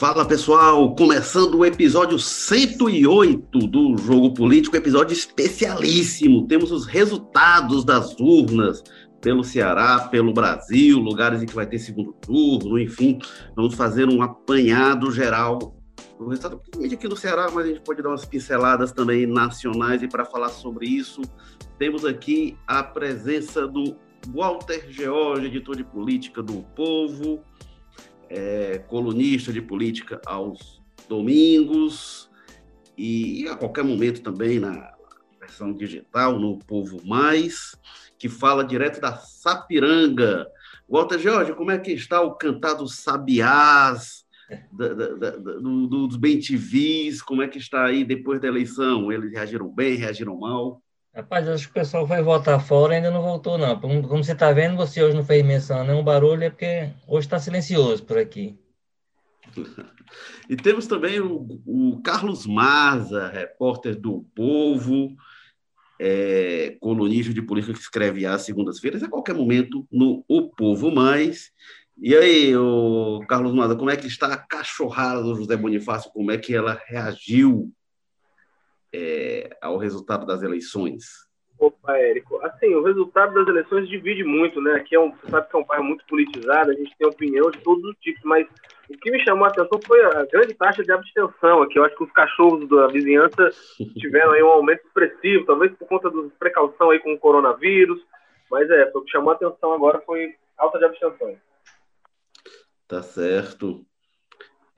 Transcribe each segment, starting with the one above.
Fala pessoal, começando o episódio 108 do Jogo Político, episódio especialíssimo. Temos os resultados das urnas pelo Ceará, pelo Brasil, lugares em que vai ter segundo turno, enfim, vamos fazer um apanhado geral do resultado, principalmente aqui no Ceará, mas a gente pode dar umas pinceladas também nacionais e para falar sobre isso, temos aqui a presença do Walter George, editor de política do Povo, é, colunista de política aos domingos e, a qualquer momento também na versão digital, no Povo Mais, que fala direto da Sapiranga. Walter Jorge, como é que está o cantado Sabiás da, da, da, do, dos bem-TVs? Como é que está aí depois da eleição? Eles reagiram bem, reagiram mal? Rapaz, acho que o pessoal vai votar fora ainda não voltou, não. Como, você está vendo, você hoje não fez menção nenhum barulho, é porque hoje está silencioso por aqui. E temos também o, o Carlos Maza, repórter do Povo, é, colunista de política que escreve às segundas-feiras, a qualquer momento no O Povo Mais. E aí, o Carlos Maza, como é que está a cachorrada do José Bonifácio? Como é que ela reagiu é, ao resultado das eleições? Opa, Érico. Assim, o resultado das eleições divide muito, né? Aqui é um, você sabe que é um bairro muito politizado, a gente tem opinião de todos os tipos, mas o que me chamou a atenção foi a grande taxa de abstenção aqui. Eu acho que os cachorros da vizinhança tiveram aí um aumento expressivo, talvez por conta da precaução aí com o coronavírus, mas é, o que chamou a atenção agora foi alta de abstenção. Tá certo.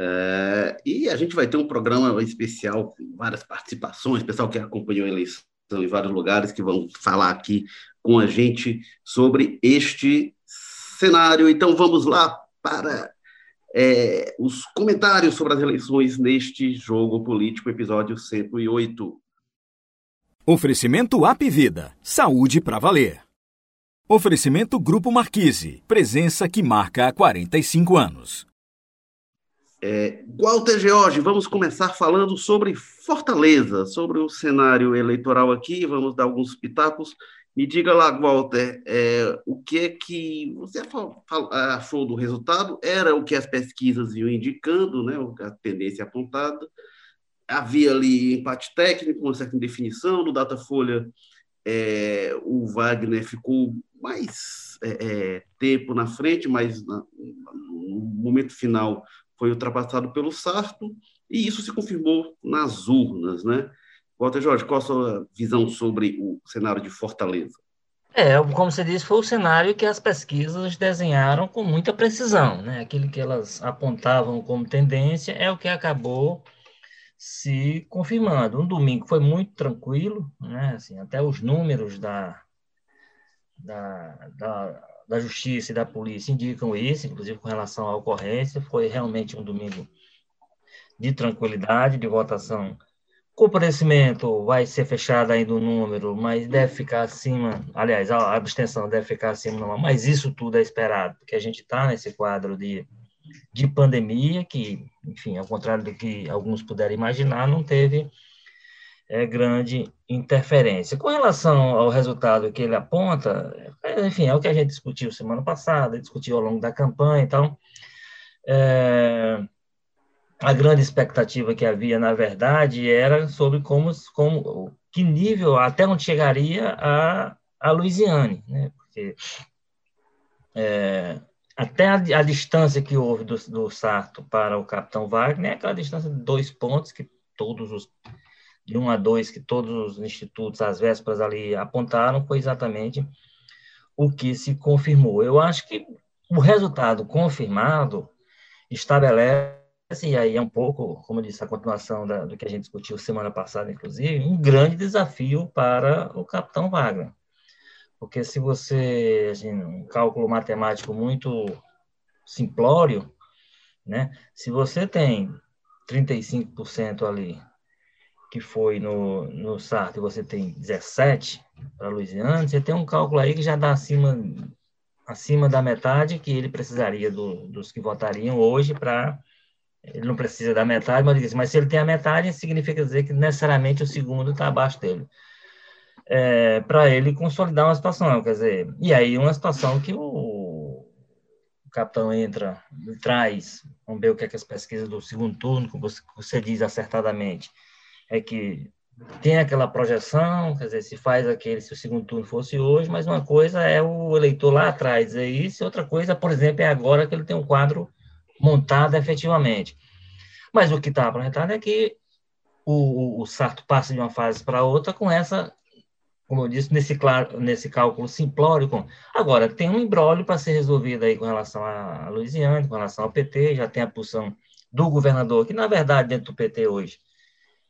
É, e a gente vai ter um programa especial com várias participações, pessoal que acompanhou a eleição em vários lugares, que vão falar aqui com a gente sobre este cenário. Então vamos lá para é, os comentários sobre as eleições neste jogo político, episódio 108. Oferecimento App Vida. Saúde para valer. Oferecimento Grupo Marquise. Presença que marca há 45 anos. É, Walter George, vamos começar falando sobre Fortaleza, sobre o cenário eleitoral aqui, vamos dar alguns pitacos. Me diga lá, Walter, é, o que é que você achou do resultado? Era o que as pesquisas iam indicando, né, a tendência apontada. Havia ali empate técnico, uma certa indefinição. No Datafolha, é, o Wagner ficou mais é, é tempo na frente, mas na, no momento final foi ultrapassado pelo Sarto, e isso se confirmou nas urnas, né? Walter Jorge, qual a sua visão sobre o cenário de Fortaleza? É, como você disse, foi o cenário que as pesquisas desenharam com muita precisão, né? Aquilo que elas apontavam como tendência é o que acabou se confirmando. Um domingo foi muito tranquilo, né? Assim, até os números da, da, da da Justiça e da Polícia indicam isso, inclusive com relação à ocorrência. Foi realmente um domingo de tranquilidade, de votação. Comparecimento vai ser fechado ainda o número, mas deve ficar acima, aliás, a abstenção deve ficar acima, não, mas isso tudo é esperado, porque a gente está nesse quadro de, de pandemia, que, enfim, ao contrário do que alguns puderam imaginar, não teve é, grande interferência. Com relação ao resultado que ele aponta, é, enfim, é o que a gente discutiu semana passada, discutiu ao longo da campanha, então, é, a grande expectativa que havia, na verdade, era sobre como, como que nível, até onde chegaria a, a Louisiane, né? porque é, até a, a, distância que houve do, do Sarto para o Capitão Wagner é aquela distância de dois pontos que todos os de 1 a 2 que todos os institutos, às vésperas ali, apontaram, foi exatamente o que se confirmou. Eu acho que o resultado confirmado estabelece, e aí é um pouco, como eu disse, a continuação da, do que a gente discutiu semana passada, inclusive, um grande desafio para o capitão Wagner. Porque se você, assim, um cálculo matemático muito simplório, né? Se você tem 35% ali que foi no, no Sartre, você tem 17 para Louisiana, você tem um cálculo aí que já dá acima, acima da metade que ele precisaria do, dos que votariam hoje para. Ele não precisa da metade, mas, mas se ele tem a metade, significa dizer que necessariamente o segundo está abaixo dele. É, para ele consolidar uma situação, quer dizer, e aí uma situação que o capitão entra traz, vamos ver o que é que as pesquisas do segundo turno, que você, você diz acertadamente, é que tem aquela projeção, quer dizer, se faz aquele, se o segundo turno fosse hoje, mas uma coisa é o eleitor lá atrás dizer isso, e outra coisa, por exemplo, é agora que ele tem um quadro montado efetivamente. Mas o que está apresentado é que o, o, o Sarto passa de uma fase para outra com essa como eu disse, nesse, claro, nesse cálculo simplório. Agora, tem um embrólio para ser resolvido aí com relação à Louisiana, com relação ao PT, já tem a posição do governador, que na verdade, dentro do PT hoje,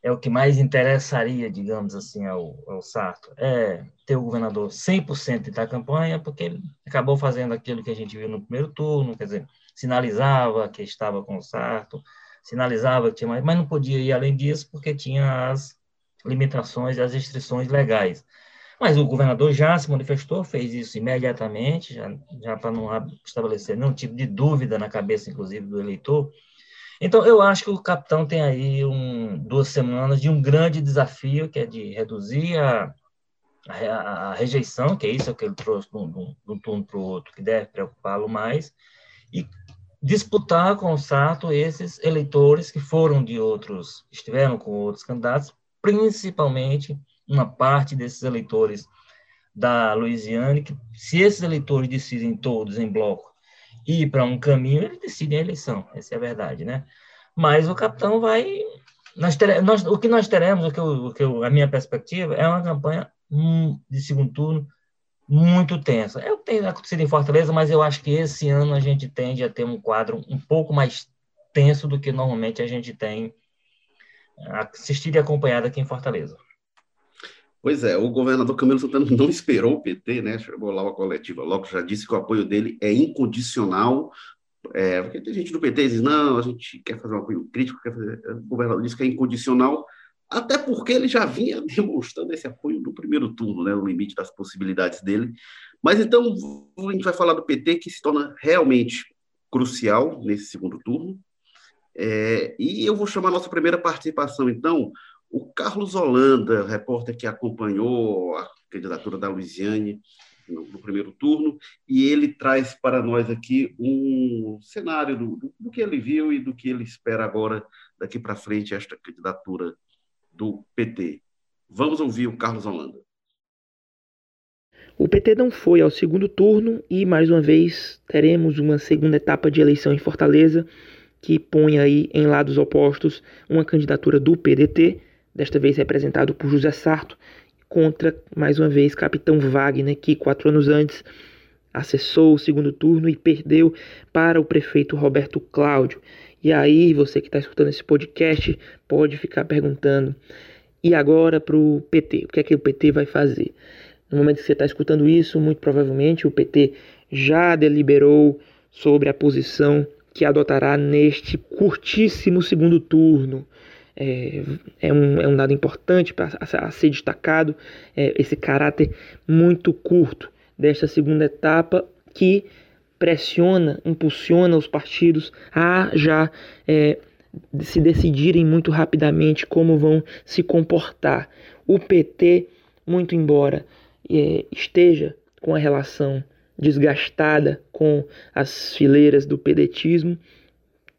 é o que mais interessaria, digamos assim, ao, ao Sarto, é ter o governador 100% da campanha, porque ele acabou fazendo aquilo que a gente viu no primeiro turno, quer dizer, sinalizava que estava com o Sarto, sinalizava que tinha mais, mas não podia ir além disso, porque tinha as limitações e as restrições legais. Mas o governador já se manifestou, fez isso imediatamente, já, já para não estabelecer nenhum tipo de dúvida na cabeça, inclusive, do eleitor. Então, eu acho que o capitão tem aí um, duas semanas de um grande desafio, que é de reduzir a, a, a rejeição, que é isso que ele trouxe de um, de um turno para o outro, que deve preocupá-lo mais, e disputar com o Sato esses eleitores que foram de outros, estiveram com outros candidatos, principalmente uma parte desses eleitores da Louisiana, que se esses eleitores decidem todos em bloco ir para um caminho, eles decidem a eleição, essa é a verdade, né? Mas o capitão vai. Nós teremos, nós, o que nós teremos, o que, eu, o que eu, a minha perspectiva, é uma campanha hum, de segundo turno muito tensa. Eu tenho acontecido em Fortaleza, mas eu acho que esse ano a gente tende a ter um quadro um pouco mais tenso do que normalmente a gente tem assistido e acompanhado aqui em Fortaleza. Pois é, o governador Camilo Santana não esperou o PT, né? Chegou lá a coletiva logo, já disse que o apoio dele é incondicional. É, porque tem gente do PT que diz, não, a gente quer fazer um apoio crítico, quer fazer... o governador disse que é incondicional, até porque ele já vinha demonstrando esse apoio no primeiro turno, né, no limite das possibilidades dele. Mas então a gente vai falar do PT, que se torna realmente crucial nesse segundo turno. É, e eu vou chamar a nossa primeira participação, então, o Carlos Holanda, repórter que acompanhou a candidatura da Luiziane no, no, primeiro turno, e ele traz para nós aqui um cenário do, do, do que ele viu e do que ele espera agora, daqui para frente, esta candidatura do PT. Vamos ouvir o Carlos Holanda. O PT não foi ao segundo turno e, mais uma vez, teremos uma segunda etapa de eleição em Fortaleza que põe aí em lados opostos uma candidatura do PDT desta vez representado por José Sarto, contra, mais uma vez, Capitão Wagner, que quatro anos antes acessou o segundo turno e perdeu para o prefeito Roberto Cláudio. E aí, você que está escutando esse podcast pode ficar perguntando: e agora para o PT? O que é que o PT vai fazer? No momento que você está escutando isso, muito provavelmente o PT já deliberou sobre a posição que adotará neste curtíssimo segundo turno é, é, um, é um dado importante para a, a ser destacado, é, esse caráter muito curto desta segunda etapa que pressiona, impulsiona os partidos a já é, se decidirem muito rapidamente como vão se comportar. O PT, muito embora é, esteja com a relação desgastada com as fileiras do pedetismo,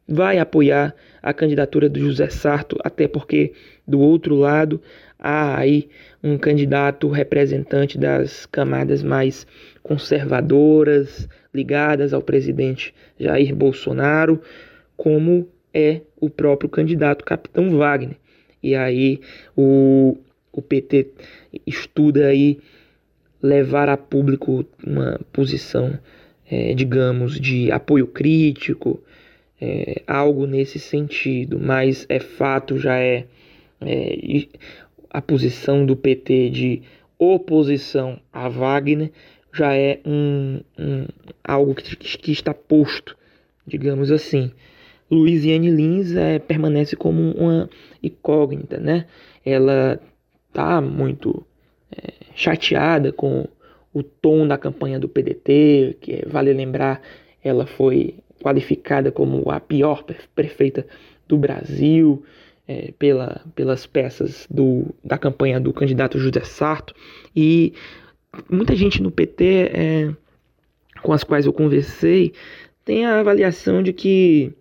vai apoiar a candidatura do José Sarto, até porque do outro lado há aí um candidato representante das camadas mais conservadoras, ligadas ao presidente Jair Bolsonaro, como é o próprio candidato Capitão Wagner. E aí o, o PT estuda aí levar a público uma posição, é, digamos, de apoio crítico, é, algo nesse sentido, mas é fato, já é, é a posição do PT de oposição a Wagner já é um, um algo que, que, está posto, digamos assim. Luiziane Lins é, permanece como uma incógnita, né? Ela tá muito é, chateada com o tom da campanha do PDT, que vale lembrar, ela foi qualificada como a pior prefeita do Brasil é, pela, pelas peças do, da campanha do candidato José Sarto. E muita gente no PT é, com as quais eu conversei tem a avaliação de que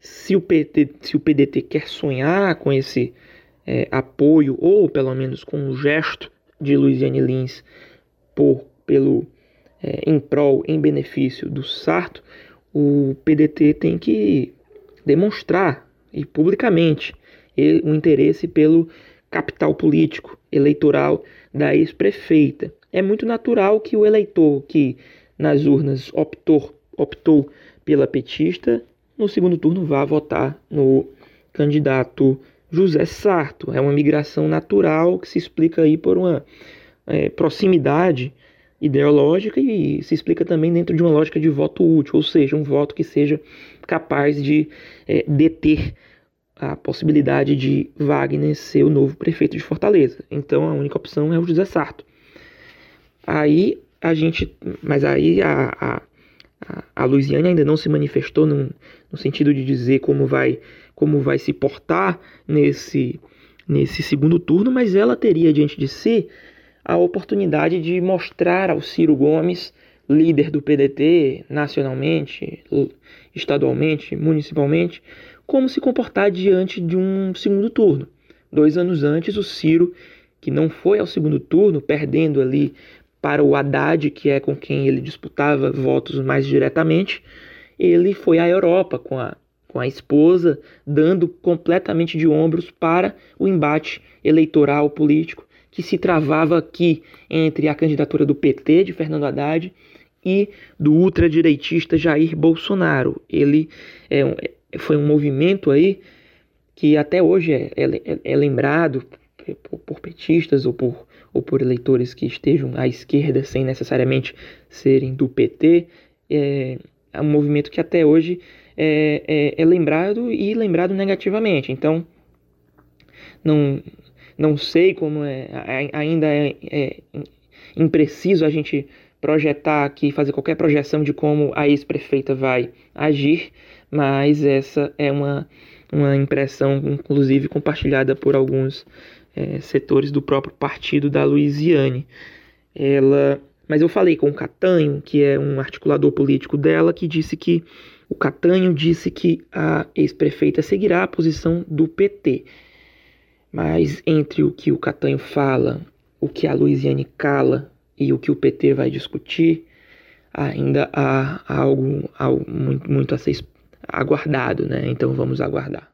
se o, PT, se o PDT quer sonhar com esse é, apoio, ou pelo menos com um gesto de Luiziane Lins por, pelo, é, em prol, em benefício do Sarto, o PDT tem que demonstrar e publicamente o interesse pelo capital político eleitoral da ex-prefeita. É muito natural que o eleitor que nas urnas optou, optou pela petista, no segundo turno vá votar no candidato José Sarto. É uma migração natural que se explica aí por uma é, proximidade ideológica e se explica também dentro de uma lógica de voto útil, ou seja, um voto que seja capaz de é, deter a possibilidade de Wagner ser o novo prefeito de Fortaleza. Então a única opção é o José Sarto. Aí a gente, mas aí a, a, a Luiziane ainda não se manifestou no, no sentido de dizer como vai, como vai se portar nesse, nesse segundo turno, mas ela teria diante de si a oportunidade de mostrar ao Ciro Gomes, líder do PDT nacionalmente, estadualmente, municipalmente, como se comportar diante de um segundo turno. Dois anos antes, o Ciro, que não foi ao segundo turno, perdendo ali para o Haddad, que é com quem ele disputava votos mais diretamente, ele foi à Europa com a, com a esposa, dando completamente de ombros para o embate eleitoral político que se travava aqui entre a candidatura do PT, de Fernando Haddad, e do ultradireitista Jair Bolsonaro. Ele é um, foi um movimento aí que até hoje é, é, é lembrado por, por, petistas ou por, ou por eleitores que estejam à esquerda sem necessariamente serem do PT. É, é um movimento que até hoje é, é, é lembrado e lembrado negativamente. Então, não, não sei como é, ainda é, é impreciso a gente projetar aqui, fazer qualquer projeção de como a ex-prefeita vai agir, mas essa é uma, uma impressão, inclusive, compartilhada por alguns é, setores do próprio partido da Louisiane. Ela, mas eu falei com o Catanho, que é um articulador político dela, que disse que o Catanho disse que a ex-prefeita seguirá a posição do PT. Mas entre o que o Catanho fala, o que a Luiziane cala e o que o PT vai discutir, ainda há algo, algo muito, muito a ser aguardado, né? Então vamos aguardar.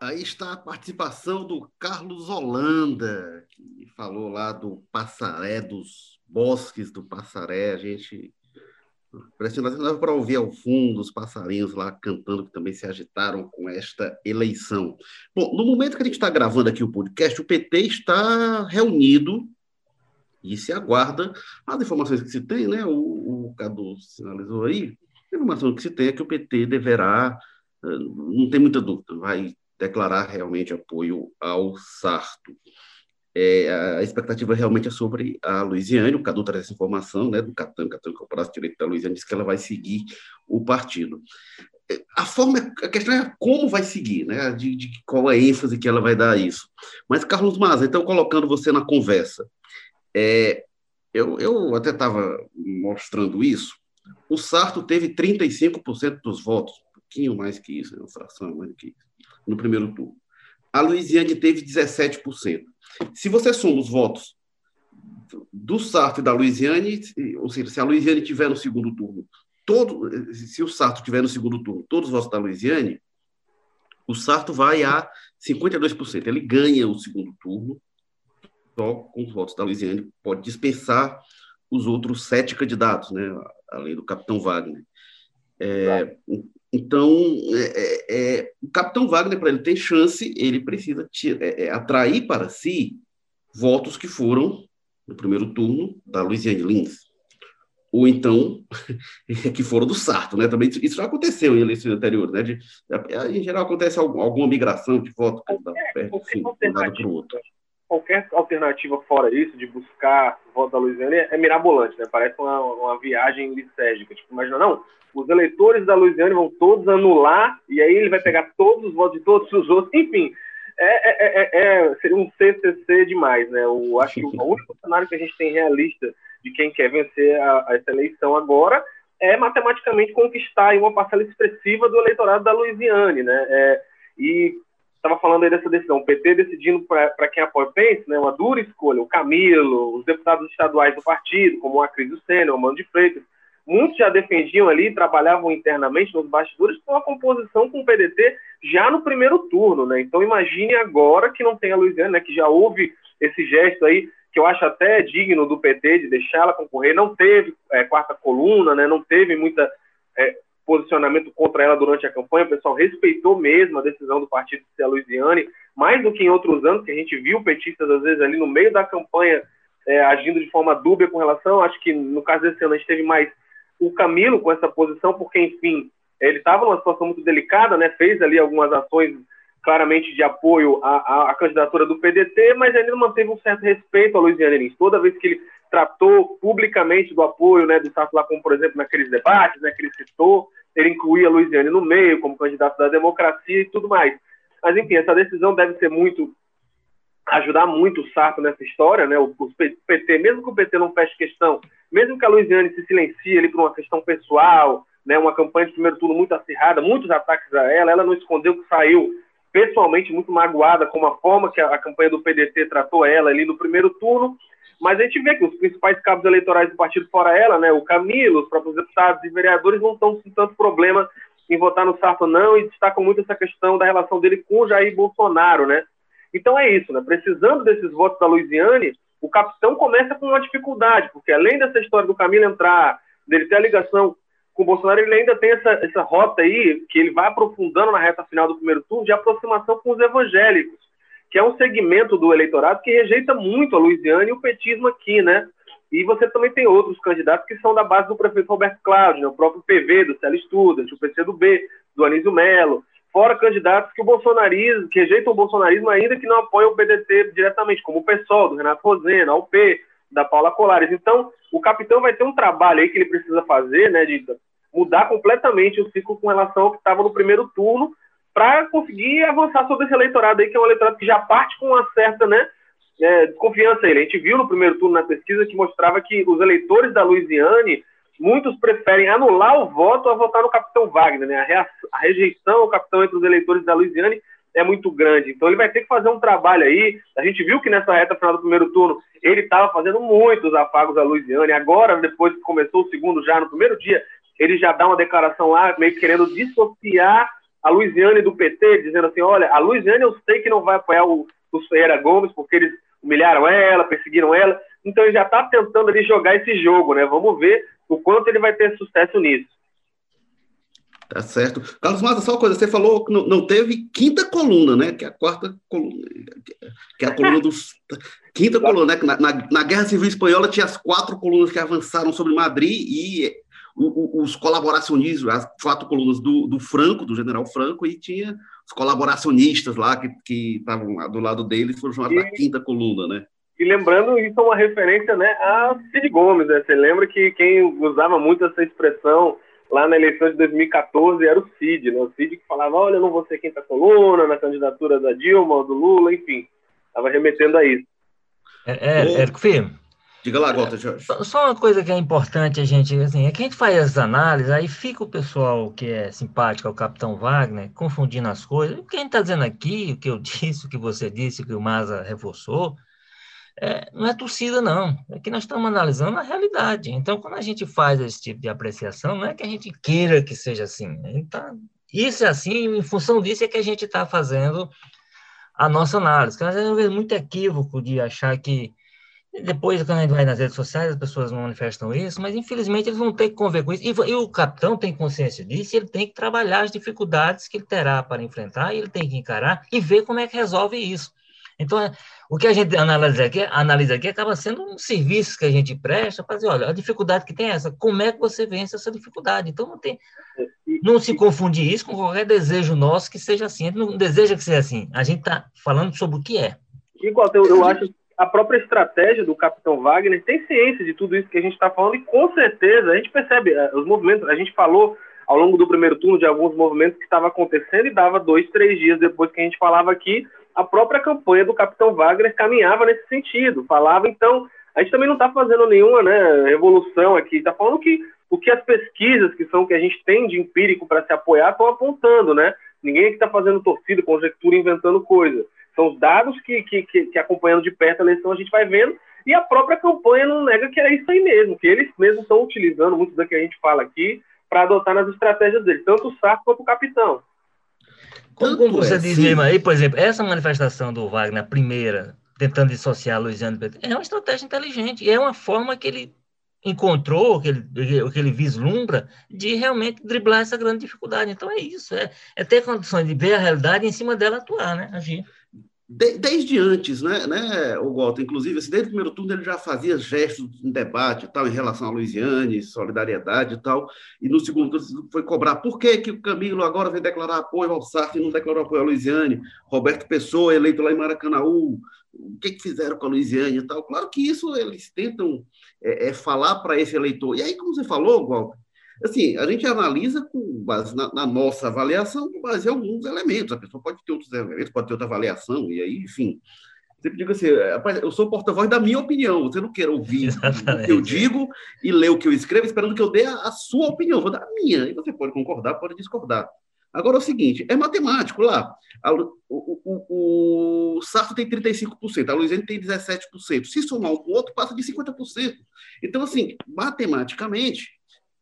Aí está a participação do Carlos Holanda, que falou lá do Passaré, dos bosques do Passaré. A gente Impressionante para ouvir ao fundo os passarinhos lá cantando, que também se agitaram com esta eleição. Bom, no momento que a gente está gravando aqui o podcast, o PT está reunido e se aguarda as informações que se tem, né? O, o Cadu sinalizou aí, a informação que se tem é que o PT deverá, eh, não tem muita dúvida, vai declarar realmente apoio ao Sarto. É, a expectativa realmente é sobre a Luiziane, o Cadu traz essa informação, né, do Catan, Catan, que é o braço direito da Luiziane, diz que ela vai seguir o partido. É, a forma, a questão é como vai seguir, né, de, de qual a ênfase que ela vai dar a isso. Mas, Carlos Maza, então, colocando você na conversa, é, eu, eu até estava mostrando isso, o Sarto teve 35% dos votos, um pouquinho mais que isso, uma fração mais que isso, no primeiro turno. A Luiziane teve 17%. Se você soma os votos do Sarto e da Luiziane, ou seja, se a Luiziane tiver no segundo turno, todo, se o Sarto tiver no segundo turno todos os votos da Luiziane, o Sarto vai a 52%. Ele ganha o segundo turno, só com os votos da Luiziane, pode dispensar os outros sete candidatos, né, além do capitão Wagner. É, então, é, é, é, o capitão Wagner, para ele ter chance, ele precisa é, é, atrair para si votos que foram, no primeiro turno, da Luiziane Lins. Ou então, que foram do Sarto, né? Também isso já aconteceu em eleições anteriores, né? De, em geral, acontece alguma migração de voto da assim, um lado para o outro. Qualquer alternativa fora isso, de buscar voto da Luiziane, é mirabolante, né? Parece uma, uma viagem licérgica. Tipo, imagina, não, os eleitores da Louisiana vão todos anular, e aí ele vai pegar todos os votos de todos os outros, enfim. É, é, é, é seria um CCC demais, né? Eu acho que o único cenário que a gente tem realista de quem quer vencer a, a essa eleição agora é matematicamente conquistar uma parcela expressiva do eleitorado da Louisiana, né? É, e estava falando aí dessa decisão, o PT decidindo para quem apoia o Pence, né, uma dura escolha, o Camilo, os deputados estaduais do partido, como o Acrisio Senna, o Mano de Freitas, muitos já defendiam ali, trabalhavam internamente nos bastidores com a composição com o PDT já no primeiro turno, né? Então imagine agora que não tem a Luiziane, né, que já houve esse gesto aí, que eu acho até digno do PT de deixar ela concorrer, não teve é, quarta coluna, né, não teve muita é, posicionamento contra ela durante a campanha, o pessoal respeitou mesmo a decisão do partido de ser a Luiziane, mais do que em outros anos, que a gente viu petistas, às vezes, ali no meio da campanha, é, agindo de forma dúbia com relação, acho que no caso desse ano a gente teve mais o Camilo com essa posição, porque, enfim, ele estava numa situação muito delicada, né, fez ali algumas ações claramente de apoio à, à, candidatura do PDT, mas ele manteve um certo respeito à Luiziane Lins. Toda vez que ele tratou publicamente do apoio né, do lá, como por exemplo naqueles debates né, que ele citou, ele incluía a Luiziane no meio como candidato da democracia e tudo mais. Mas enfim, essa decisão deve ser muito ajudar muito o Sarto nessa história, né? O, o, PT, mesmo que o PT não feche questão, mesmo que a Luiziane se silencie ali por uma questão pessoal, né? Uma campanha de primeiro turno muito acirrada, muitos ataques a ela, ela não escondeu que saiu pessoalmente muito magoada com a forma que a, a campanha do PDT tratou ela ali no primeiro turno, mas a gente vê que os principais cabos eleitorais do partido fora ela, né, o Camilo, os próprios deputados e vereadores não estão com tanto problema em votar no Sarto não e destacam muito essa questão da relação dele com o Jair Bolsonaro, né? Então é isso, né? Precisando desses votos da Luiziane, o capitão começa com uma dificuldade, porque além dessa história do Camilo entrar, dele ter a ligação com o Bolsonaro, ele ainda tem essa, essa rota aí, que ele vai aprofundando na reta final do primeiro turno, de aproximação com os evangélicos que é um segmento do eleitorado que rejeita muito a Louisiana e o petismo aqui, né? E você também tem outros candidatos que são da base do prefeito Roberto Cláudio, né? o próprio PV do Célio Estudas, o PCdoB, do Anísio Melo, fora candidatos que o bolsonarismo, que rejeitam o bolsonarismo ainda que não apoiam o PDT diretamente, como o PSOL, do Renato Rosena, a UP, da Paula Colares. Então, o capitão vai ter um trabalho aí que ele precisa fazer, né, de mudar completamente o ciclo com relação ao que estava no primeiro turno, para conseguir avançar sobre esse eleitorado aí, que é um eleitorado que já parte com uma certa né, é, desconfiança. Ele. A gente viu no primeiro turno na pesquisa que mostrava que os eleitores da Louisiane, muitos preferem anular o voto a votar no capitão Wagner. Né? A, a rejeição ao capitão entre os eleitores da Louisiane é muito grande. Então ele vai ter que fazer um trabalho aí. A gente viu que nessa reta final do primeiro turno ele estava fazendo muitos afagos à Louisiana. Agora, depois que começou o segundo, já no primeiro dia, ele já dá uma declaração lá, meio querendo dissociar a Luiziane do PT, dizendo assim: olha, a Luiziane eu sei que não vai apoiar o, o Ferreira Gomes, porque eles humilharam ela, perseguiram ela. Então ele já está tentando ali jogar esse jogo, né? Vamos ver o quanto ele vai ter sucesso nisso. Tá certo. Carlos Mata, só uma coisa, você falou que não, não, teve quinta coluna, né? Que é a quarta coluna, que é a coluna dos. Quinta coluna, né? Na, na, na Guerra Civil Espanhola tinha as quatro colunas que avançaram sobre Madrid e os colaboracionistas, as quatro colunas do, do, Franco, do general Franco, e tinha os colaboracionistas lá que estavam do lado deles, foram chamados e, da quinta coluna, né? E lembrando, isso é uma referência né, a Cid Gomes, né? Você lembra que quem usava muito essa expressão lá na eleição de 2014 era o Cid, né? O Cid que falava, olha, eu não vou ser quinta coluna na candidatura da Dilma ou do Lula, enfim, estava remetendo a isso. É, é, Érico Firme, Diga lá, Gota, Jorge. Só uma coisa que é importante a gente, assim, é que a gente faz as análises, aí fica o pessoal que é simpático ao Capitão Wagner, confundindo as coisas. O que a gente está dizendo aqui, o que eu disse, o que você disse, o que o Maza reforçou, é, não é torcida, não. É que nós estamos analisando a realidade. Então, quando a gente faz esse tipo de apreciação, não é que a gente queira que seja assim. Tá, isso é assim, em função disso é que a gente está fazendo a nossa análise. Porque às vezes é muito equívoco de achar que depois, quando a gente vai nas redes sociais, as pessoas não manifestam isso, mas infelizmente eles vão ter que conviver com isso. E, e, o capitão tem consciência disso, ele tem que trabalhar as dificuldades que ele terá para enfrentar, e ele tem que encarar e ver como é que resolve isso. Então, é, o que a gente analisa aqui, analisa aqui acaba sendo um serviço que a gente presta para dizer, olha, a dificuldade que tem é essa, como é que você vence essa dificuldade? Então, não tem, não se confundir isso com qualquer desejo nosso que seja assim. A gente não deseja que seja assim. A gente está falando sobre o que é. Igual, eu, eu acho a própria estratégia do Capitão Wagner tem ciência de tudo isso que a gente está falando e com certeza a gente percebe eh, os movimentos. A gente falou ao longo do primeiro turno de alguns movimentos que estavam acontecendo e dava dois, três dias depois que a gente falava aqui, a própria campanha do Capitão Wagner caminhava nesse sentido. Falava, então, a gente também não está fazendo nenhuma né, revolução aqui, está falando que o que as pesquisas, que são que a gente tem de empírico para se apoiar, estão apontando, né? Ninguém aqui está fazendo torcida, conjectura, inventando coisa. São os dados que, que, que, que, acompanhando de perto a eleição, a gente vai vendo, e a própria campanha não nega que é isso aí mesmo, que eles mesmos estão utilizando muito do que a gente fala aqui para adotar nas estratégias deles, tanto o Sarto quanto o capitão. Como, como você é, diz mesmo aí, por exemplo, essa manifestação do Wagner, a primeira, tentando dissociar Luiziano é uma estratégia inteligente, e é uma forma que ele encontrou, que ele, que ele vislumbra, de realmente driblar essa grande dificuldade. Então é isso, é, é ter condições de ver a realidade e em cima dela atuar, né? Agir. De, desde antes, né, né, o Walter, inclusive, assim, desde o primeiro turno ele já fazia gestos em debate tal, em relação a Luiziane, solidariedade e tal, e no segundo foi cobrar por que, que o Camilo agora vem declarar apoio ao Sartre e não declarou apoio a Luiziane, Roberto Pessoa, eleito lá em Maracanãú, o que, que fizeram com a Luiziane e tal. Claro que isso eles tentam é, é falar para esse eleitor. E aí, como você falou, Walter, assim, a gente analisa com base na, na, nossa avaliação, com base em alguns elementos. A pessoa pode ter outros elementos, pode ter outra avaliação, e aí, enfim. Sempre digo assim, rapaz, eu sou porta-voz da minha opinião. Você não quer ouvir Exatamente. o que eu digo e ler o que eu escrevo, esperando que eu dê a, a sua opinião. Eu vou dar a minha. E você pode concordar, pode discordar. Agora é o seguinte, é matemático lá. A, o, o, o Sarto tem 35%, a Luiziane tem 17%. Se somar um com o outro, passa de 50%. Então, assim, matematicamente,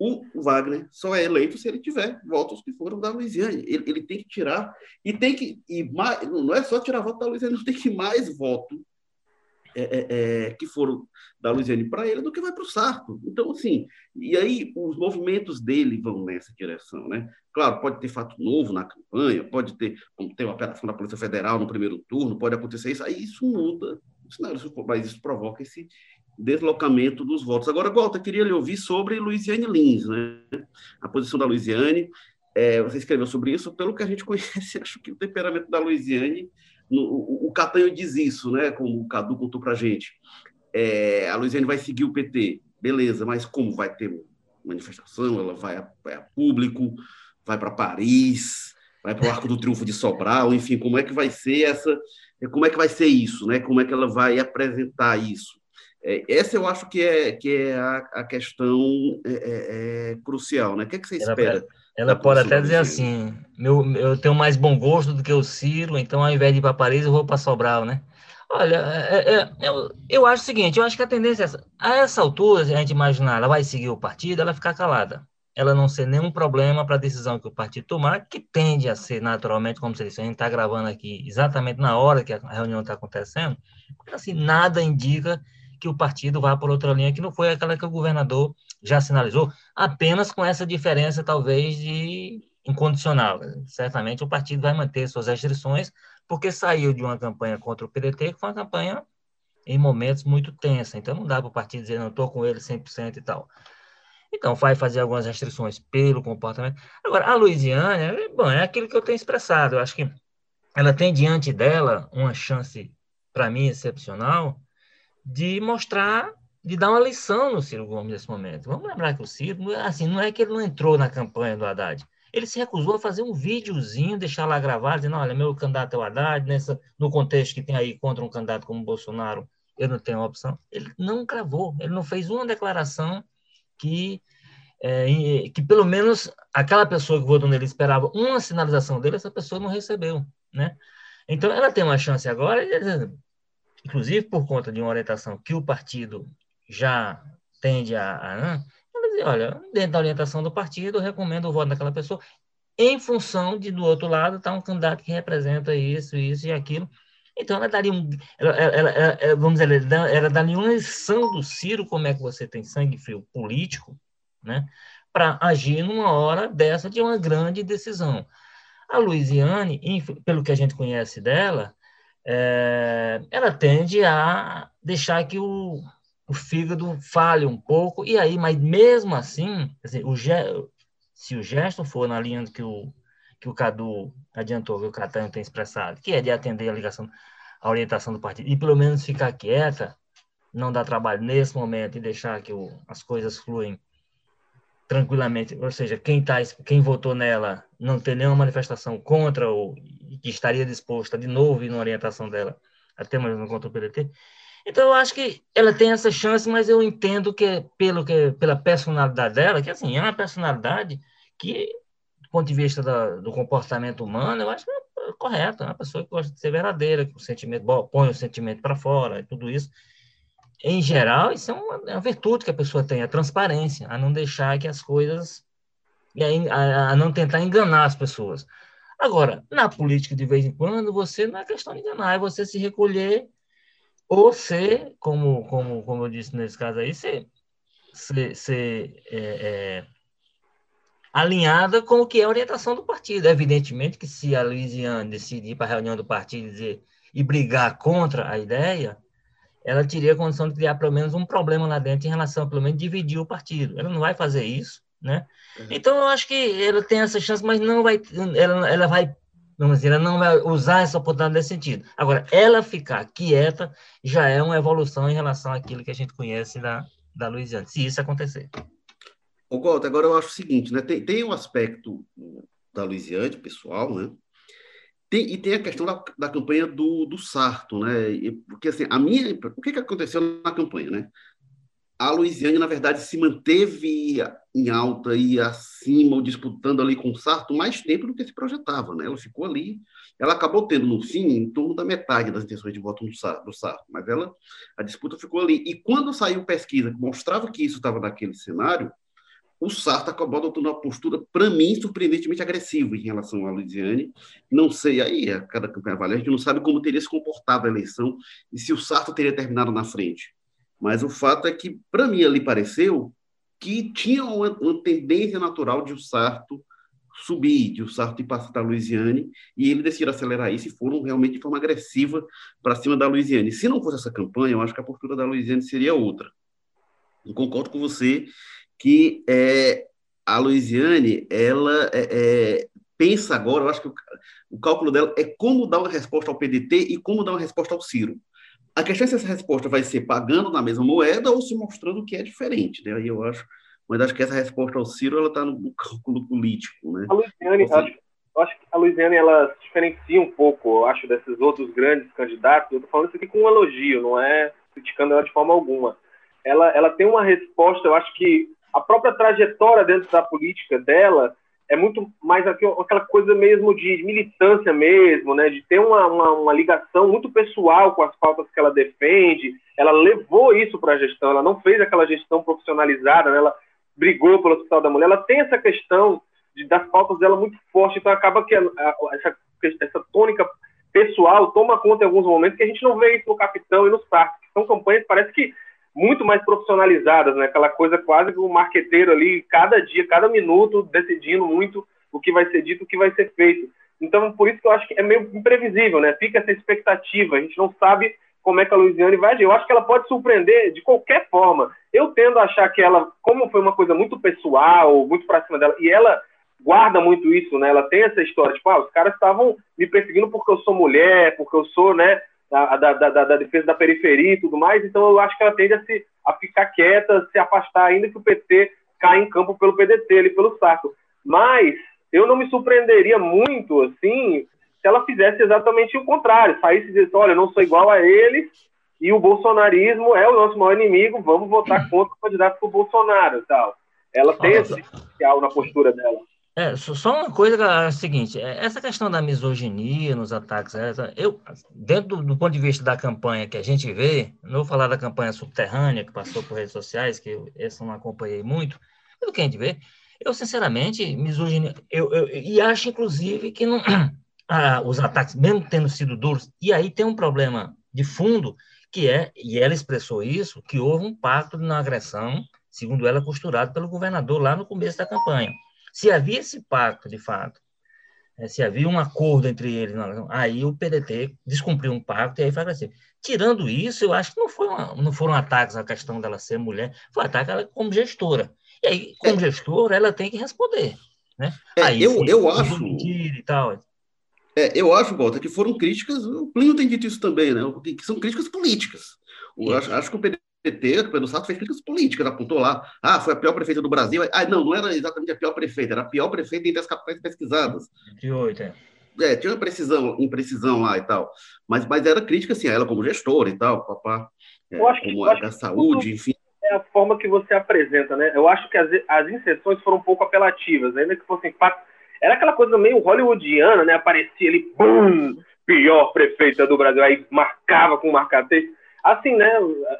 o Wagner só é eleito se ele tiver votos que foram da Luiziane. Ele, ele tem que tirar, e tem que. E mais, não é só tirar voto da Luiziane, não tem que mais voto é, é, é, que foram da Luiziane para ele do que vai para o Sarto. Então, assim, e aí os movimentos dele vão nessa direção, né? Claro, pode ter fato novo na campanha, pode ter, tem uma operação da Polícia Federal no primeiro turno, pode acontecer isso, aí isso muda mas isso provoca esse deslocamento dos votos. Agora, Walter, queria lhe ouvir sobre Luiziane Lins, né? A posição da Luiziane, é, você escreveu sobre isso, pelo que a gente conhece, acho que o temperamento da Luiziane no, o, o Catanho diz isso, né? Como o Cadu contou para a gente. É, a Luiziane vai seguir o PT, beleza, mas como vai ter manifestação? Ela vai a, vai a público, vai para Paris, vai para o Arco do Triunfo de Sobral, enfim, como é que vai ser essa? Como é que vai ser isso, né? Como é que ela vai apresentar isso? É, essa eu acho que é, que é a, a questão é, é, é crucial, né? O que, é que você espera? Ela pode até dizer assim, meu, eu tenho mais bom gosto do que o Ciro, então ao invés de ir para Paris, eu vou para Sobral, né? Olha, é, é, eu, eu acho o seguinte, eu acho que a tendência é essa. A essa altura, se a gente imaginar, ela vai seguir o partido, ela ficar calada. Ela não ser nenhum problema para a decisão que o partido tomar, que tende a ser naturalmente, como você disse, a gente está gravando aqui exatamente na hora que a reunião está acontecendo, porque assim, nada indica que o partido vá por outra linha que não foi aquela que o governador já sinalizou, apenas com essa diferença, talvez, de incondicional. Certamente o partido vai manter suas restrições, porque saiu de uma campanha contra o PDT, que foi uma campanha em momentos muito tensa. Então não dá para o partido dizer, não estou com ele 100% e tal. Então, vai fazer algumas restrições pelo comportamento. Agora, a Louisiana, bom, é aquilo que eu tenho expressado. Eu acho que ela tem diante dela uma chance, para mim, excepcional, de mostrar, de dar uma lição no Ciro Gomes nesse momento. Vamos lembrar que o Ciro, assim, não é que ele não entrou na campanha do Haddad. Ele se recusou a fazer um videozinho, deixar lá gravado, dizendo, olha, meu candidato é o Haddad, nessa, no contexto que tem aí contra um candidato como Bolsonaro, eu não tenho opção. Ele não gravou, ele não fez uma declaração que, é, que pelo menos aquela pessoa que votou nele esperava uma sinalização dele, essa pessoa não recebeu, né? Então, ela tem uma chance agora, inclusive por conta de uma orientação que o partido já tende a, a dizer, olha, dentro da orientação do partido, eu recomendo o voto daquela pessoa, em função de, do outro lado, estar tá um candidato que representa isso, isso e aquilo. Então, ela daria um. Ela, ela, ela, vamos dizer, ela, ela daria uma lição do Ciro, como é que você tem sangue frio político, né, para agir numa hora dessa de uma grande decisão. A Luiziane, pelo que a gente conhece dela, é, ela tende a deixar que o, o fígado falhe um pouco, e aí, mas mesmo assim, dizer, o ge, se o gesto for na linha que o, que o Cadu adiantou, que o Catanho tem expressado, que é de atender a ligação, a orientação do partido, e pelo menos ficar quieta, não dar trabalho nesse momento e deixar que o, as coisas fluem tranquilamente, ou seja, quem, tá, quem votou nela não tem nenhuma manifestação contra ou que estaria disposta de novo na orientação dela até mesmo contra o PDT. Então, eu acho que ela tem essa chance, mas eu entendo que, pelo que pela personalidade dela, que assim, é uma personalidade que, do ponto de vista da, do comportamento humano, eu acho que é correta, é uma pessoa que gosta de ser verdadeira, que o sentimento, põe o sentimento para fora, e tudo isso. Em geral, isso é uma, é uma, virtude que a pessoa tem, a transparência, a não deixar que as coisas, a, a não tentar enganar as pessoas. Agora, na política, de vez em quando, você não é questão de enganar, é você se recolher ou ser, como, como, como eu disse nesse caso aí, ser, ser, ser é, é, alinhada com o que é a orientação do partido. Evidentemente que se a Luiziane decidir para a reunião do partido dizer, e brigar contra a ideia, ela teria a condição de criar pelo menos um problema lá dentro em relação, pelo menos, dividir o partido. Ela não vai fazer isso, né? Uhum. Então, eu acho que ela tem essa chance, mas não vai, ela, ela vai vamos dizer, ela não vai usar essa oportunidade nesse sentido. Agora, ela ficar quieta já é uma evolução em relação àquilo que a gente conhece da, da Louisiana, se isso acontecer. Ô, Gota, agora eu acho o seguinte, né? Tem, tem um aspecto da Louisiana, pessoal, né? Tem, e tem a questão da, da campanha do, do Sarto, né? E, porque, assim, a minha... O que, que aconteceu na campanha, né? a Luiziane, na verdade, se manteve em alta e acima, disputando ali com o Sarto, mais tempo do que se projetava, né? Ela ficou ali, ela acabou tendo, no fim, em torno da metade das intenções de voto do Sarto, do Sarto mas ela, a disputa ficou ali. E quando saiu pesquisa que mostrava que isso estava naquele cenário, o Sarto acabou adotando uma postura, para mim, surpreendentemente agressiva em relação à Luiziane. Não sei, aí, a cada campanha vale, a gente não sabe como teria se comportado a eleição e se o Sarto teria terminado na frente. Mas o fato é que, para mim, ali pareceu que tinha uma, uma, tendência natural de o Sarto subir, de o Sarto ir passar da Luiziane, e ele decidiu acelerar isso e foram realmente de forma agressiva para cima da Luiziane. Se não fosse essa campanha, eu acho que a postura da Luiziane seria outra. Eu concordo com você que é, a Luiziane, ela é, é, pensa agora, eu acho que o, o cálculo dela é como dar uma resposta ao PDT e como dar uma resposta ao Ciro. A questão é se essa resposta vai ser pagando na mesma moeda ou se mostrando que é diferente, né? Aí eu acho, mas acho que essa resposta ao Ciro ela está no cálculo político, né? A Luiziane, seja, acho, acho que a Luiziane ela se diferencia um pouco, eu acho, desses outros grandes candidatos. Eu estou falando isso aqui com um elogio, não é criticando ela de forma alguma. Ela, ela tem uma resposta, eu acho que a própria trajetória dentro da política dela é muito mais aquela coisa mesmo de militância mesmo, né? De ter uma, uma, uma, ligação muito pessoal com as pautas que ela defende. Ela levou isso para a gestão, ela não fez aquela gestão profissionalizada, né? ela brigou pelo Hospital da Mulher. Ela tem essa questão de, das pautas dela muito forte, então acaba que a, a, essa, essa tônica pessoal toma conta em alguns momentos que a gente não vê isso no Capitão e nos parques. São campanhas, parece que muito mais profissionalizadas, né? Aquela coisa quase que o marqueteiro ali, cada dia, cada minuto, decidindo muito o que vai ser dito, o que vai ser feito. Então, por isso que eu acho que é meio imprevisível, né? Fica essa expectativa, a gente não sabe como é que a Luiziane vai agir. Eu acho que ela pode surpreender de qualquer forma. Eu tendo a achar que ela, como foi uma coisa muito pessoal, muito pra cima dela, e ela guarda muito isso, né? Ela tem essa história, tipo, ah, os caras estavam me perseguindo porque eu sou mulher, porque eu sou, né, da, da, da, da, defesa da periferia e tudo mais, então eu acho que ela tende a, se, a ficar quieta, se afastar, ainda que o PT caia em campo pelo PDT, ali pelo saco. Mas eu não me surpreenderia muito, assim, se ela fizesse exatamente o contrário, saísse e dissesse, olha, eu não sou igual a eles, e o bolsonarismo é o nosso maior inimigo, vamos votar contra o candidato do Bolsonaro tal. Ela tem esse potencial na postura dela. É, só uma coisa é a seguinte, é, essa questão da misoginia nos ataques, é, eu, dentro do, do, ponto de vista da campanha que a gente vê, não vou falar da campanha subterrânea que passou por redes sociais, que eu, essa não acompanhei muito, mas o que a gente vê, eu sinceramente, misoginia, eu, eu, e acho inclusive que não, ah, os ataques, mesmo tendo sido duros, e aí tem um problema de fundo, que é, e ela expressou isso, que houve um pacto de não agressão, segundo ela, costurado pelo governador lá no começo da campanha. Se havia esse pacto, de fato, né, se havia um acordo entre eles, aí o PDT descumpriu um pacto e aí assim. Tirando isso, eu acho que não, foi uma, não foram ataques à questão dela ser mulher, foi ataque ela como gestora. E aí, como é. gestora, ela tem que responder. Né? É, aí, eu, eu acho. E tal. É, eu acho, Walter, que foram críticas. O Plínio tem dito isso também, né? Que são críticas políticas. Eu acho, acho que o PDT PT, o Pedro Sato fez críticas políticas, apontou lá, ah, foi a pior prefeita do Brasil. Ah, não, não era exatamente a pior prefeita, era a pior prefeita entre as capitais pesquisadas. De oito, é. é, tinha uma precisão, imprecisão lá e tal. Mas, mas era crítica, assim, a ela como gestora e tal, papá. É, eu acho que, como a saúde, enfim. É a forma que você apresenta, né? Eu acho que as, as inserções foram um pouco apelativas, ainda que fossem fatos. Era aquela coisa meio hollywoodiana, né? Aparecia ali, bum, pior prefeita do Brasil, aí marcava com marca-texto assim, né?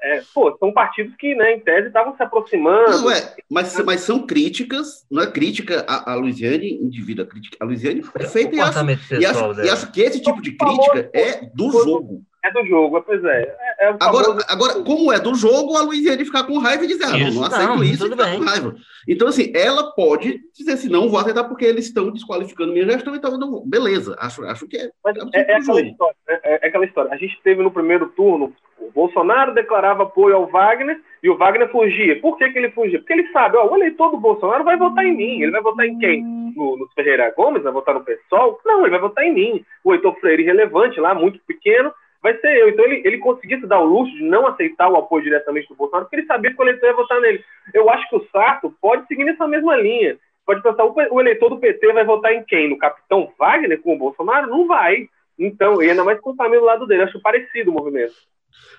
É, pô, são partidos que, né, em tese, estavam se aproximando. Não é, mas, mas são críticas, não é crítica a, a Luiziane, indivíduo, a crítica. A Luiziane é perfeita e acho, e, acho, e acho que esse tipo de crítica é do jogo. É do jogo, pois é. é, é agora, agora, como é do jogo, a Luiziane ficar com raiva e dizer, ah, não, não aceito não, isso ficar com raiva. Então, assim, ela pode dizer assim, não vou aceitar porque eles estão desqualificando minha gestão, então, não, beleza, acho, acho que é. Mas é, é, aquela história, né? é, é, aquela história. A gente teve no primeiro turno, o Bolsonaro declarava apoio ao Wagner e o Wagner fugia. Por que, que ele fugia? Porque ele sabe, ó, o eleitor do Bolsonaro vai votar em mim. Ele vai votar em quem? No, no Ferreira Gomes? Vai votar no PSOL? Não, ele vai votar em mim. O Heitor Freire, irrelevante lá, muito pequeno, vai ser eu. Então ele, ele conseguisse dar o luxo de não aceitar o apoio diretamente do Bolsonaro, porque ele sabia que o eleitor ia votar nele. Eu acho que o Sarto pode seguir nessa mesma linha. Pode pensar, o eleitor do PT vai votar em quem? No capitão Wagner com o Bolsonaro? Não vai. Então, e ainda mais com o Camilo do lado dele. Acho parecido o movimento.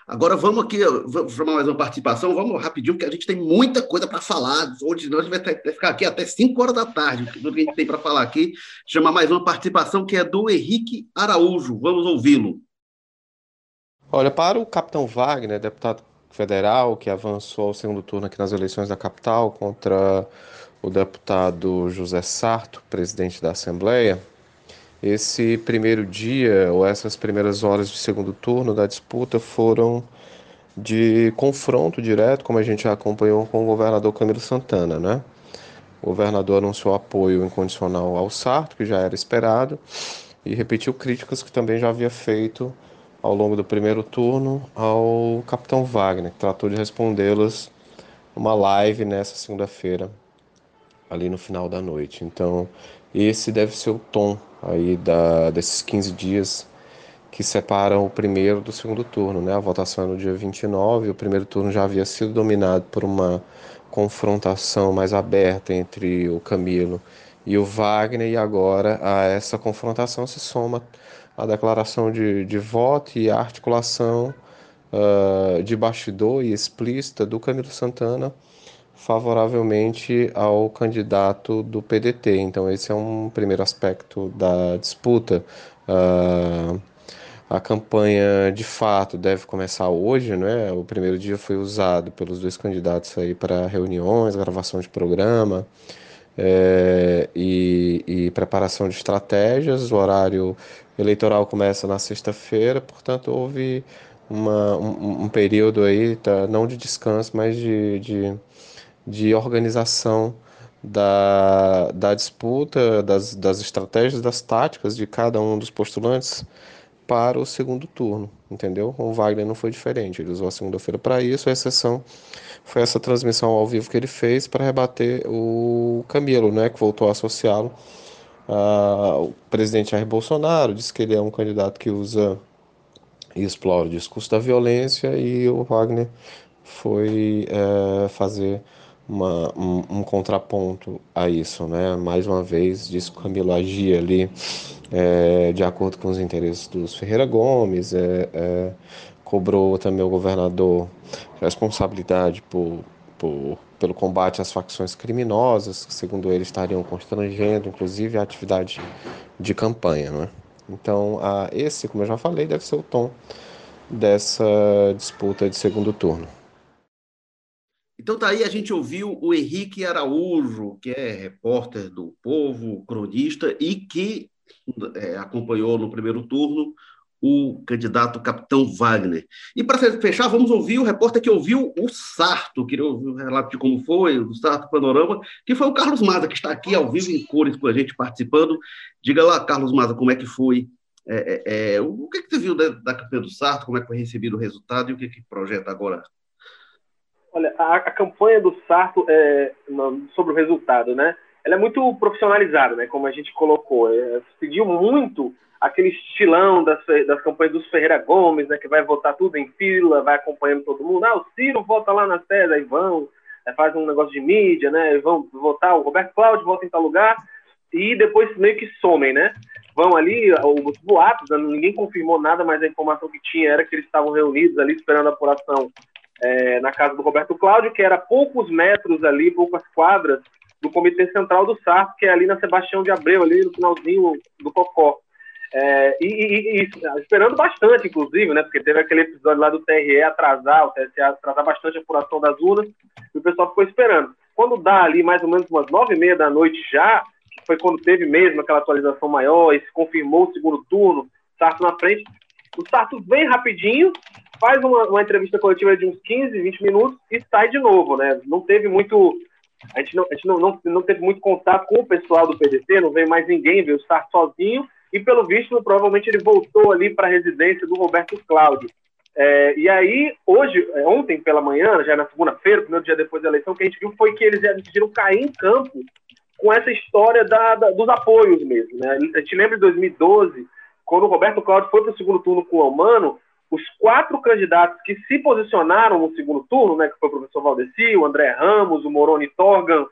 Agora vamos aqui, vamos chamar mais uma participação, vamos rapidinho, porque a gente tem muita coisa para falar. Hoje nós ter, ficar aqui até 5 horas da tarde, do que a gente tem para falar aqui. Chamar mais uma participação que é do Henrique Araújo. Vamos ouvi-lo. Olha, para o capitão Wagner, deputado federal, que avançou ao segundo turno aqui nas eleições da capital contra o deputado José Sarto, presidente da Assembleia, esse primeiro dia, ou essas primeiras horas de segundo turno da disputa, foram de confronto direto, como a gente já acompanhou com o governador Camilo Santana, né? O governador anunciou apoio incondicional ao Sarto, que já era esperado, e repetiu críticas que também já havia feito ao longo do primeiro turno ao capitão Wagner, que tratou de respondê-las numa live nessa segunda-feira, ali no final da noite. Então, esse deve ser o tom aí da, desses 15 dias que separam o primeiro do segundo turno. Né? A votação é no dia 29, o primeiro turno já havia sido dominado por uma confrontação mais aberta entre o Camilo e o Wagner, e agora a essa confrontação se soma a declaração de, de voto e a articulação uh, de bastidor e explícita do Camilo Santana favoravelmente ao candidato do PDT. Então, esse é um primeiro aspecto da disputa. Uh, a campanha de fato deve começar hoje, né? O primeiro dia foi usado pelos dois candidatos aí para reuniões, gravação de programa é, e, e, preparação de estratégias. O horário eleitoral começa na sexta-feira, portanto houve uma, um, um, período aí, tá, não de descanso, mas de, de, de organização da, da disputa, das, das estratégias, das táticas de cada um dos postulantes para o segundo turno, entendeu? O Wagner não foi diferente, ele usou a segunda-feira para isso, a exceção foi essa transmissão ao vivo que ele fez para rebater o Camilo, né, que voltou a associá-lo Uh, o presidente Jair Bolsonaro disse que ele é um candidato que usa e explora o discurso da violência e o Wagner foi é, fazer uma, um, um, contraponto a isso, né? Mais uma vez, disse que Camilo agia ali é, de acordo com os interesses dos Ferreira Gomes, é, é cobrou também o governador responsabilidade por, por pelo combate às facções criminosas, que, segundo ele, estariam constrangendo, inclusive, a atividade de campanha. Né? Então, a, esse, como eu já falei, deve ser o tom dessa disputa de segundo turno. Então tá aí, a gente ouviu o Henrique Araújo, que é repórter do Povo, cronista, e que é, acompanhou no primeiro turno o candidato capitão Wagner. E para fechar, vamos ouvir o repórter que ouviu o Sarto, queria ouvir o relato de como foi, o Sarto Panorama, que foi o Carlos Maza, que está aqui ao vivo em cores com a gente participando. Diga lá, Carlos Maza, como é que foi, é, é, é o que, que você viu da, da campanha do Sarto, como é que foi recebido o resultado e o que, que projeta agora? Olha, a, a campanha do Sarto, é, sobre o resultado, né? Ela é muito profissionalizada, né? Como a gente colocou. É, pediu muito aquele estilão das, das campanhas dos Ferreira Gomes, né, que vai votar tudo em fila, vai acompanhando todo mundo. Ah, o Ciro vota lá na sede, aí vão, aí faz um negócio de mídia, né, vão votar, o Roberto Cláudio vota em tal lugar, e depois meio que somem, né? vão ali, os boatos, ninguém confirmou nada, mas a informação que tinha era que eles estavam reunidos ali esperando a apuração é, na casa do Roberto Cláudio, que era poucos metros ali, poucas quadras do Comitê Central do SARP, que é ali na Sebastião de Abreu, ali no finalzinho do Cocó. É, e, e, e, esperando bastante, inclusive, né? Porque teve aquele episódio lá do TRE atrasar, o TSE atrasar bastante a apuração das urnas, e o pessoal ficou esperando. Quando dá ali mais ou menos umas nove e meia da noite já, que foi quando teve mesmo aquela atualização maior e se confirmou o segundo turno, Sarto na frente, o Sarto vem rapidinho, faz uma, uma entrevista coletiva de uns 15, 20 minutos e sai de novo, né? Não teve muito a gente, não, a gente não, não, não, teve muito contato com o pessoal do PDT, não veio mais ninguém, veio Sarto sozinho, e pelo visto, provavelmente ele voltou ali para a residência do Roberto Cláudio. É, e aí, hoje, é, ontem pela manhã, já na segunda-feira, primeiro dia depois da eleição, o que a gente viu foi que eles decidiram cair em campo com essa história da, da, dos apoios mesmo. Né? A gente lembra de 2012, quando o Roberto Cláudio foi para o segundo turno com o Almano, os quatro candidatos que se posicionaram no segundo turno, né, que foi o professor Valdeci, o André Ramos, o Moroni Torgan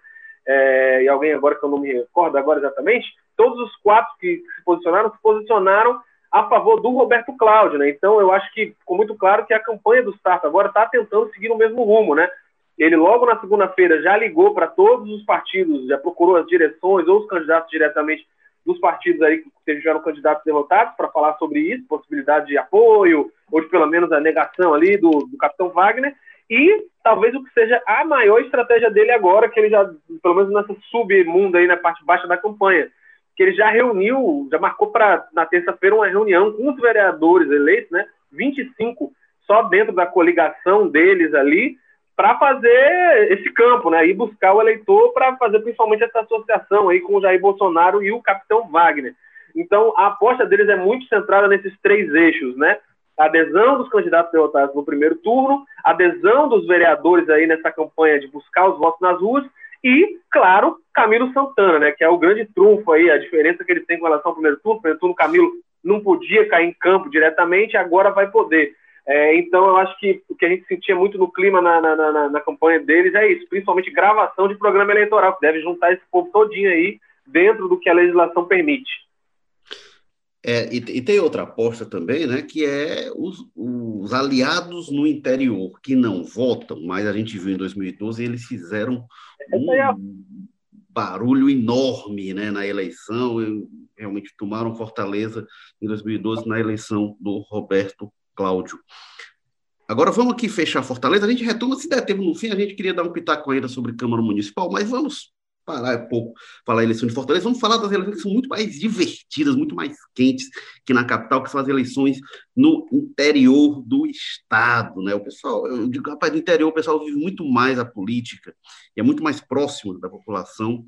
é, e alguém agora que eu não me recordo agora exatamente, todos os quatro que, que se posicionaram, se posicionaram a favor do Roberto Cláudio, né? Então eu acho que ficou muito claro que a campanha do Sarto agora está tentando seguir o mesmo rumo, né? Ele logo na segunda-feira já ligou para todos os partidos, já procurou as direções ou os candidatos diretamente dos partidos aí que tiveram candidatos derrotados para falar sobre isso, possibilidade de apoio, ou de pelo menos a negação ali do, do capitão Wagner, e talvez o que seja a maior estratégia dele agora, que ele já, pelo menos nessa submundo aí na parte baixa da campanha, que ele já reuniu, já marcou para na terça-feira uma reunião com os vereadores eleitos, né, 25 só dentro da coligação deles ali, para fazer esse campo, né? E buscar o eleitor para fazer principalmente essa associação aí com o Jair Bolsonaro e o capitão Wagner. Então, a aposta deles é muito centrada nesses três eixos, né? A adesão dos candidatos derrotados no primeiro turno, adesão dos vereadores aí nessa campanha de buscar os votos nas ruas e, claro, Camilo Santana, né? Que é o grande trunfo aí, a diferença que ele tem com relação ao primeiro turno. O primeiro turno, Camilo não podia cair em campo diretamente, agora vai poder. É, então, eu acho que o que a gente sentia muito no clima na, na, na, na, campanha deles é isso, principalmente gravação de programa eleitoral, que deve juntar esse povo todinho aí dentro do que a legislação permite. É, e, e, tem outra aposta também, né, que é os, os, aliados no interior que não votam, mas a gente viu em 2012 eles fizeram um é barulho enorme né, na eleição, realmente tomaram Fortaleza em 2012 na eleição do Roberto Cláudio. Agora vamos aqui fechar Fortaleza. A gente retoma, se der tempo no fim, a gente queria dar um pitaco ainda sobre Câmara Municipal, mas vamos parar um pouco, falar eleição de Fortaleza. Vamos falar das eleições que são muito mais divertidas, muito mais quentes que na capital, que são as eleições no interior do estado, né? O pessoal, eu digo, rapaz, no interior o pessoal vive muito mais a política é muito mais próximo da população.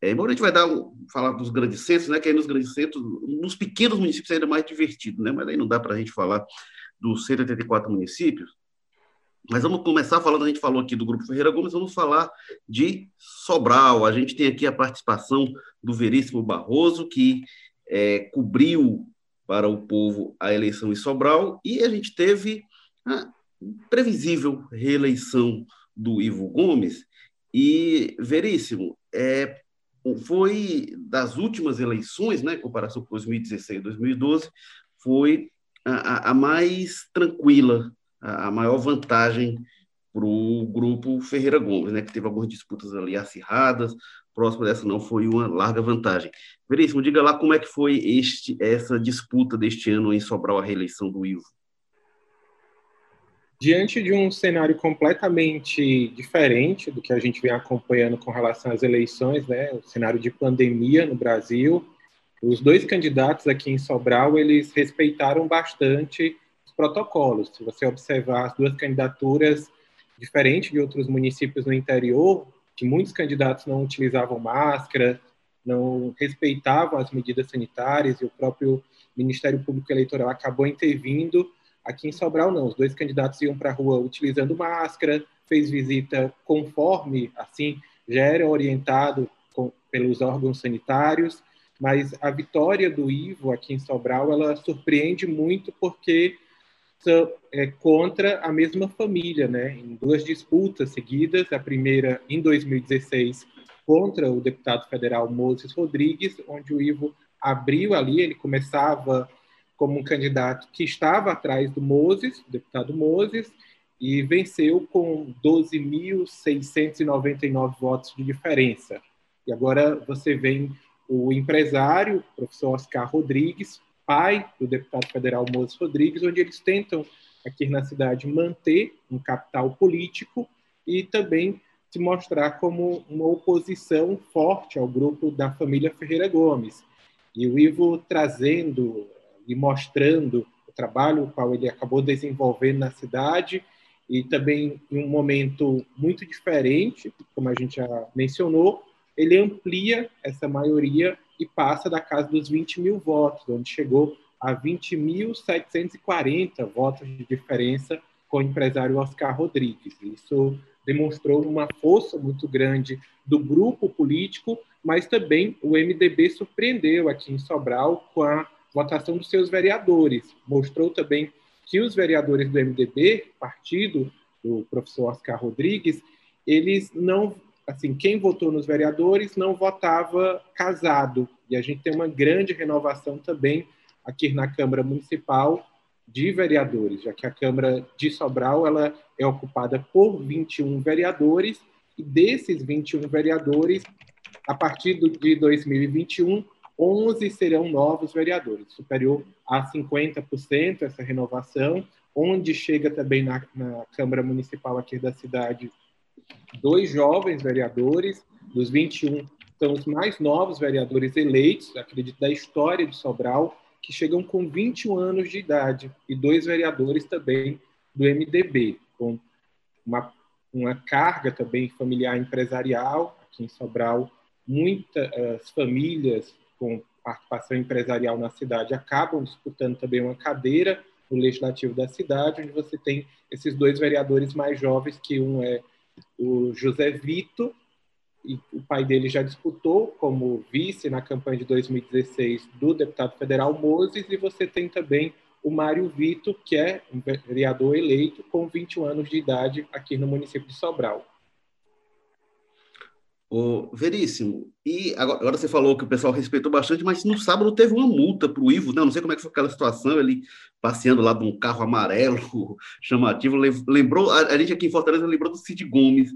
É, embora a gente vai dar, falar dos grandes centros, né, que aí nos grandes centros, nos pequenos municípios é ainda mais divertido, né, mas aí não dá para a gente falar dos 184 municípios. Mas vamos começar falando, a gente falou aqui do Grupo Ferreira Gomes, vamos falar de Sobral. A gente tem aqui a participação do Veríssimo Barroso, que é, cobriu para o povo a eleição em Sobral, e a gente teve a previsível reeleição do Ivo Gomes. E, Veríssimo, é, foi das últimas eleições, né, em comparação com 2016 e 2012, foi a, a mais tranquila, a, a maior vantagem para o grupo Ferreira Gomes, né, que teve algumas disputas ali acirradas, próximo dessa não foi uma larga vantagem. Veríssimo, diga lá como é que foi este, essa disputa deste ano em Sobral a reeleição do Ivo diante de um cenário completamente diferente do que a gente vem acompanhando com relação às eleições, né, o cenário de pandemia no Brasil, os dois candidatos aqui em Sobral, eles respeitaram bastante os protocolos. Se você observar as duas candidaturas, diferente de outros municípios no interior, que muitos candidatos não utilizavam máscara, não respeitavam as medidas sanitárias e o próprio Ministério Público Eleitoral acabou intervindo Aqui em Sobral, não. Os dois candidatos iam para a rua utilizando máscara, fez visita conforme, assim, já era orientado com, pelos órgãos sanitários, mas a vitória do Ivo aqui em Sobral, ela surpreende muito porque é contra a mesma família, né? Em duas disputas seguidas, a primeira em 2016 contra o deputado federal Moses Rodrigues, onde o Ivo abriu ali, ele começava como um candidato que estava atrás do Moses, deputado Moses, e venceu com 12.699 votos de diferença. E agora você vem o empresário, o professor Oscar Rodrigues, pai do deputado federal Moses Rodrigues, onde eles tentam aqui na cidade manter um capital político e também se mostrar como uma oposição forte ao grupo da família Ferreira Gomes. E o Ivo trazendo e mostrando o trabalho qual ele acabou desenvolvendo na cidade e também em um momento muito diferente, como a gente já mencionou, ele amplia essa maioria e passa da casa dos 20 mil votos, onde chegou a 20.740 votos de diferença com o empresário Oscar Rodrigues. Isso demonstrou uma força muito grande do grupo político, mas também o MDB surpreendeu aqui em Sobral com a votação dos seus vereadores. Mostrou também que os vereadores do MDB, partido do professor Oscar Rodrigues, eles não, assim, quem votou nos vereadores não votava casado. E a gente tem uma grande renovação também aqui na Câmara Municipal de vereadores, já que a Câmara de Sobral ela é ocupada por 21 vereadores e desses 21 vereadores, a partir de 2021, 11 serão novos vereadores, superior a 50% essa renovação, onde chega também na, na Câmara Municipal aqui da cidade dois jovens vereadores, dos 21 são os mais novos vereadores eleitos, acredito, da história de Sobral, que chegam com 21 anos de idade, e dois vereadores também do MDB, com uma, uma carga também familiar empresarial aqui em Sobral. Muitas famílias com participação empresarial na cidade acabam disputando também uma cadeira no legislativo da cidade, onde você tem esses dois vereadores mais jovens, que um é o José Vito, e o pai dele já disputou como vice na campanha de 2016 do deputado federal Moses, e você tem também o Mário Vito, que é um vereador eleito com 21 anos de idade aqui no município de Sobral. O Veríssimo, e agora, agora, você falou que o pessoal respeitou bastante, mas no sábado teve uma multa para o Ivo, né? não sei como é que foi aquela situação, ele passeando lá de um carro amarelo chamativo, lembrou, a, a gente aqui em Fortaleza lembrou do Cid Gomes,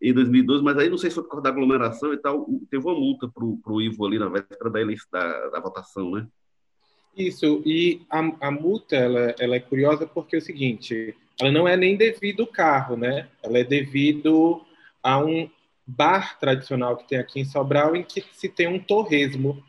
em 2012, mas aí não sei se foi por causa da aglomeração e tal, teve uma multa para o Ivo ali na véspera da, da, da votação, né? Isso, e a, a multa, ela, ela é curiosa porque é o seguinte, ela não é nem devido ao carro, né? Ela é devido a um bar tradicional que tem aqui em Sobral, em que se tem um torresmo,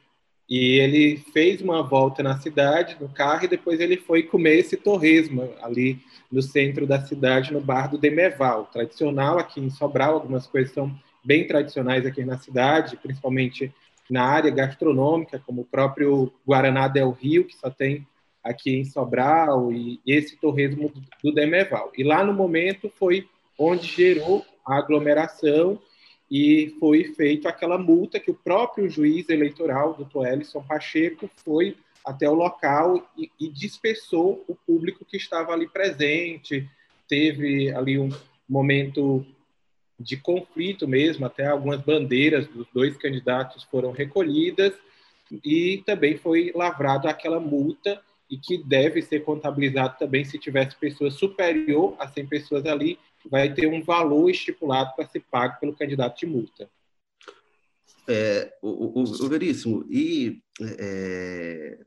e ele fez uma volta na cidade no carro e depois ele foi comer esse torresmo ali no centro da cidade, no bar do Demeval, tradicional aqui em Sobral. Algumas coisas são bem tradicionais aqui na cidade, principalmente na área gastronômica, como o próprio Guaraná del Rio, que só tem aqui em Sobral, e esse torresmo do Demeval. E lá no momento foi onde gerou a aglomeração e foi feita aquela multa que o próprio juiz eleitoral, doutor Ellison Pacheco, foi até o local e, e dispersou o público que estava ali presente. Teve ali um momento de conflito mesmo, até algumas bandeiras dos dois candidatos foram recolhidas e também foi lavrado aquela multa e que deve ser contabilizado também se tivesse pessoas superior a 100 pessoas ali, vai ter um valor estipulado para ser pago pelo candidato de multa. É, o, o, o Veríssimo, e é,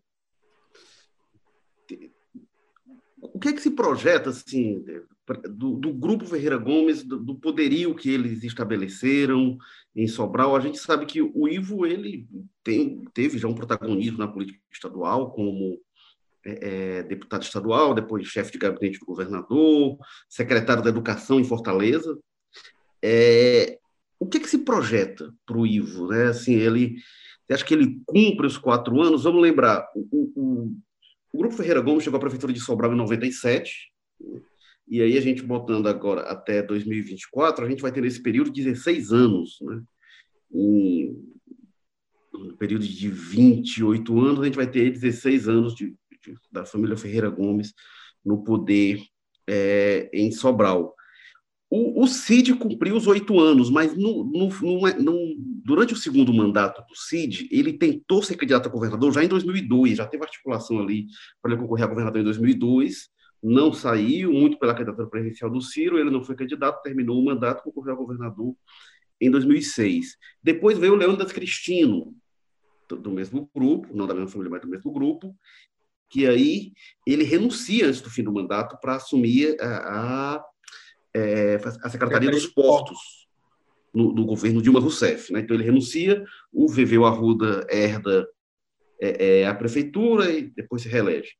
o que é que se projeta assim do, do grupo Ferreira Gomes, do, do, poderio que eles estabeleceram em Sobral? A gente sabe que o Ivo ele tem, teve já um protagonismo na política estadual como é, é, deputado estadual, depois chefe de gabinete do governador, secretário da Educação em Fortaleza. É, o que, que se projeta para o Ivo? Né? Assim, ele, acha que ele cumpre os quatro anos? Vamos lembrar, o, o, o Grupo Ferreira Gomes chegou à Prefeitura de Sobral em 97, e aí a gente botando agora até 2024, a gente vai ter nesse período 16 anos, né? Em, no período de 28 anos, a gente vai ter 16 anos de, da família Ferreira Gomes no poder é, em Sobral. O, o Cid cumpriu os oito anos, mas não, é, não, durante o segundo mandato do Cid, ele tentou ser candidato a governador já em 2002, já teve articulação ali para ele concorrer a governador em 2002, não saiu, muito pela candidatura presidencial do Ciro, ele não foi candidato, terminou o mandato, concorreu a governador em 2006. Depois veio o Leônidas Cristino, do mesmo grupo, não da mesma família, mas do mesmo grupo, que aí ele renuncia antes do fim do mandato para assumir a, a, é, a Secretaria dos Portos no, governo Dilma Rousseff. Né? Então ele renuncia, o Viveu Arruda herda é, é, a prefeitura e depois se reelege.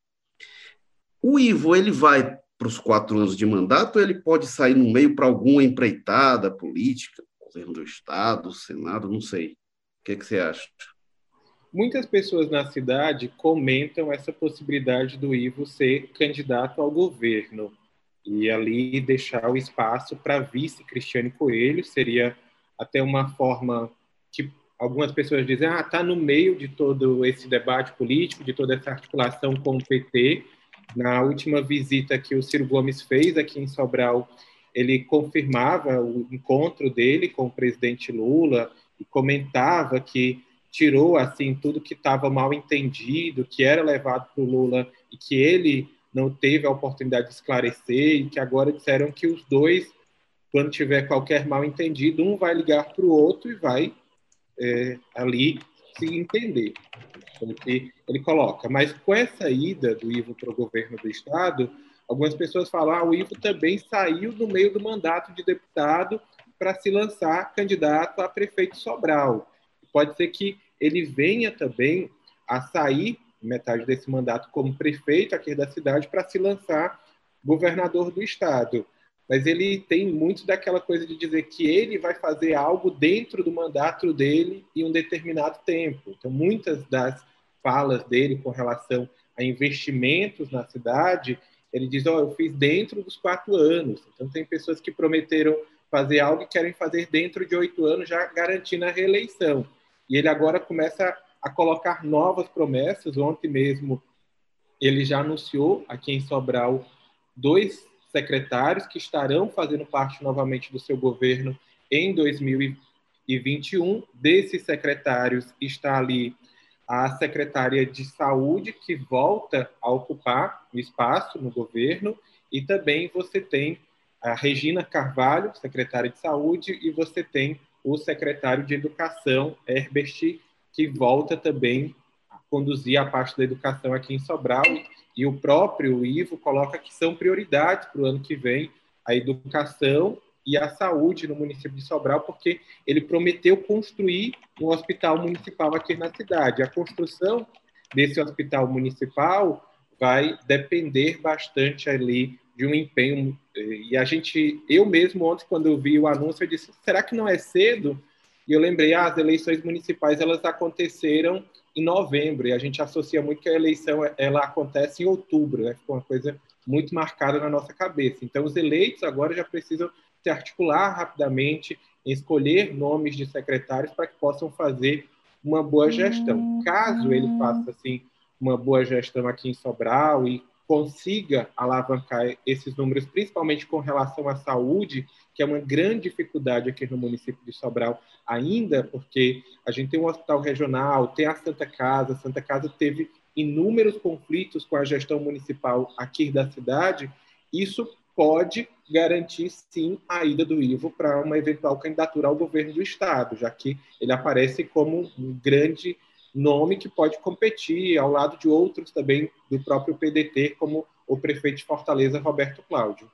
O Ivo ele vai para os quatro anos de mandato, ele pode sair no meio para alguma empreitada política, governo do Estado, Senado, não sei. O que, é que você acha? Muitas pessoas na cidade comentam essa possibilidade do Ivo ser candidato ao governo. E ali deixar o espaço para vice Cristiane Coelho seria até uma forma que algumas pessoas dizem ah está no meio de todo esse debate político de toda essa articulação com o PT na última visita que o Ciro Gomes fez aqui em Sobral ele confirmava o encontro dele com o presidente Lula e comentava que tirou assim tudo que estava mal entendido, que era levado para o Lula e que ele não teve a oportunidade de esclarecer e que agora disseram que os dois, quando tiver qualquer mal entendido, um vai ligar para o outro e vai é, ali se entender. Porque ele coloca, mas com essa ida do Ivo para o governo do estado, algumas pessoas falam, ah, o Ivo também saiu do meio do mandato de deputado para se lançar candidato a prefeito Sobral. Pode ser que ele venha também a sair metade desse mandato como prefeito aqui da cidade para se lançar governador do estado. Mas ele tem muito daquela coisa de dizer que ele vai fazer algo dentro do mandato dele em um determinado tempo. Então, muitas das falas dele com relação a investimentos na cidade, ele diz: Ó, oh, eu fiz dentro dos quatro anos. Então, tem pessoas que prometeram fazer algo e querem fazer dentro de oito anos, já garantindo a reeleição. E ele agora começa a colocar novas promessas. Ontem mesmo ele já anunciou aqui em Sobral dois secretários que estarão fazendo parte novamente do seu governo em 2021. Desses secretários está ali a secretária de saúde que volta a ocupar espaço no governo e também você tem a Regina Carvalho, secretária de saúde, e você tem o secretário de Educação, Herbert, que volta também a conduzir a parte da educação aqui em Sobral, e o próprio Ivo coloca que são prioridades para o ano que vem a educação e a saúde no município de Sobral, porque ele prometeu construir um hospital municipal aqui na cidade. A construção desse hospital municipal vai depender bastante ali de um empenho. E a gente, eu mesmo ontem, quando eu vi o anúncio, eu disse: será que não é cedo? E eu lembrei, ah, as eleições municipais elas aconteceram em novembro e a gente associa muito que a eleição ela acontece em outubro, né? Ficou uma coisa muito marcada na nossa cabeça. Então, os eleitos agora já precisam se articular rapidamente, escolher nomes de secretários para que possam fazer uma boa gestão. Caso ele faça assim uma boa gestão aqui em Sobral e consiga alavancar esses números, principalmente com relação à saúde, que é uma grande dificuldade aqui no município de Sobral ainda, porque a gente tem um hospital regional, tem a Santa Casa, a Santa Casa teve inúmeros conflitos com a gestão municipal aqui da cidade, isso pode garantir sim a ida do Ivo para uma eventual candidatura ao governo do estado, já que ele aparece como um grande nome que pode competir ao lado de outros também do próprio PDT, como o prefeito de Fortaleza, Roberto Cláudio.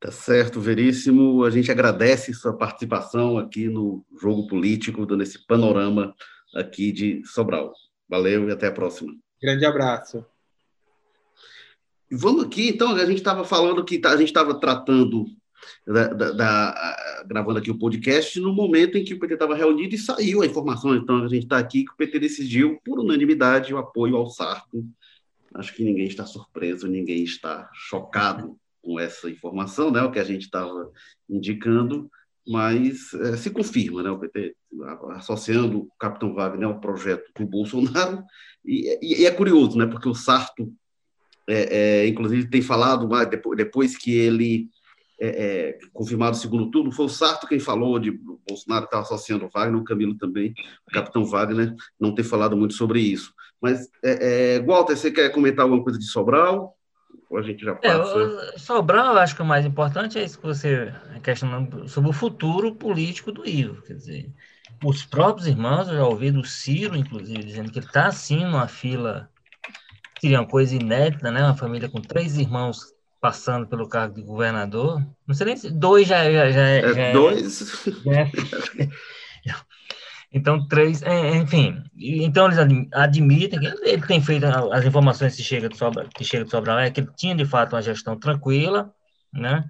Tá certo, Veríssimo. A gente agradece sua participação aqui no Jogo Político, dando esse panorama aqui de Sobral. Valeu e até a próxima. Grande abraço. Vamos aqui, então, a gente estava falando que tá, a gente estava tratando da, da, da, gravando aqui o podcast no momento em que o PT estava reunido e saiu a informação. Então, a gente está aqui que o PT decidiu, por unanimidade, o apoio ao Sarto. Acho que ninguém está surpreso, ninguém está chocado com essa informação, né? O que a gente estava indicando, mas é, se confirma, né? O PT associando o Capitão Wagner ao projeto do Bolsonaro. E, e, e é curioso, né? Porque o Sarto, é, é, inclusive, tem falado, depois, depois que ele é, é, confirmado o segundo turno, foi o Sarto quem falou de Bolsonaro está associando o Wagner, o Camilo também, o capitão Wagner, não ter falado muito sobre isso. Mas, é, é, Walter, você quer comentar alguma coisa de Sobral? Ou a gente já é, passa? É, Sobral, eu acho que o mais importante é isso que você questionando sobre o futuro político do Ivo. Quer dizer, os próprios irmãos, eu já ouvi do Ciro, inclusive, dizendo que ele está sim numa fila, seria uma coisa inédita, né? Uma família com três irmãos passando pelo cargo de governador. Não sei nem se dois já, já, já, é, já é dois. É, então, três, é, enfim. Então, eles admitem que ele tem feito as informações que chega de Sobral, que chega de Sobral é que ele tinha, de fato, uma gestão tranquila, né?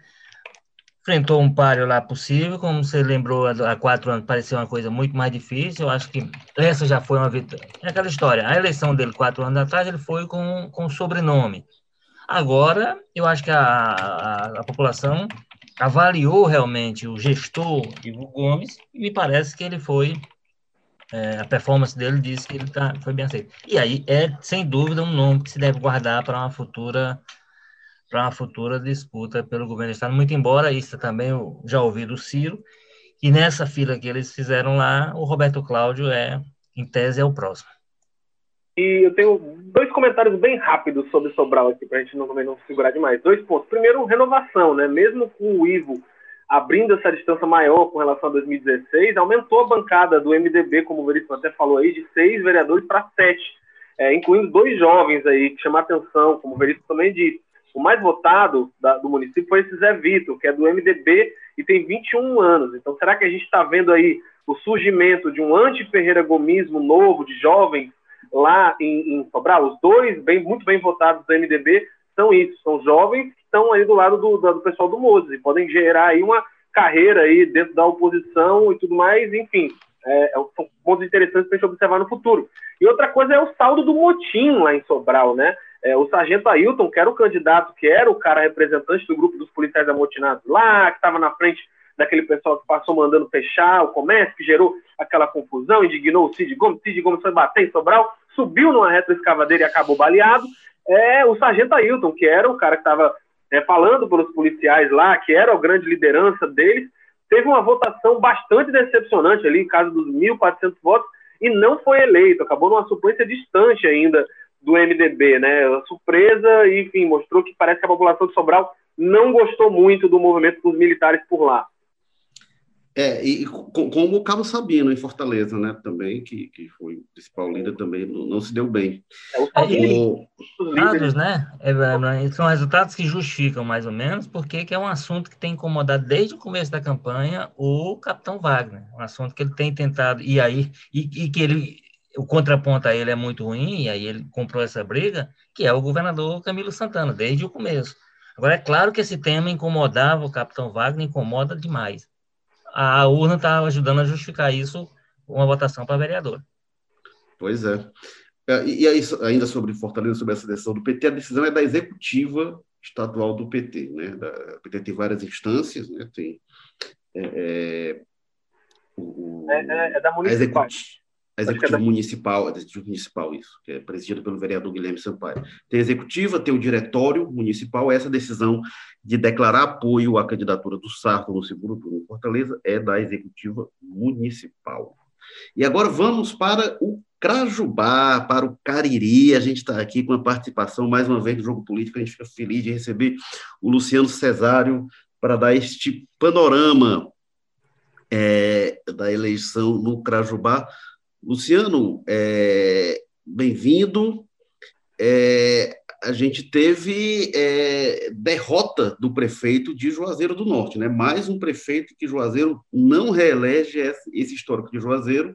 Enfrentou um páreo lá possível, como você lembrou, há quatro anos parecia uma coisa muito mais difícil. Eu acho que essa já foi uma vitória. É aquela história. A eleição dele, quatro anos atrás, ele foi com, com sobrenome. Agora, eu acho que a, a, a população avaliou realmente o gestor Ivo Gomes e me parece que ele foi é, a performance dele diz que ele tá, foi bem aceito. E aí é, sem dúvida, um nome que se deve guardar para uma futura para uma futura disputa pelo governo do Estado, muito embora isso também eu já ouvi do Ciro, e nessa fila que eles fizeram lá, o Roberto Cláudio é, em tese, é o próximo. E eu tenho dois comentários bem rápidos sobre Sobral aqui, para a gente não, não segurar demais. Dois pontos. Primeiro, renovação, né? Mesmo com o Ivo abrindo essa distância maior com relação a 2016, aumentou a bancada do MDB, como o Veríssimo até falou aí, de seis vereadores para sete, é, incluindo dois jovens aí, que chamam a atenção, como o Veríssimo também disse. O mais votado da, do município foi esse Zé Vitor, que é do MDB e tem 21 anos. Então, será que a gente está vendo aí o surgimento de um anti-Ferreira Gomismo novo, de jovens, lá em, em Sobral? Os dois, bem, muito bem votados do MDB, são isso, são jovens que estão aí do lado do, do, pessoal do Moses e podem gerar aí uma carreira aí dentro da oposição e tudo mais, enfim, é, é são pontos interessantes para a gente observar no futuro. E outra coisa é o saldo do motim lá em Sobral, né? É, o sargento Ailton, que era o candidato, que era o cara representante do grupo dos policiais amotinados lá, que estava na frente daquele pessoal que passou mandando fechar o comércio, que gerou aquela confusão, indignou o Cid Gomes, Cid Gomes foi bater em Sobral, subiu numa retroescavadeira e acabou baleado é o sargento Ailton, que era o cara que estava é, falando pelos policiais lá, que era a grande liderança deles, teve uma votação bastante decepcionante ali, em casa dos 1.400 votos, e não foi eleito, acabou numa suplência distante ainda do MDB, né? Surpresa, enfim, mostrou que parece que a população de Sobral não gostou muito do movimento dos militares por lá. É, e como o Cabo Sabino em Fortaleza, né, também, que, que foi principal líder, também não, não se deu bem. É, o... Resultados, né, é, são resultados que justificam, mais ou menos, porque é um assunto que tem incomodado desde o começo da campanha o capitão Wagner, um assunto que ele tem tentado, e aí, e, e que ele, o contraponto a ele é muito ruim, e aí ele comprou essa briga, que é o governador Camilo Santana, desde o começo. Agora, é claro que esse tema incomodava o capitão Wagner, incomoda demais a urna está ajudando a justificar isso uma votação para vereador. Pois é. é e aí, ainda sobre Fortaleza, sobre essa decisão do PT, a decisão é da executiva estadual do PT. Né? o PT tem várias instâncias, né? tem é, é, o, é, é, é da municipal. A executiva é municipal, a executiva municipal, isso, que é presidida pelo vereador Guilherme Sampaio. Tem a executiva, tem o diretório municipal, essa decisão de declarar apoio à candidatura do Sarto no segundo turno em Fortaleza é da executiva municipal. E agora vamos para o Crajubá, para o Cariri. A gente está aqui com a participação, mais uma vez, do Jogo Político. A gente fica feliz de receber o Luciano Cesário para dar este panorama é, da eleição no Crajubá. Luciano, é, bem-vindo. É, a gente teve é, derrota do prefeito de Juazeiro do Norte, né? Mais um prefeito que Juazeiro não reelege esse, histórico de Juazeiro.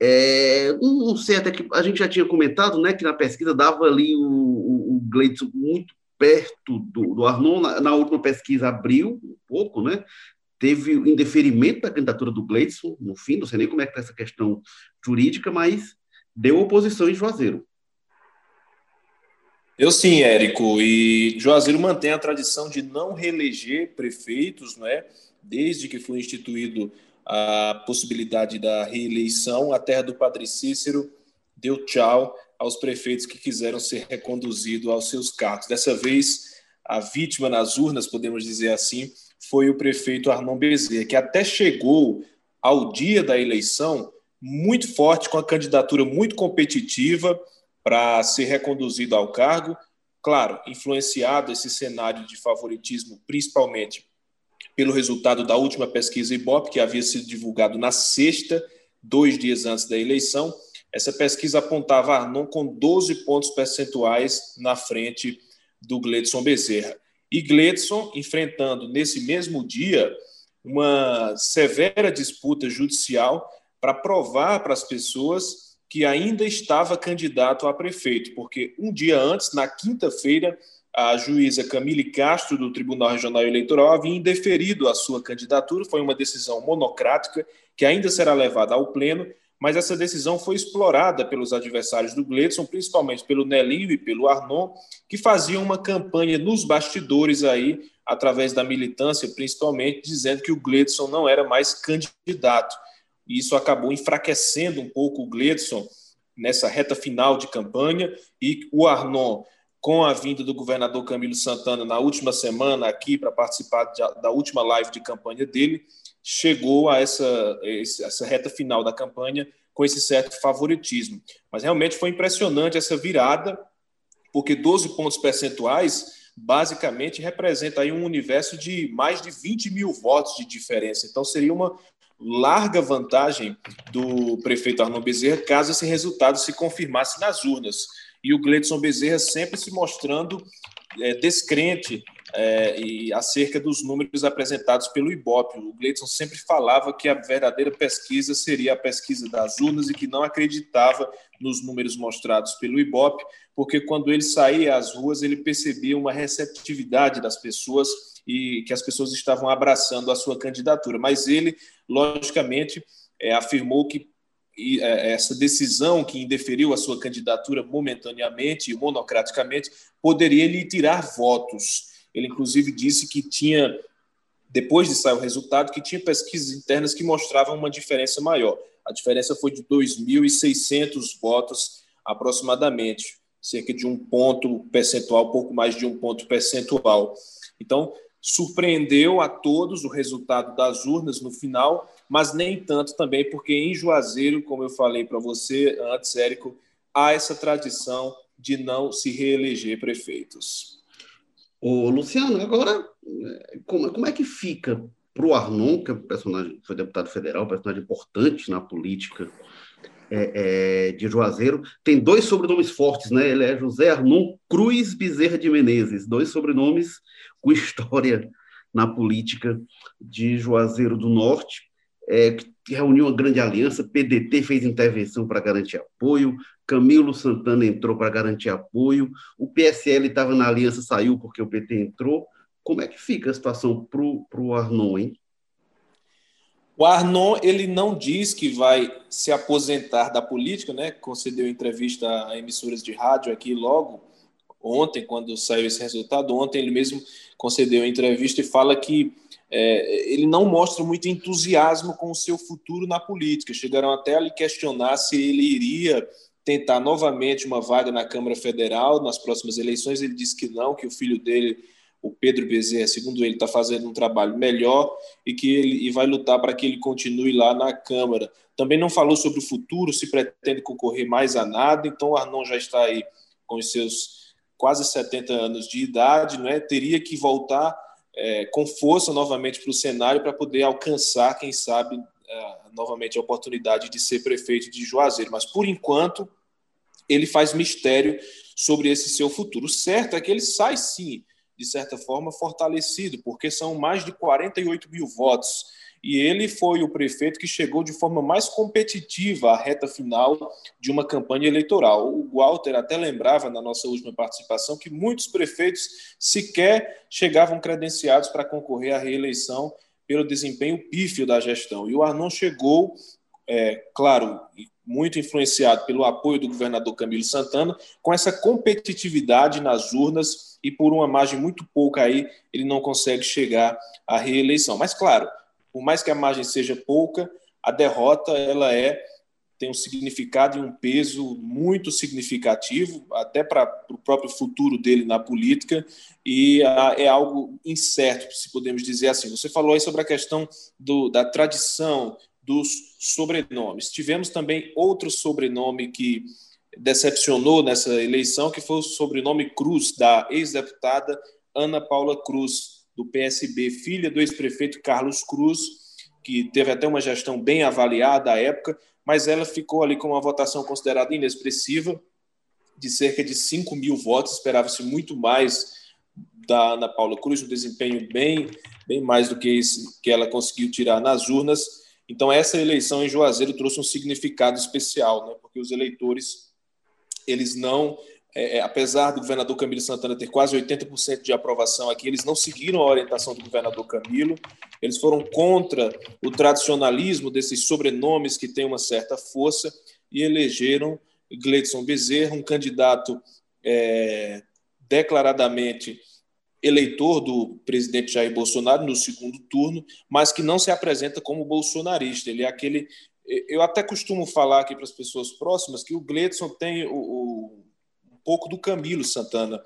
É, não que a gente já tinha comentado, né, que na pesquisa dava ali o, o, o Gleidson muito perto do, do Arnon. Na, na, última pesquisa abriu um pouco, né? Teve o indeferimento da candidatura do Gleidson, no fim, não sei nem como é que está essa questão jurídica, mas deu oposição em Juazeiro. Eu sim, Érico, e Juazeiro mantém a tradição de não reeleger prefeitos, né? desde que foi instituído a possibilidade da reeleição, a terra do Padre Cícero deu tchau aos prefeitos que quiseram ser reconduzidos aos seus cargos. Dessa vez, a vítima nas urnas, podemos dizer assim, foi o prefeito Armand Bezerra, que até chegou ao dia da eleição muito forte, com a candidatura muito competitiva para ser reconduzido ao cargo. Claro, influenciado esse cenário de favoritismo, principalmente pelo resultado da última pesquisa Ibope, que havia sido divulgado na sexta, dois dias antes da eleição. Essa pesquisa apontava Arnon com 12 pontos percentuais na frente do Gledson Bezerra. E Gledson enfrentando nesse mesmo dia uma severa disputa judicial para provar para as pessoas que ainda estava candidato a prefeito, porque um dia antes, na quinta-feira, a juíza Camille Castro, do Tribunal Regional Eleitoral, havia indeferido a sua candidatura. Foi uma decisão monocrática que ainda será levada ao Pleno, mas essa decisão foi explorada pelos adversários do Gledson, principalmente pelo Nelinho e pelo Arnon, que faziam uma campanha nos bastidores aí, através da militância, principalmente, dizendo que o Gledson não era mais candidato. E isso acabou enfraquecendo um pouco o Gledson nessa reta final de campanha, e o Arnon com a vinda do governador Camilo Santana na última semana aqui para participar da última live de campanha dele, chegou a essa, essa reta final da campanha com esse certo favoritismo. Mas realmente foi impressionante essa virada, porque 12 pontos percentuais basicamente representa aí um universo de mais de 20 mil votos de diferença. Então seria uma larga vantagem do prefeito Arnon Bezerra caso esse resultado se confirmasse nas urnas e o Gleidson Bezerra sempre se mostrando é, descrente é, e acerca dos números apresentados pelo Ibope. O Gleidson sempre falava que a verdadeira pesquisa seria a pesquisa das urnas e que não acreditava nos números mostrados pelo Ibope, porque quando ele saía às ruas ele percebia uma receptividade das pessoas e que as pessoas estavam abraçando a sua candidatura. Mas ele, logicamente, é, afirmou que é, essa decisão que indeferiu a sua candidatura momentaneamente e monocraticamente poderia lhe tirar votos. Ele, inclusive, disse que tinha, depois de sair o resultado, que tinha pesquisas internas que mostravam uma diferença maior. A diferença foi de 2.600 votos aproximadamente, cerca de um ponto percentual, pouco mais de um ponto percentual. Então, surpreendeu a todos o resultado das urnas no final, mas nem tanto também, porque em Juazeiro, como eu falei para você antes, Érico, há essa tradição de não se reeleger prefeitos. Ô, Luciano, agora, como, como é que fica para o Arnon, que é um personagem, foi deputado federal, personagem importante na política é, é, de Juazeiro, tem dois sobrenomes fortes, né? Ele é José Arnon Cruz Bezerra de Menezes, dois sobrenomes com história na política de Juazeiro do Norte é, que reuniu uma grande aliança, PDT fez intervenção para garantir apoio, Camilo Santana entrou para garantir apoio, o PSL estava na aliança, saiu porque o PT entrou. Como é que fica a situação para o Arnon, hein? O Arnon, ele não diz que vai se aposentar da política, né? Concedeu entrevista a emissoras de rádio aqui logo ontem, quando saiu esse resultado. Ontem ele mesmo concedeu entrevista e fala que é, ele não mostra muito entusiasmo com o seu futuro na política. Chegaram até a lhe questionar se ele iria tentar novamente uma vaga na Câmara Federal nas próximas eleições. Ele disse que não, que o filho dele, o Pedro Bezerra, segundo ele, está fazendo um trabalho melhor e que ele e vai lutar para que ele continue lá na Câmara. Também não falou sobre o futuro, se pretende concorrer mais a nada. Então, o Arnon já está aí com os seus quase 70 anos de idade, não é? teria que voltar é, com força novamente para o cenário para poder alcançar, quem sabe, é, novamente a oportunidade de ser prefeito de Juazeiro. Mas, por enquanto, ele faz mistério sobre esse seu futuro. O certo é que ele sai, sim, de certa forma, fortalecido, porque são mais de 48 mil votos e ele foi o prefeito que chegou de forma mais competitiva à reta final de uma campanha eleitoral. O Walter até lembrava na nossa última participação que muitos prefeitos sequer chegavam credenciados para concorrer à reeleição pelo desempenho pífio da gestão. E o Arnon chegou, é, claro, muito influenciado pelo apoio do governador Camilo Santana, com essa competitividade nas urnas e por uma margem muito pouca aí, ele não consegue chegar à reeleição. Mas, claro, por mais que a margem seja pouca, a derrota ela é tem um significado e um peso muito significativo, até para o próprio futuro dele na política, e a, é algo incerto, se podemos dizer assim. Você falou aí sobre a questão do, da tradição dos sobrenomes. Tivemos também outro sobrenome que decepcionou nessa eleição, que foi o sobrenome Cruz, da ex-deputada Ana Paula Cruz, do PSB, filha do ex-prefeito Carlos Cruz, que teve até uma gestão bem avaliada à época, mas ela ficou ali com uma votação considerada inexpressiva, de cerca de 5 mil votos, esperava-se muito mais da Ana Paula Cruz, um desempenho bem, bem mais do que esse que ela conseguiu tirar nas urnas. Então, essa eleição em Juazeiro trouxe um significado especial, né? porque os eleitores, eles não, é, é apesar do governador Camilo Santana ter quase 80% de aprovação aqui, eles não seguiram a orientação do governador Camilo, eles foram contra o tradicionalismo desses sobrenomes que têm uma certa força e elegeram Gleidson Bezerra, um candidato é, declaradamente eleitor do presidente Jair Bolsonaro no segundo turno, mas que não se apresenta como bolsonarista. Ele é aquele. Eu até costumo falar aqui para as pessoas próximas que o Gledson tem o, o, pouco do Camilo Santana,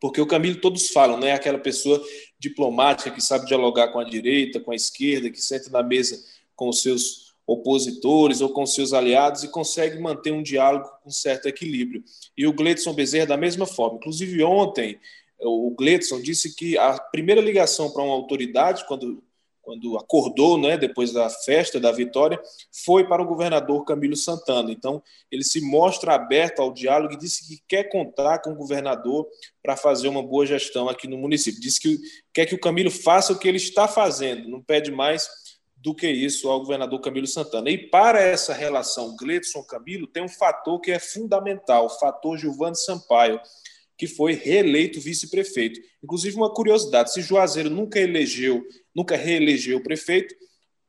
porque o Camilo todos falam, né? Aquela pessoa diplomática que sabe dialogar com a direita, com a esquerda, que senta na mesa com os seus opositores ou com seus aliados e consegue manter um diálogo com certo equilíbrio. E o Gledson Bezerra da mesma forma. Inclusive ontem o Gledson disse que a primeira ligação para uma autoridade, quando, quando acordou, né, depois da festa da vitória, foi para o governador Camilo Santana. Então, ele se mostra aberto ao diálogo e disse que quer contar com o governador para fazer uma boa gestão aqui no município. Disse que quer que o Camilo faça o que ele está fazendo, não pede mais do que isso ao governador Camilo Santana. E para essa relação Gledson-Camilo, tem um fator que é fundamental, o fator Giovanni Sampaio que foi reeleito vice-prefeito. Inclusive, uma curiosidade: se Juazeiro nunca elegeu, nunca reelegeu o prefeito,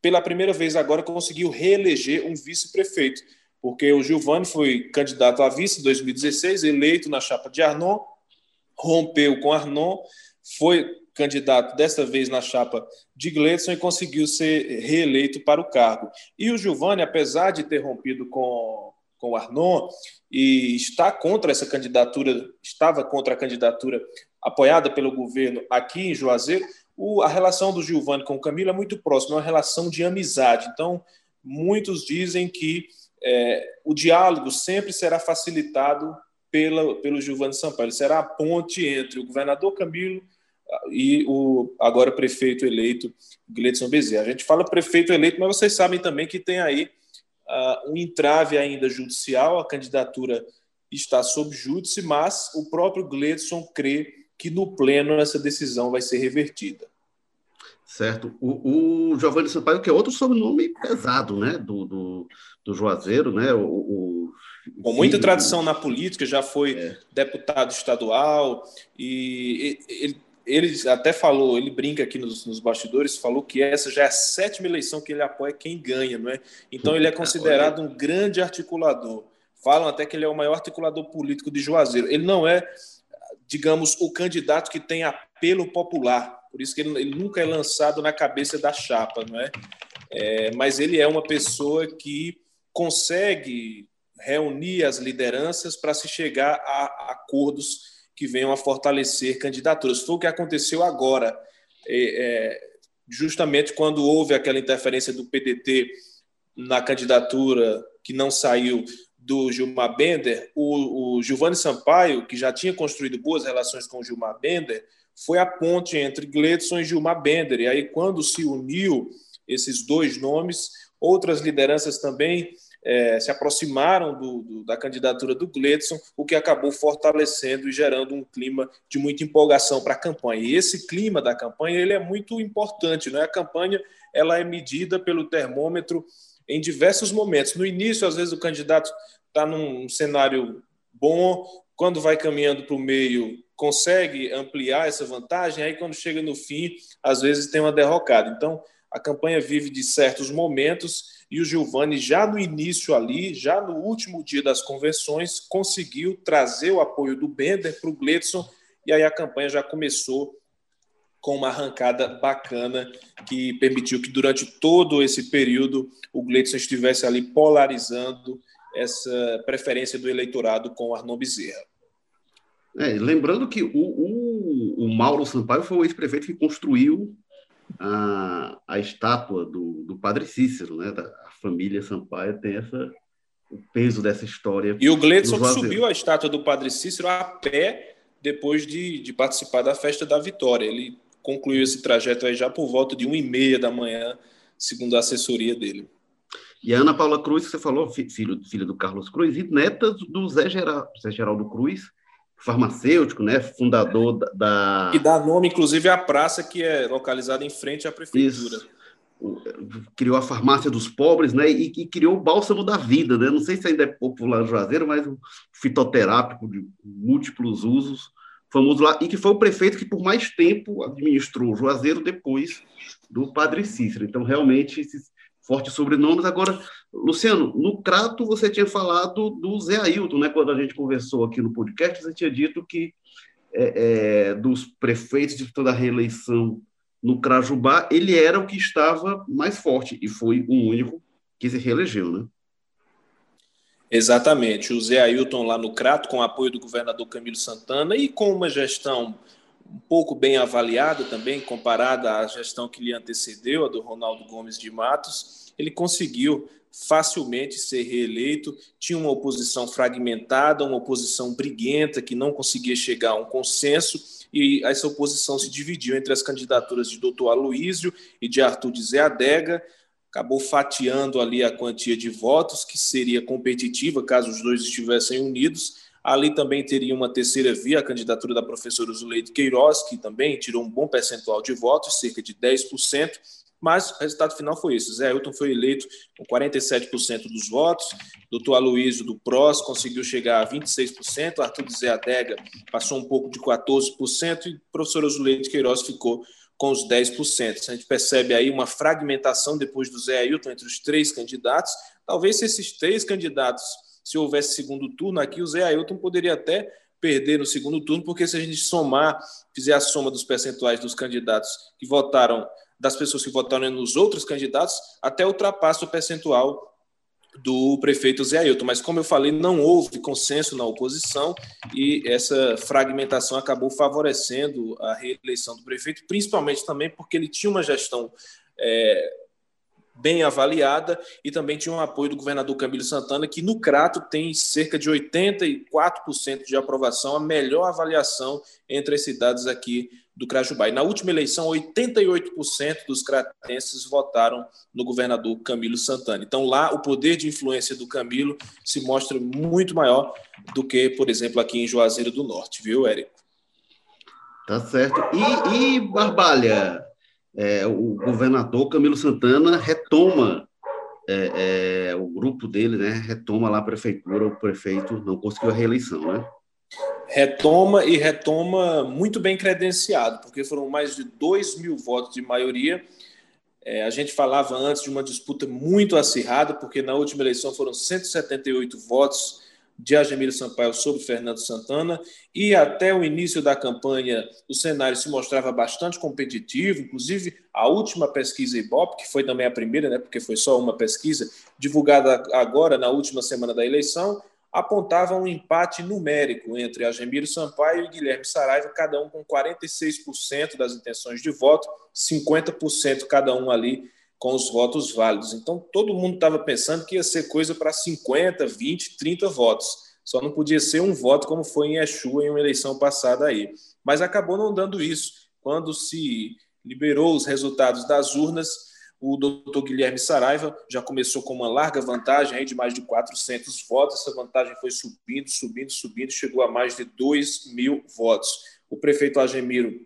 pela primeira vez agora conseguiu reeleger um vice-prefeito, porque o Giovanni foi candidato a vice em 2016, eleito na chapa de Arnon, rompeu com Arnon, foi candidato desta vez na chapa de Gledson e conseguiu ser reeleito para o cargo. E o Giovanni, apesar de ter rompido com com o Arnon e está contra essa candidatura, estava contra a candidatura apoiada pelo governo aqui em Juazeiro, o, a relação do Gilvani com o Camilo é muito próxima, é uma relação de amizade. Então, muitos dizem que é, o diálogo sempre será facilitado pela, pelo Gilvani Sampaio, ele será a ponte entre o governador Camilo e o agora prefeito eleito Gleidson Bezerra. A gente fala prefeito eleito, mas vocês sabem também que tem aí uh, um entrave ainda judicial, a candidatura está sob júdice, mas o próprio Gledson crê que no pleno essa decisão vai ser revertida. Certo. O, o Giovanni Sampaio, que é outro sobrenome pesado, né, do, do, do Juazeiro, né, o, o com muita tradição na política, já foi é. deputado estadual e ele ele até falou, ele brinca aqui nos, nos, bastidores, falou que essa já é a sétima eleição que ele apoia quem ganha, não é? Então ele é considerado um grande articulador. Falam até que ele é o maior articulador político de Juazeiro. Ele não é, digamos, o candidato que tem apelo popular. Por isso que ele, ele nunca é lançado na cabeça da chapa, não é? é mas ele é uma pessoa que consegue reunir as lideranças para se chegar a acordos que venham a fortalecer candidaturas. Foi o que aconteceu agora, é, é, justamente quando houve aquela interferência do PDT na candidatura que não saiu do Gilmar Bender, o, o Giovanni Sampaio, que já tinha construído boas relações com o Gilmar Bender, foi a ponte entre Gledson e Gilmar Bender. E aí, quando se uniu esses dois nomes, outras lideranças também é, se aproximaram do, do, da candidatura do Gledson, o que acabou fortalecendo e gerando um clima de muita empolgação para a campanha. E esse clima da campanha ele é muito importante. Né? A campanha ela é medida pelo termômetro em diversos momentos. No início, às vezes, o candidato está num cenário bom, quando vai caminhando para o meio, consegue ampliar essa vantagem, aí quando chega no fim, às vezes tem uma derrocada. Então, a campanha vive de certos momentos e o Giovanni, já no início ali, já no último dia das convenções, conseguiu trazer o apoio do Bender para o Gledson, e aí a campanha já começou com uma arrancada bacana que permitiu que durante todo esse período o Gledson estivesse ali polarizando essa preferência do eleitorado com o Arnon Bezerra. É, lembrando que o, o, o Mauro Sampaio foi o ex-prefeito que construiu a, a estátua do, do padre Cícero, né? A família Sampaio tem essa, o peso dessa história. E o Gledson subiu a estátua do padre Cícero a pé depois de, de participar da festa da vitória. Ele concluiu esse trajeto aí já por volta de uma e meia da manhã, segundo a assessoria dele. E a Ana Paula Cruz, que você falou, filho, filha do Carlos Cruz, e neta do Zé, Geral, Zé Geraldo Cruz, farmacêutico, né, fundador da... E dá nome, inclusive, à praça que é localizada em frente à prefeitura. Isso. Criou a farmácia dos pobres, né, e, e, criou o bálsamo da vida, né, não sei se ainda é popular no Juazeiro, mas um fitoterápico de múltiplos usos, famoso lá, e que foi o prefeito que por mais tempo administrou o Juazeiro depois do Padre Cícero. Então, realmente, esses fortes sobrenomes. Agora, Luciano, no Crato você tinha falado do Zé Ailton, né? Quando a gente conversou aqui no podcast, você tinha dito que é, é, dos prefeitos de toda a reeleição no Crajubá, ele era o que estava mais forte e foi o único que se reelegeu, né? Exatamente. O Zé Ailton lá no Crato, com o apoio do governador Camilo Santana e com uma gestão um pouco bem avaliada também, comparada à gestão que lhe antecedeu, a do Ronaldo Gomes de Matos, ele conseguiu facilmente ser reeleito. Tinha uma oposição fragmentada, uma oposição briguenta, que não conseguia chegar a um consenso, e essa oposição se dividiu entre as candidaturas de doutor Aloísio e de Arthur de Zé Adega, acabou fatiando ali a quantia de votos, que seria competitiva caso os dois estivessem unidos, Ali também teria uma terceira via, a candidatura da professora Zuleide Queiroz, que também tirou um bom percentual de votos, cerca de 10%, mas o resultado final foi esse. Zé Hilton foi eleito com 47% dos votos, doutor Aloysio do PROS conseguiu chegar a 26%, Arthur de Zé Adega passou um pouco de 14% e professora Zuleide Queiroz ficou com os 10%. A gente percebe aí uma fragmentação depois do Zé Hilton entre os três candidatos. Talvez se esses três candidatos se houvesse segundo turno, aqui o Zé Ailton poderia até perder no segundo turno, porque se a gente somar, fizer a soma dos percentuais dos candidatos que votaram, das pessoas que votaram nos outros candidatos, até ultrapassa o percentual do prefeito Zé Ailton. Mas, como eu falei, não houve consenso na oposição e essa fragmentação acabou favorecendo a reeleição do prefeito, principalmente também porque ele tinha uma gestão. É, bem avaliada e também tinha um apoio do governador Camilo Santana, que no Crato tem cerca de 84% de aprovação, a melhor avaliação entre as cidades aqui do Crajubá. E na última eleição, 88% dos cratenses votaram no governador Camilo Santana. Então lá o poder de influência do Camilo se mostra muito maior do que, por exemplo, aqui em Juazeiro do Norte, viu, Érico? Tá certo. E, e Barbalha, é, o governador Camilo Santana retoma é, é, o grupo dele, né? Retoma lá a prefeitura, o prefeito não conseguiu a reeleição, né? Retoma e retoma muito bem credenciado, porque foram mais de 2 mil votos de maioria. É, a gente falava antes de uma disputa muito acirrada, porque na última eleição foram 178 votos de Agemiro Sampaio sobre Fernando Santana, e até o início da campanha o cenário se mostrava bastante competitivo, inclusive a última pesquisa Ibope, que foi também a primeira, né, porque foi só uma pesquisa, divulgada agora na última semana da eleição, apontava um empate numérico entre Agemiro Sampaio e Guilherme Saraiva, cada um com 46% das intenções de voto, 50% cada um ali com os votos válidos. Então, todo mundo estava pensando que ia ser coisa para 50, 20, 30 votos. Só não podia ser um voto como foi em Exu em uma eleição passada aí. Mas acabou não dando isso. Quando se liberou os resultados das urnas, o doutor Guilherme Saraiva já começou com uma larga vantagem aí de mais de 400 votos. Essa vantagem foi subindo, subindo, subindo, chegou a mais de 2 mil votos. O prefeito Agemiro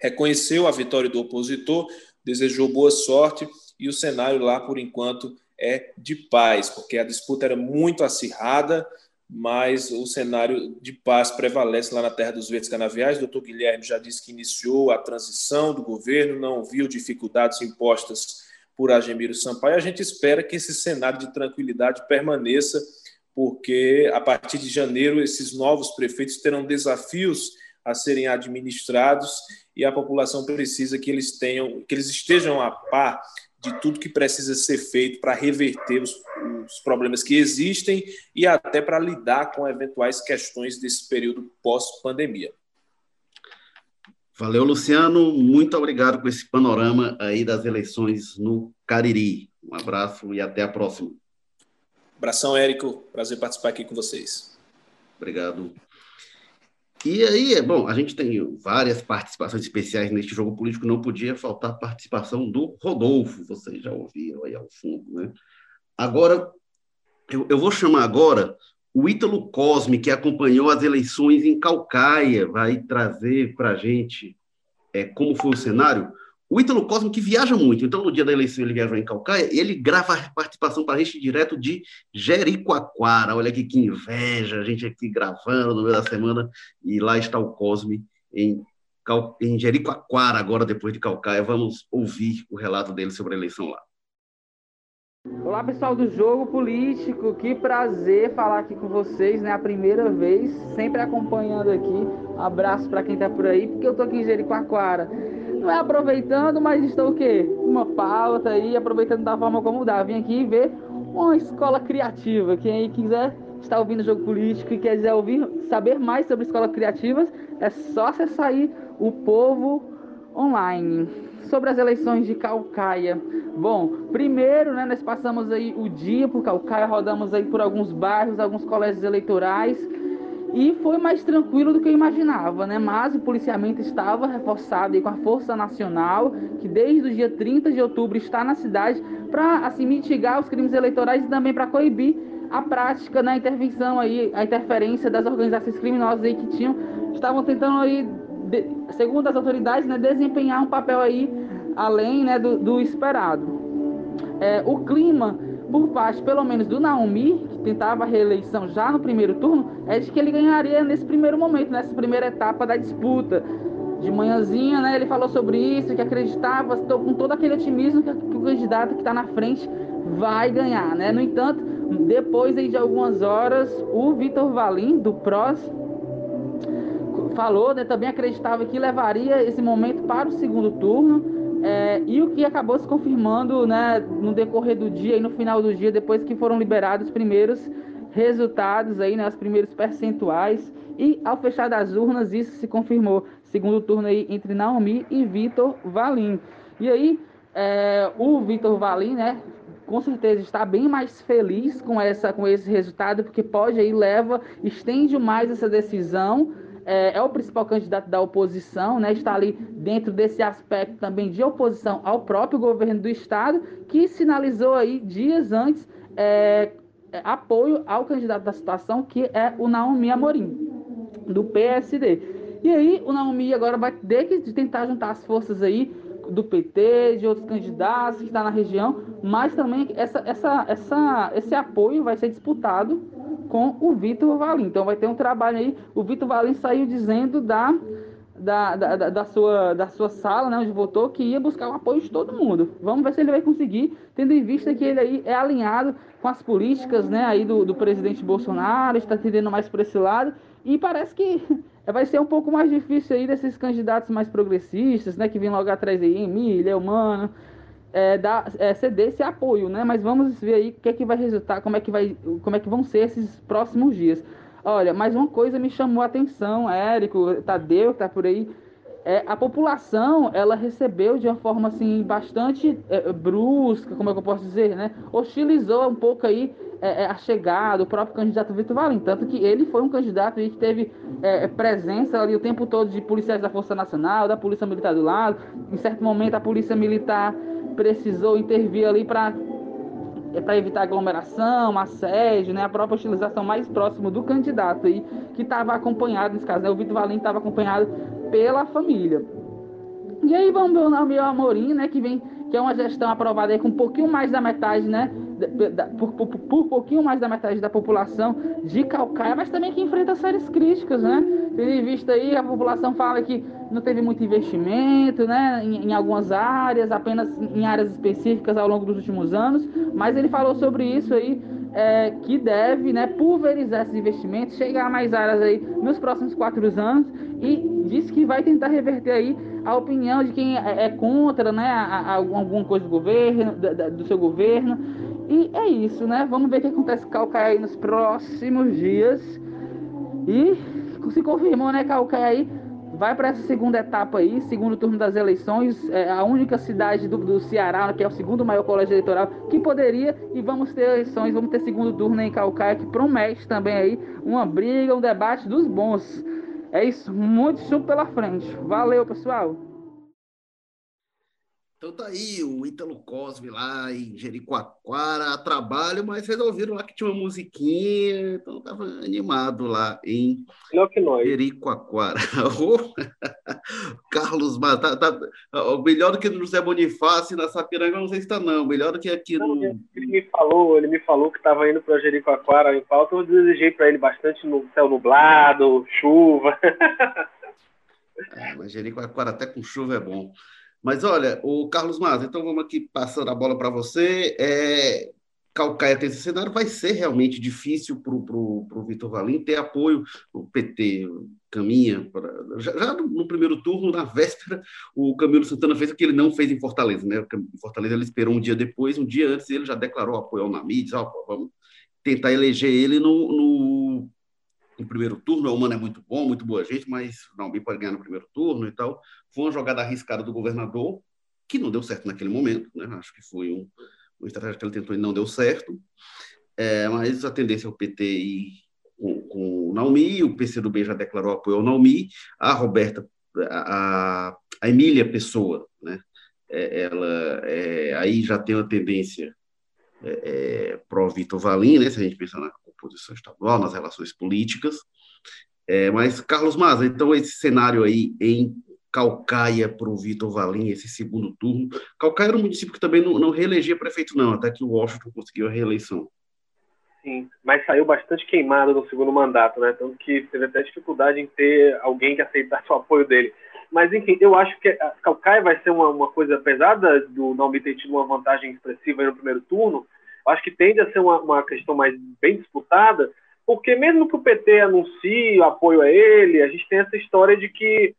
reconheceu a vitória do opositor, desejou boa sorte e o cenário lá, por enquanto, é de paz, porque a disputa era muito acirrada, mas o cenário de paz prevalece lá na Terra dos Verdes Canaviais. O doutor Guilherme já disse que iniciou a transição do governo, não viu dificuldades impostas por Agemiro Sampaio. A gente espera que esse cenário de tranquilidade permaneça, porque a partir de janeiro esses novos prefeitos terão desafios a serem administrados e a população precisa que eles tenham, que eles estejam a par de tudo que precisa ser feito para reverter os, os, problemas que existem e até para lidar com eventuais questões desse período pós-pandemia. Valeu, Luciano. Muito obrigado por esse panorama aí das eleições no Cariri. Um abraço e até a próxima. Abração, Érico. Prazer participar aqui com vocês. Obrigado. E aí, é bom, a gente tem várias participações especiais neste jogo político, não podia faltar a participação do Rodolfo, vocês já ouviram aí ao fundo, né? Agora, eu, eu vou chamar agora o Ítalo Cosme, que acompanhou as eleições em Calcaia, vai trazer para a gente é, como foi o cenário. O Ítalo Cosme, que viaja muito, então no dia da eleição ele viajou em Calcaia, ele grava a participação para a gente direto de Jericoacoara. Olha aqui que inveja, a gente aqui gravando no meio da semana, e lá está o Cosme em, em Jericoacoara, agora depois de Calcaia. Vamos ouvir o relato dele sobre a eleição lá. Olá pessoal do Jogo Político, que prazer falar aqui com vocês, né? A primeira vez, sempre acompanhando aqui. Abraço para quem tá por aí, porque eu tô aqui em Jericoacoara. Não é aproveitando, mas estou o quê? Uma pauta aí, aproveitando da forma como dá. Vim aqui ver uma escola criativa. Quem aí quiser estar ouvindo o Jogo Político e quiser ouvir, saber mais sobre escolas criativas, é só acessar o Povo Online sobre as eleições de Calcaia. Bom, primeiro, né, nós passamos aí o dia por Calcaia, rodamos aí por alguns bairros, alguns colégios eleitorais e foi mais tranquilo do que eu imaginava, né? Mas o policiamento estava reforçado com a Força Nacional, que desde o dia 30 de outubro está na cidade para assim mitigar os crimes eleitorais e também para coibir a prática, né, a intervenção aí, a interferência das organizações criminosas aí que tinham estavam tentando aí de, segundo as autoridades, né, desempenhar um papel aí além né, do, do esperado. É, o clima, por parte pelo menos do Naomi, que tentava a reeleição já no primeiro turno, é de que ele ganharia nesse primeiro momento, nessa primeira etapa da disputa. De manhãzinha, né, ele falou sobre isso, que acreditava, com todo aquele otimismo que, que o candidato que está na frente vai ganhar. Né? No entanto, depois de algumas horas, o Vitor Valim, do PROS, falou, né, também acreditava que levaria esse momento para o segundo turno. É, e o que acabou se confirmando né, no decorrer do dia e no final do dia, depois que foram liberados os primeiros resultados, aí, né, os primeiros percentuais. E ao fechar das urnas, isso se confirmou. Segundo turno aí entre Naomi e Vitor Valim. E aí, é, o Vitor Valim, né, com certeza está bem mais feliz com, essa, com esse resultado, porque pode aí, leva, estende mais essa decisão é, é, o principal candidato da oposição, né, está ali dentro desse aspecto também de oposição ao próprio governo do estado, que sinalizou aí dias antes é, é apoio ao candidato da situação, que é o Naomi Amorim, do PSD. E aí o Naomi agora vai ter que tentar juntar as forças aí do PT, de outros candidatos que está na região, mas também essa, essa, essa, esse apoio vai ser disputado com o Vitor Valim. Então vai ter um trabalho aí. O Vitor Valim saiu dizendo da, da, da, da, sua, da sua sala, né, onde votou, que ia buscar o apoio de todo mundo. Vamos ver se ele vai conseguir, tendo em vista que ele aí é alinhado com as políticas né, aí do, do presidente Bolsonaro, está tendendo mais para esse lado. E parece que vai ser um pouco mais difícil aí desses candidatos mais progressistas, né, que vêm logo atrás aí, Emília, Humano, é, dar, é, ceder esse apoio, né? Mas vamos ver aí o que é que vai resultar, como é que vai, como é que vão ser esses próximos dias. Olha, mas uma coisa me chamou a atenção, Érico, Tadeu, que tá por aí. É, a população, ela recebeu de uma forma, assim, bastante é, brusca, como é que eu posso dizer, né? Hostilizou um pouco aí é, é a chegada, o próprio candidato Vitor Valim. Tanto que ele foi um candidato aí que teve é, presença ali o tempo todo de policiais da Força Nacional, da Polícia Militar do lado. Em certo momento, a Polícia Militar precisou intervir ali para é para evitar aglomeração, assédio, né, a própria utilização mais próximo do candidato aí, que estava acompanhado, nesse caso, né, o Vitor Valim estava acompanhado pela família. E aí vamos ver o meu Amorim, né, que vem, que é uma gestão aprovada aí com um pouquinho mais da metade, né, por, por, por, pouquinho mais da metade da população de Calcaia, mas também que enfrenta sérias críticas, né? Tendo em vista aí, a população fala que não teve muito investimento, né, em, em, algumas áreas, apenas em áreas específicas ao longo dos últimos anos, mas ele falou sobre isso aí, é, que deve, né, pulverizar esses investimentos, chegar a mais áreas aí nos próximos quatro anos e disse que vai tentar reverter aí a opinião de quem é, é contra, né, a, a alguma coisa do governo, do, do seu governo, e é isso, né? Vamos ver o que acontece com Calcaia nos próximos dias. E se confirmou, né, Calcaia aí vai para essa segunda etapa aí, segundo turno das eleições, é a única cidade do, do Ceará, que é o segundo maior colégio eleitoral, que poderia, e vamos ter eleições, vamos ter segundo turno em Calcaia, que promete também aí uma briga, um debate dos bons. É isso, muito chupo pela frente. Valeu, pessoal! Então tá aí o Ítalo Cosme lá em Jericoacoara, a trabalho, mas resolveram lá que tinha uma musiquinha, então tava animado lá em Melhor que nós. Jericoacoara. Carlos tá, tá, melhor do que no José Bonifácio na Sapiranga, não sei se está não, melhor do que aqui Não, no... Ele me falou, ele me falou que estava indo para Jericoacoara em pauta, eu desejei para ele bastante no céu nublado, chuva. É, mas Jericoacoara até com chuva é bom. Mas olha, o Carlos Maza, então vamos aqui passando a bola para você. É, Calcaia tem esse cenário, vai ser realmente difícil para o Vitor Valim ter apoio. O PT caminha. Pra, já, já no, no, primeiro turno, na véspera, o Camilo Santana fez o que ele não fez em Fortaleza. Né? Em Fortaleza ele esperou um dia depois, um dia antes, ele já declarou apoio ao Nami, disse, oh, vamos tentar eleger ele no, no no primeiro turno. O Humano é muito bom, muito boa gente, mas não, bem pode ganhar no primeiro turno e tal. Foi uma jogada arriscada do governador, que não deu certo naquele momento, né? Acho que foi um, uma estratégia que ele tentou e não deu certo. É, mas a tendência é o PT ir com, com o Naumi, o PCdoB já declarou apoio ao Naumi, a Roberta, a, a Emília Pessoa, né? É, ela é, aí já tem uma tendência é, é, pró-Vitor Valim, né? Se a gente pensar na composição estadual, nas relações políticas. É, mas, Carlos Maza, então esse cenário aí em Calcaia para o Vitor Valim, esse segundo turno. Calcaia era um município que também não, não reelegia prefeito, não, até que o Washington conseguiu a reeleição. Sim, mas saiu bastante queimado no segundo mandato, né? Tanto que teve até dificuldade em ter alguém que aceitasse o apoio dele. Mas, enfim, eu acho que Calcaia vai ser uma, uma coisa pesada do não ter tido uma vantagem expressiva no primeiro turno, acho que tende a ser uma, uma questão mais bem disputada, porque mesmo que o PT anuncie o apoio a ele, a gente tem essa história de que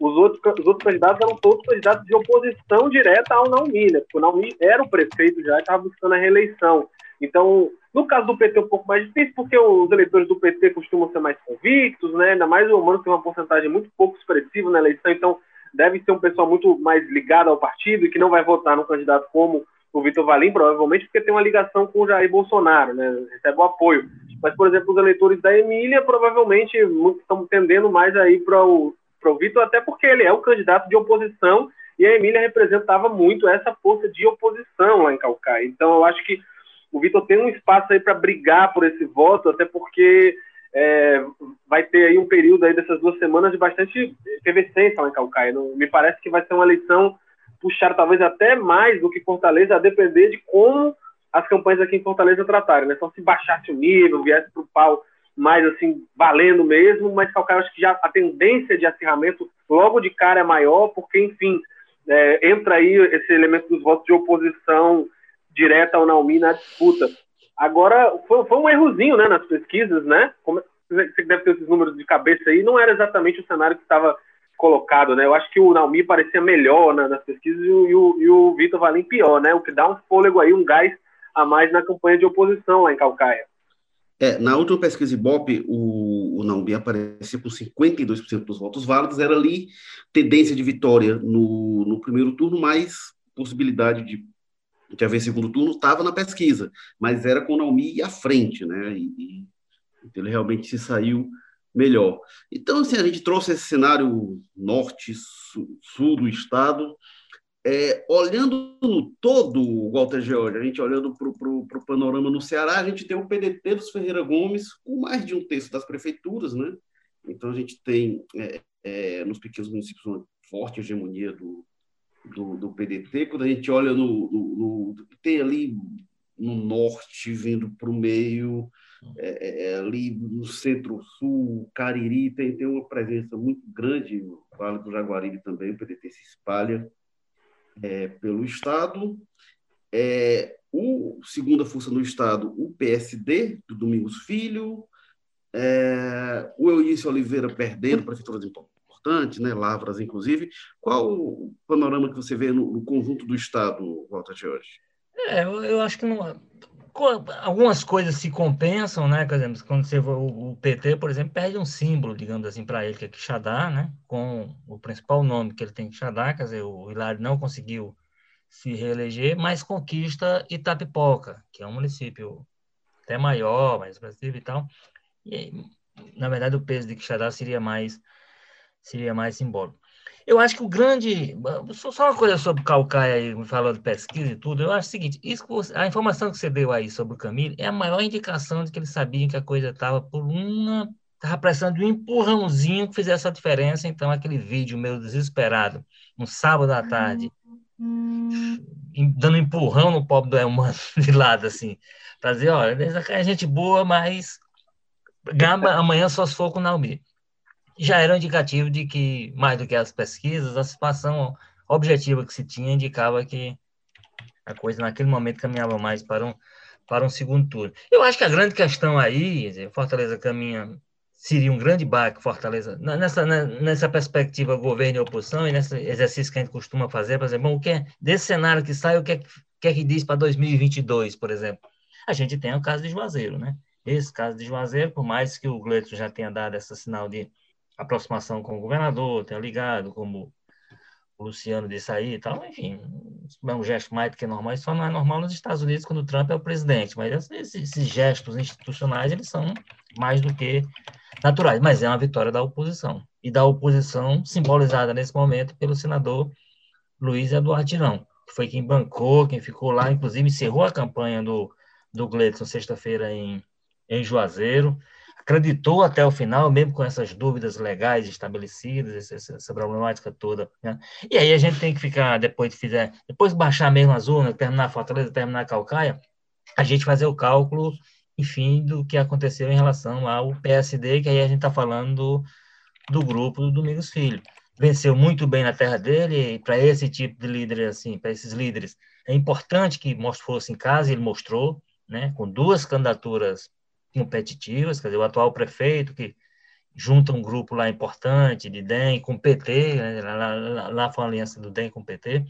os outros, os outros candidatos eram todos candidatos de oposição direta ao Naumi, né? Porque o Naumi era o prefeito já e estava buscando a reeleição. Então, no caso do PT é um pouco mais difícil, porque os eleitores do PT costumam ser mais convictos, né? Ainda mais o Humano tem uma porcentagem muito pouco expressiva na eleição, então deve ser um pessoal muito mais ligado ao partido e que não vai votar no candidato como o Vitor Valim, provavelmente porque tem uma ligação com o Jair Bolsonaro, né? recebe o apoio. Mas, por exemplo, os eleitores da Emília provavelmente estão tendendo mais aí para o Vitor, até porque ele é o candidato de oposição e a Emília representava muito essa força de oposição lá em Calcaia. Então, eu acho que o Vitor tem um espaço aí para brigar por esse voto, até porque é, vai ter aí um período aí dessas duas semanas de bastante efervescência lá em Calcaia. Me parece que vai ser uma eleição puxar talvez até mais do que Fortaleza, a depender de como as campanhas aqui em Fortaleza tratarem, né? Só se baixasse o nível, viesse para o pau mais assim, valendo mesmo, mas Calcaia, acho que já a tendência de acirramento logo de cara é maior, porque, enfim, é, entra aí esse elemento dos votos de oposição direta ao Naumi na disputa. Agora, foi, foi um errozinho, né, nas pesquisas, né? Como, você deve ter esses números de cabeça aí, não era exatamente o cenário que estava colocado, né? Eu acho que o Naumi parecia melhor nas pesquisas e o, e o, Vitor Valim pior, né? O que dá um fôlego aí, um gás a mais na campanha de oposição lá em Calcaia. É, na última pesquisa Ibope, o, o aparecia com 52% dos votos válidos, era ali tendência de vitória no, no primeiro turno, mas possibilidade de, de haver segundo turno estava na pesquisa, mas era com o Naumi à frente, né? E, e, ele realmente se saiu melhor. Então, assim, a gente trouxe esse cenário norte, sul, sul do estado, é, olhando no todo, Walter George, a gente olhando para o panorama no Ceará, a gente tem o PDT dos Ferreira Gomes com mais de um terço das prefeituras, né? Então, a gente tem é, é, nos pequenos municípios uma forte hegemonia do, do, do PDT. Quando a gente olha no, no, no tem ali no norte, vindo para o meio, é, é, é, ali no centro-sul, Cariri tem, tem uma presença muito grande, o Vale do Jaguaribe também, o PDT se espalha é, pelo Estado. É, o segunda força no Estado, o PSD, do Domingos Filho, é, o Eunício Oliveira perdendo prefeituras importantes, né, Lavras, inclusive. Qual o panorama que você vê no, no conjunto do Estado, Walter Jorge? É, eu, eu acho que não, algumas coisas se compensam, né? Por exemplo, quando você o, o PT, por exemplo, perde um símbolo, digamos assim, para ele, que é Quixadá, né? Com o principal nome que ele tem, Quixadá, quer dizer, o Hilário não conseguiu se reeleger, mas conquista Itapipoca, que é um município até maior, mais expressivo e tal. E, na verdade, o peso de Quixadá seria mais, seria mais simbólico. Eu acho que o grande. Só uma coisa sobre Calcaia aí, falando de pesquisa e tudo. Eu acho o seguinte: isso você, a informação que você deu aí sobre o Camilo é a maior indicação de que eles sabiam que a coisa estava por uma. Estava precisando de um empurrãozinho que fizesse a diferença. Então, aquele vídeo meu desesperado, no sábado à tarde, dando empurrão no pobre do Elmano de lado, assim, para dizer: olha, é gente boa, mas amanhã só se for com o Naomi já era um indicativo de que, mais do que as pesquisas, a situação objetiva que se tinha indicava que a coisa naquele momento caminhava mais para um, para um segundo turno. Eu acho que a grande questão aí, Fortaleza caminha, seria um grande baque, Fortaleza, nessa, nessa perspectiva governo e oposição, e nesse exercício que a gente costuma fazer, por exemplo, o que é, desse cenário que sai, o que é que, é que diz para 2022, por exemplo? A gente tem o caso de Juazeiro, né? Esse caso de Juazeiro, por mais que o Gleito já tenha dado esse sinal de aproximação com o governador, tenha ligado, como o Luciano disse aí e tal, enfim, é um gesto mais do que normal, isso só não é normal nos Estados Unidos quando o Trump é o presidente, mas esses, gestos institucionais, eles são mais do que naturais, mas é uma vitória da oposição, e da oposição simbolizada nesse momento pelo senador Luiz Eduardo Tirão, que foi quem bancou, quem ficou lá, inclusive encerrou a campanha do, do Gleidson sexta-feira em, em Juazeiro, acreditou até o final, mesmo com essas dúvidas legais estabelecidas, essa, essa problemática toda. Né? E aí a gente tem que ficar, depois de fizer, depois de baixar mesmo a zona, terminar a Fortaleza, terminar a Calcaia, a gente fazer o cálculo, enfim, do que aconteceu em relação ao PSD, que aí a gente está falando do, do grupo do Domingos Filho. Venceu muito bem na terra dele, e para esse tipo de líder, assim, para esses líderes, é importante que fosse em casa, ele mostrou, né, com duas candidaturas competitivas, quer dizer, o atual prefeito que junta um grupo lá importante de DEM com PT, né, lá, lá, lá foi a aliança do DEM com o PT,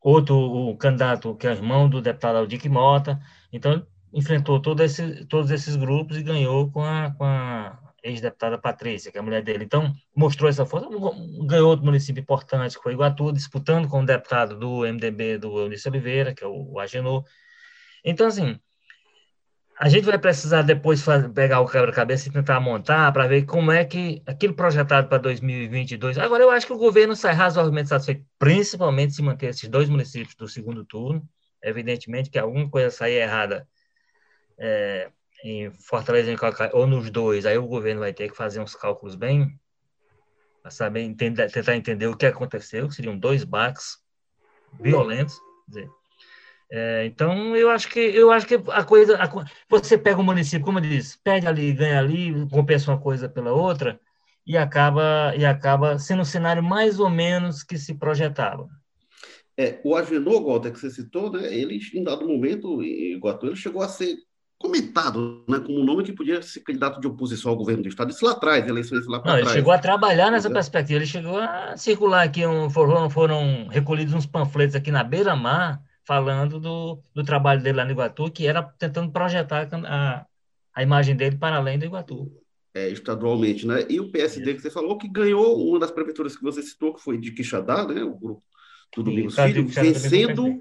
outro o candidato que é irmão do deputado Aldir Mota, então enfrentou todo esse, todos esses grupos e ganhou com a, com a ex-deputada Patrícia, que é a mulher dele. Então, mostrou essa força, ganhou outro município importante, que foi Iguatu, disputando com o deputado do MDB, do Eunice Oliveira, que é o, o Agenor. Então, assim, a gente vai precisar depois fazer, pegar o quebra-cabeça e tentar montar para ver como é que aquilo projetado para 2022. Agora, eu acho que o governo sai razoavelmente satisfeito, principalmente se manter esses dois municípios do segundo turno. Evidentemente que alguma coisa sair errada é, em Fortaleza ou nos dois, aí o governo vai ter que fazer uns cálculos bem para saber entender, tentar entender o que aconteceu. Seriam dois baques violentos. Dizer, é, então, eu acho que eu acho que a coisa. A, você pega o município, como eu disse, perde ali, ganha ali, compensa uma coisa pela outra, e acaba, e acaba sendo um cenário mais ou menos que se projetava. É, o Agenor, Walter, que você citou, né, ele, em dado momento, em Iguatu, ele chegou a ser comentado né, como um nome que podia ser candidato de oposição ao governo do Estado. Isso lá atrás, eleições lá para trás. Ele chegou a trabalhar nessa é. perspectiva. Ele chegou a circular aqui, um, foram, foram recolhidos uns panfletos aqui na beira-mar, falando do, do trabalho dele lá no Iguatu, que era tentando projetar a, a imagem dele para além do Iguatu. É, estadualmente, né? E o PSD que você falou que ganhou uma das prefeituras que você citou, que foi de Quixadá, né? O grupo do Domingos Filho, vencendo,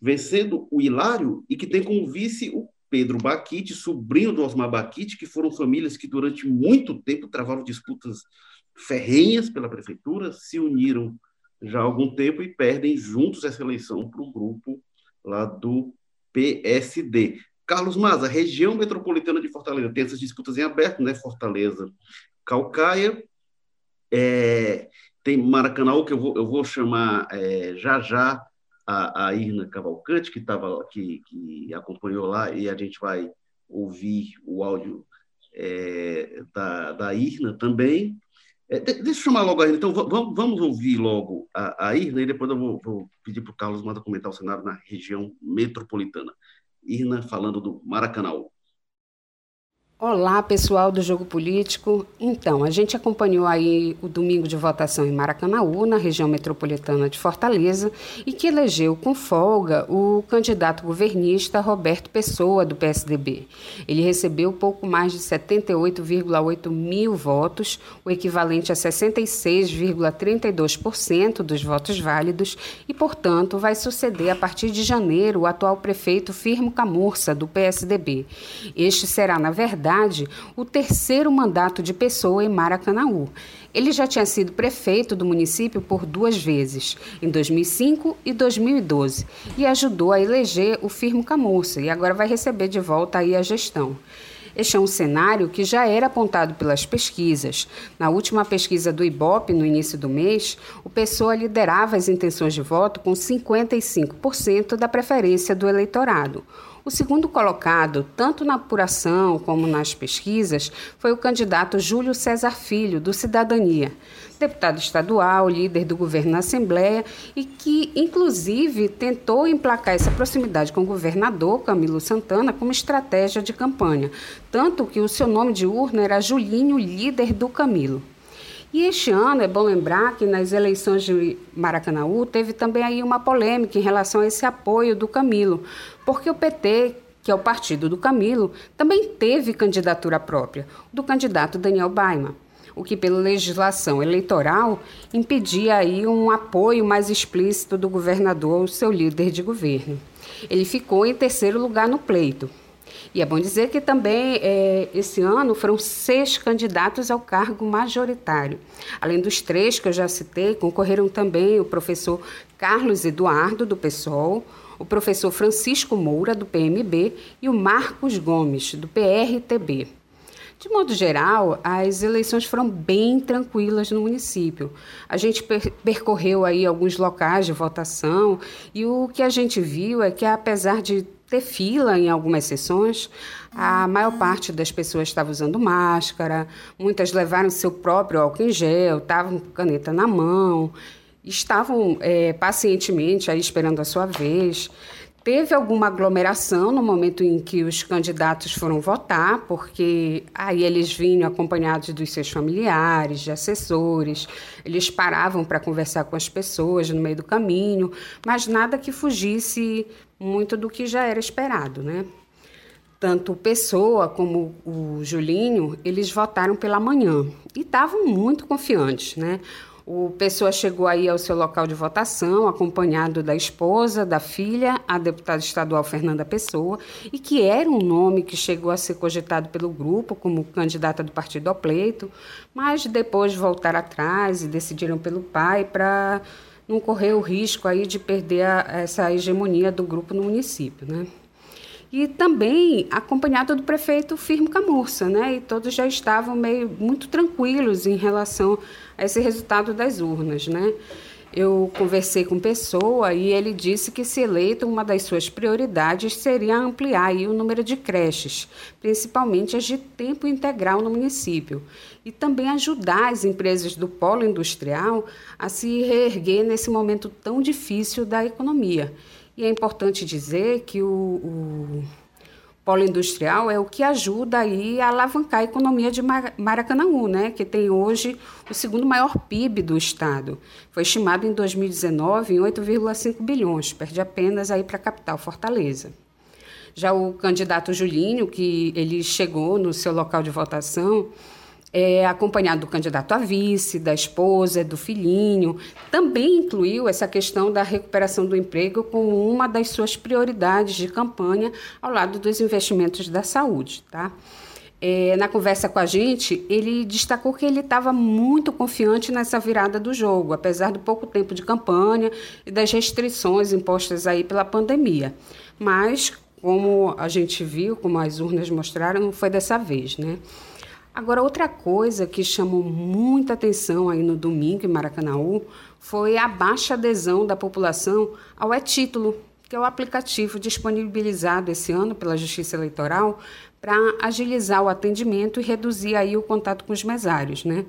vencendo o Hilário e que tem como vice o Pedro Baquite, sobrinho do Osmar Baquite, que foram famílias que durante muito tempo travaram disputas ferrenhas pela prefeitura, se uniram já há algum tempo e perdem juntos essa eleição para o grupo lá do PSD. Carlos Maza, região metropolitana de Fortaleza, tem essas disputas em aberto, né? Fortaleza, Calcaia, é, tem Maracanã, que eu vou, eu vou chamar é, já já a, a Irna Cavalcante, que, tava, que, que acompanhou lá, e a gente vai ouvir o áudio é, da, da Irna também. É, deixa eu chamar logo a Irna. Então, vamos, vamos ouvir logo a, a Irna e depois eu vou, vou pedir para o Carlos Manda comentar o cenário na região metropolitana. Irna falando do Maracanã. Olá, pessoal do Jogo Político. Então, a gente acompanhou aí o domingo de votação em Maracanaú, na região metropolitana de Fortaleza, e que elegeu com folga o candidato governista Roberto Pessoa, do PSDB. Ele recebeu pouco mais de 78,8 mil votos, o equivalente a 66,32% dos votos válidos, e, portanto, vai suceder a partir de janeiro o atual prefeito Firmo Camurça, do PSDB. Este será, na verdade, o terceiro mandato de Pessoa em Maracanaú. Ele já tinha sido prefeito do município por duas vezes, em 2005 e 2012, e ajudou a eleger o Firmo Camurça, e agora vai receber de volta aí a gestão. Este é um cenário que já era apontado pelas pesquisas. Na última pesquisa do IBOP, no início do mês, o Pessoa liderava as intenções de voto com 55% da preferência do eleitorado. O segundo colocado, tanto na apuração como nas pesquisas, foi o candidato Júlio César Filho, do Cidadania, deputado estadual, líder do governo na Assembleia e que, inclusive, tentou emplacar essa proximidade com o governador Camilo Santana como estratégia de campanha, tanto que o seu nome de urna era Julinho, líder do Camilo. E este ano é bom lembrar que nas eleições de Maracanaú teve também aí uma polêmica em relação a esse apoio do Camilo, porque o PT, que é o partido do Camilo, também teve candidatura própria, do candidato Daniel Baima, o que pela legislação eleitoral impedia aí um apoio mais explícito do governador ao seu líder de governo. Ele ficou em terceiro lugar no pleito. E é bom dizer que também é, esse ano foram seis candidatos ao cargo majoritário. Além dos três que eu já citei, concorreram também o professor Carlos Eduardo, do PSOL, o professor Francisco Moura, do PMB, e o Marcos Gomes, do PRTB. De modo geral, as eleições foram bem tranquilas no município. A gente percorreu aí alguns locais de votação e o que a gente viu é que apesar de ter fila em algumas sessões. A maior parte das pessoas estava usando máscara, muitas levaram seu próprio álcool em gel, estavam com caneta na mão, estavam é, pacientemente aí esperando a sua vez. Teve alguma aglomeração no momento em que os candidatos foram votar, porque aí eles vinham acompanhados dos seus familiares, de assessores, eles paravam para conversar com as pessoas no meio do caminho, mas nada que fugisse muito do que já era esperado, né? Tanto Pessoa como o Julinho, eles votaram pela manhã e estavam muito confiantes, né? O Pessoa chegou aí ao seu local de votação, acompanhado da esposa, da filha, a deputada estadual Fernanda Pessoa, e que era um nome que chegou a ser cogitado pelo grupo como candidata do partido ao pleito, mas depois voltaram atrás e decidiram pelo pai para não correr o risco aí de perder a, essa hegemonia do grupo no município, né? E também acompanhado do prefeito Firmo Camurça, né? E todos já estavam meio muito tranquilos em relação a esse resultado das urnas, né? Eu conversei com pessoa e ele disse que, se eleito, uma das suas prioridades seria ampliar o número de creches, principalmente as de tempo integral no município, e também ajudar as empresas do polo industrial a se reerguer nesse momento tão difícil da economia. E é importante dizer que o, o polo industrial é o que ajuda aí a alavancar a economia de Maracanãú, né, que tem hoje o segundo maior PIB do estado. Foi estimado em 2019 em 8,5 bilhões, perde apenas aí para a capital Fortaleza. Já o candidato Julinho, que ele chegou no seu local de votação, é, acompanhado do candidato a vice, da esposa, do filhinho. Também incluiu essa questão da recuperação do emprego como uma das suas prioridades de campanha, ao lado dos investimentos da saúde. Tá? É, na conversa com a gente, ele destacou que ele estava muito confiante nessa virada do jogo, apesar do pouco tempo de campanha e das restrições impostas aí pela pandemia. Mas, como a gente viu, como as urnas mostraram, não foi dessa vez, né? Agora, outra coisa que chamou muita atenção aí no domingo em Maracanaú foi a baixa adesão da população ao é-título, que é o aplicativo disponibilizado esse ano pela Justiça Eleitoral para agilizar o atendimento e reduzir aí o contato com os mesários, né?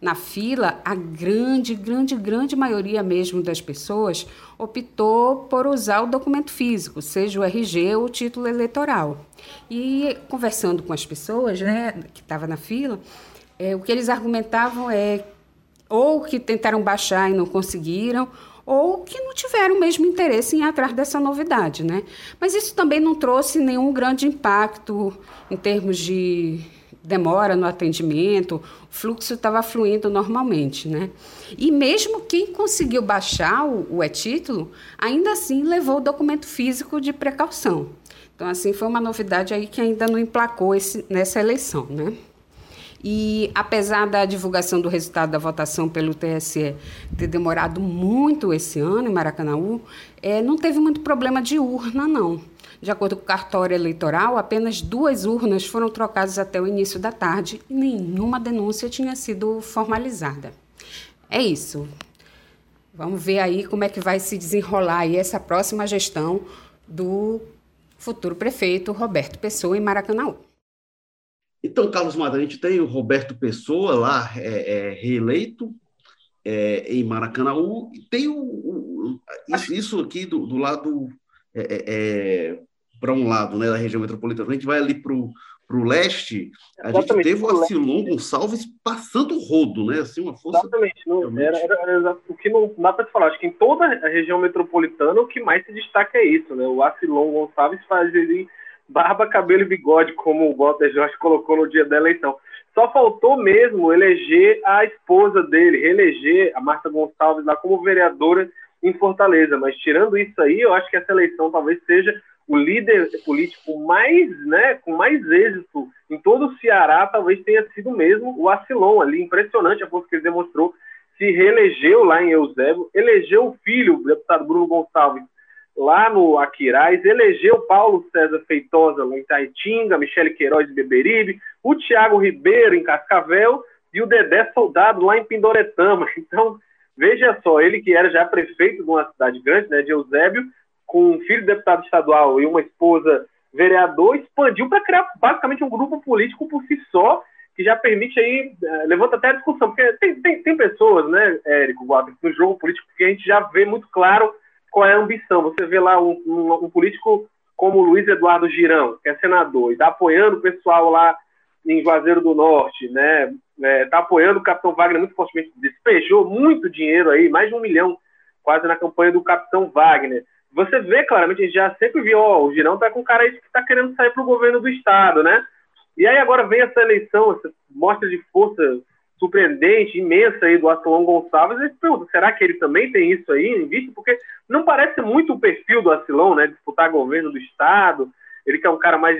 Na fila, a grande, grande, grande maioria mesmo das pessoas optou por usar o documento físico, seja o RG ou o título eleitoral. E conversando com as pessoas, né, que estavam na fila, é, o que eles argumentavam é ou que tentaram baixar e não conseguiram, ou que não tiveram o mesmo interesse em ir atrás dessa novidade, né? Mas isso também não trouxe nenhum grande impacto em termos de demora no atendimento, o fluxo estava fluindo normalmente, né? E mesmo quem conseguiu baixar o, o e-título, ainda assim levou o documento físico de precaução. Então, assim, foi uma novidade aí que ainda não emplacou esse, nessa eleição, né? E apesar da divulgação do resultado da votação pelo TSE ter demorado muito esse ano em Maracanãú, é, não teve muito problema de urna, não. De acordo com o cartório eleitoral, apenas duas urnas foram trocadas até o início da tarde e nenhuma denúncia tinha sido formalizada. É isso. Vamos ver aí como é que vai se desenrolar aí essa próxima gestão do futuro prefeito Roberto Pessoa em Maracanãú. Então, Carlos Madra, a gente tem o Roberto Pessoa lá, é, é, reeleito é, em Maracanãú, tem o, o isso, isso, aqui do, do lado é, é, é para um lado, né, da região metropolitana. A gente vai ali para o leste, a Exatamente. gente teve o Acilon Gonçalves passando rodo, né? Assim, uma força. Exatamente. Não, era, era, era, o que não dá para falar. Acho que em toda a região metropolitana o que mais se destaca é isso, né? O Acilon Gonçalves faz ali barba, cabelo e bigode, como o Walter Jorge colocou no dia da eleição. Só faltou mesmo eleger a esposa dele, reeleger a Marta Gonçalves lá como vereadora em Fortaleza. Mas tirando isso aí, eu acho que essa eleição talvez seja o líder político mais, né, com mais êxito em todo o Ceará, talvez tenha sido mesmo o Acilon ali. Impressionante a força que ele demonstrou. Se reelegeu lá em Eusébio, elegeu o filho, o deputado Bruno Gonçalves, lá no Aquiraz, elegeu Paulo César Feitosa lá em Taitinga, Michele Queiroz de Beberibe, o Tiago Ribeiro em Cascavel e o Dedé Soldado lá em Pindoretama. Então, veja só, ele que era já prefeito de uma cidade grande, né, de Eusébio, com um filho de deputado estadual e uma esposa vereador, expandiu para criar basicamente um grupo político por si só, que já permite aí, uh, levanta até a discussão, porque tem, tem, tem pessoas, né, Érico, no jogo político que a gente já vê muito claro qual é a ambição. Você vê lá um, um, um político como Luiz Eduardo Girão, que é senador, e está apoiando o pessoal lá em Juazeiro do Norte, né? Está é, tá apoiando o Capitão Wagner muito fortemente, despejou muito dinheiro aí, mais de um milhão quase na campanha do Capitão Wagner. Você vê claramente, a gente já sempre viu, ó, o Girão tá com cara aí que está querendo sair para o governo do Estado, né? E aí agora vem essa eleição, essa mostra de força surpreendente, imensa aí do Assolon Gonçalves, e pergunta, será que ele também tem isso aí em vista? Porque não parece muito o perfil do Assilon, né, disputar governo do Estado, ele que é um cara mais,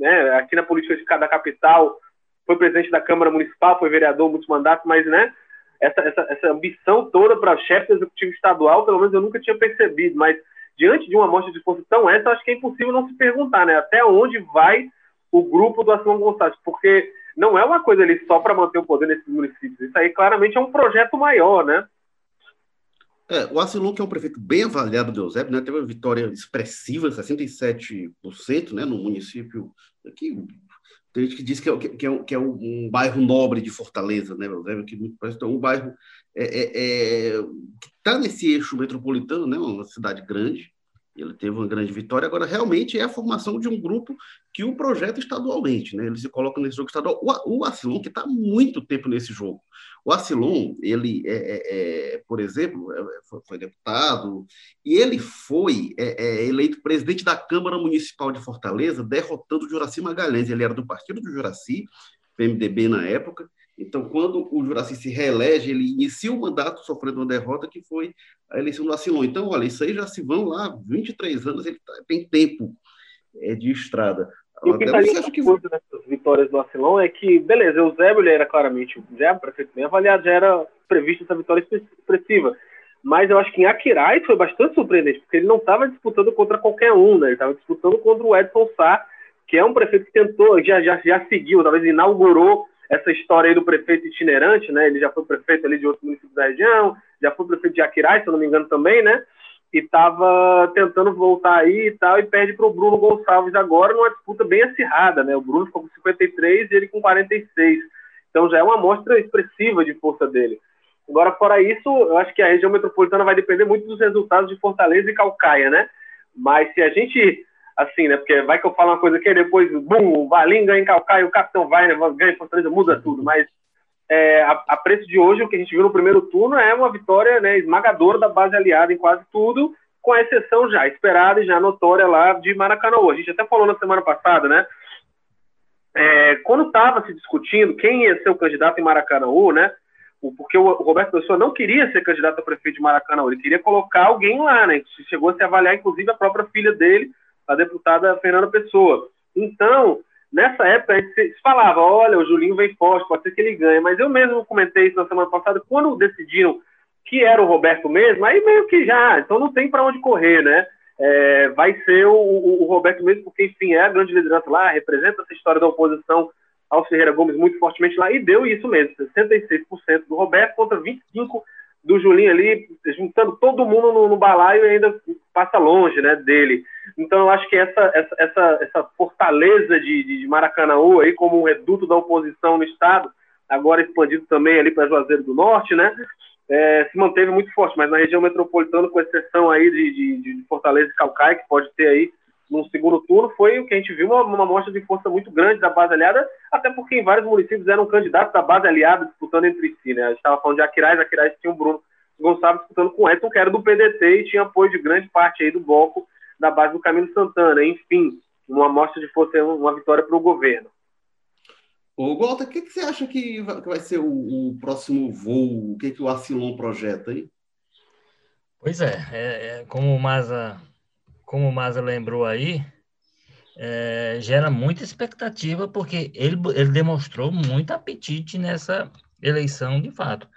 né, aqui na política de cada capital, foi presidente da Câmara Municipal, foi vereador muitos mandatos, mas, né, essa, essa, essa ambição toda para chefe do executivo estadual, pelo menos eu nunca tinha percebido, mas diante de uma amostra de força tão essa, acho que é impossível não se perguntar, né, até onde vai o grupo do Assilon Gonçalves, porque não é uma coisa ali só para manter o poder nesses municípios. Isso aí claramente é um projeto maior, né? É, o Asilon, que é um prefeito bem avaliado do Eusébio, né, teve uma vitória expressiva, 67%, né, no município. Aqui, tem gente que diz que é, que é, que é um, bairro nobre de Fortaleza, né, Eusébio, que muito parece um bairro é, é, é está nesse eixo metropolitano, né, uma cidade grande, ele teve uma grande vitória. Agora, realmente, é a formação de um grupo que o projeta estadualmente, né? Ele se coloca nesse jogo estadual. O, o Acilon, que está há muito tempo nesse jogo. O Acilon, ele, é, é, é por exemplo, é, foi, foi, deputado, e ele foi é, eleito presidente da Câmara Municipal de Fortaleza, derrotando o Juraci Magalhães. Ele era do partido do Juraci, PMDB na época, então, quando o Juraci se reelege, ele inicia o mandato sofrendo uma derrota que foi a eleição do Acilon. Então, olha, isso aí já se vão lá 23 anos, ele tá, tem tempo é, de estrada. E o que está ali que... nessas vitórias do Acilon é que, beleza, o Zébio ele era claramente já prefeito bem avaliado, já era previsto essa vitória expressiva. Mas eu acho que em Aquiraz foi bastante surpreendente, porque ele não estava disputando contra qualquer um, né? Ele estava disputando contra o Edson Sá, que é um prefeito que tentou, já, já, já seguiu, talvez inaugurou essa história aí do prefeito itinerante, né? Ele já foi prefeito ali de outro município da região, já foi prefeito de Aquiraz, se eu não me engano também, né? e estava tentando voltar aí e tal, e perde para o Bruno Gonçalves agora numa disputa bem acirrada, né? O Bruno ficou com 53 e ele com 46. Então já é uma amostra expressiva de força dele. Agora, fora isso, eu acho que a região metropolitana vai depender muito dos resultados de Fortaleza e Calcaia, né? Mas se a gente, assim, né? Porque vai que eu falo uma coisa aqui, depois, bum, o Valim ganha em Calcaia, o Capitão vai, né? Ganha em Fortaleza, muda tudo. Mas é, a, a, preço de hoje, o que a gente viu no primeiro turno é uma vitória né, esmagadora da base aliada em quase tudo, com a exceção já esperada e já notória lá de Maracanã. A gente até falou na semana passada, né? É, quando estava se discutindo quem ia ser o candidato em Maracanã, né? Porque o Roberto Pessoa não queria ser candidato a prefeito de Maracanã, ele queria colocar alguém lá, né? Chegou a se avaliar, inclusive, a própria filha dele, a deputada Fernanda Pessoa. Então, nessa época a gente se falava, olha, o Julinho vem forte, pode ser que ele ganhe, mas eu mesmo comentei isso na semana passada, quando decidiram que era o Roberto mesmo, aí meio que já, então não tem para onde correr, né? É, vai ser o, o, o, Roberto mesmo, porque enfim é a grande liderança lá, representa essa história da oposição ao Ferreira Gomes muito fortemente lá, e deu isso mesmo, 66% do Roberto contra 25% do Julinho ali, juntando todo mundo no, no, balaio e ainda passa longe né, dele. Então eu acho que essa, essa, essa, essa fortaleza de, de Maracanãú aí como um reduto da oposição no estado, agora expandido também ali para Juazeiro do Norte, né? É, se manteve muito forte, mas na região metropolitana, com exceção aí de, de, de Fortaleza e Calcaia, que pode ter aí no segundo turno, foi o que a gente viu, uma, uma mostra de força muito grande da base aliada, até porque em vários municípios eram candidatos da base aliada disputando entre si, né? A gente estava falando de Aquiraz, Aquiraz tinha o Bruno Gonçalves disputando com o Edson, que era do PDT e tinha apoio de grande parte aí do bloco da base do Camilo Santana. Enfim, uma mostra de força, uma vitória para o governo. Ô, Walter, o que, que, você acha que vai ser o, o próximo voo? O que, que o Arcilon projeta aí? Pois é, é, é como o Maza como o Maza lembrou aí, é, gera muita expectativa, porque ele, ele demonstrou muito apetite nessa eleição, de fato.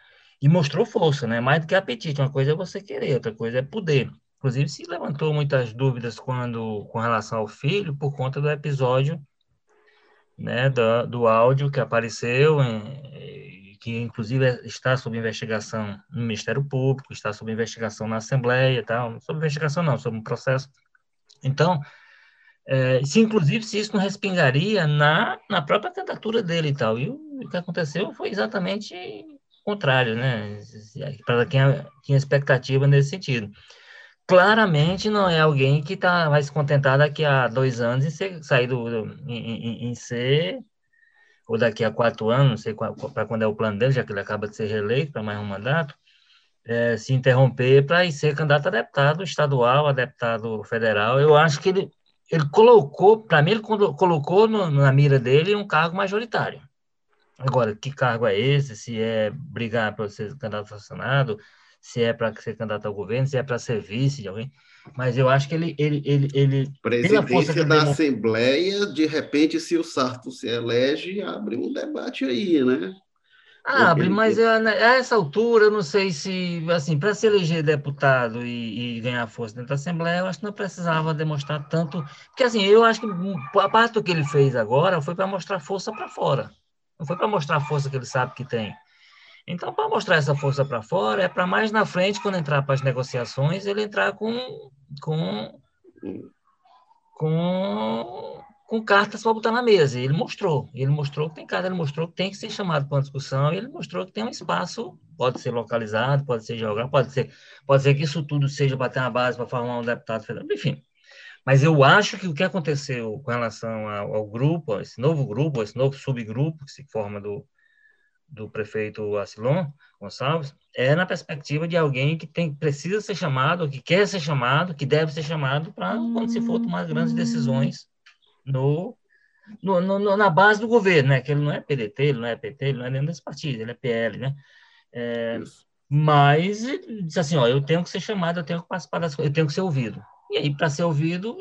E mostrou força, né? Mais do que apetite. Uma coisa é você querer, outra coisa é poder. Inclusive, se levantou muitas dúvidas quando, com relação ao filho, por conta do episódio né, do, do áudio que apareceu, em, que inclusive está sob investigação no Ministério Público, está sob investigação na Assembleia, tal, sob investigação não, sob um processo então, é, se inclusive se isso não respingaria na, na própria candidatura dele e tal. E o, o que aconteceu foi exatamente o contrário, né? Para quem tinha expectativa nesse sentido. Claramente não é alguém que tá, vai se contentar daqui a dois anos em ser, sair do, em, em, em ser, ou daqui a quatro anos, não sei para quando é o plano dele, já que ele acaba de ser reeleito para mais um mandato, é, se interromper para ir ser candidato a deputado estadual, a deputado federal. Eu acho que ele, ele colocou, para mim, ele colocou no, na mira dele um cargo majoritário. Agora, que cargo é esse? Se é brigar para ser candidato a Senado, se é para ser candidato ao governo, se é para ser vice de alguém. Mas eu acho que ele. ele, ele, ele Presidência da Assembleia, de repente, se o Sarto se elege, abre um debate aí, né? Abre, mas eu, né, a essa altura, eu não sei se, assim, para se eleger deputado e, e, ganhar força dentro da Assembleia, eu acho que não precisava demonstrar tanto. Porque, assim, eu acho que a parte do que ele fez agora foi para mostrar força para fora. Não foi para mostrar a força que ele sabe que tem. Então, para mostrar essa força para fora, é para mais na frente, quando entrar para as negociações, ele entrar com, com, com com cartas para botar na mesa. Ele mostrou, ele mostrou que tem carta, ele mostrou que tem que ser chamado para uma discussão, ele mostrou que tem um espaço, pode ser localizado, pode ser geográfico, pode ser, pode ser que isso tudo seja para ter uma base para formar um deputado federal, enfim. Mas eu acho que o que aconteceu com relação ao, ao grupo, esse novo grupo, esse novo subgrupo que se forma do, do prefeito Acilon Gonçalves, é na perspectiva de alguém que tem, precisa ser chamado, que quer ser chamado, que deve ser chamado para quando se for tomar grandes decisões no, no, no, na base do governo, né? Que ele não é PDT, ele não é PT, ele não é nenhum desses partidos, ele é PL, né? É, mas disse assim, ó, eu tenho que ser chamado, eu tenho que participar das coisas, eu tenho que ser ouvido. E aí, para ser ouvido,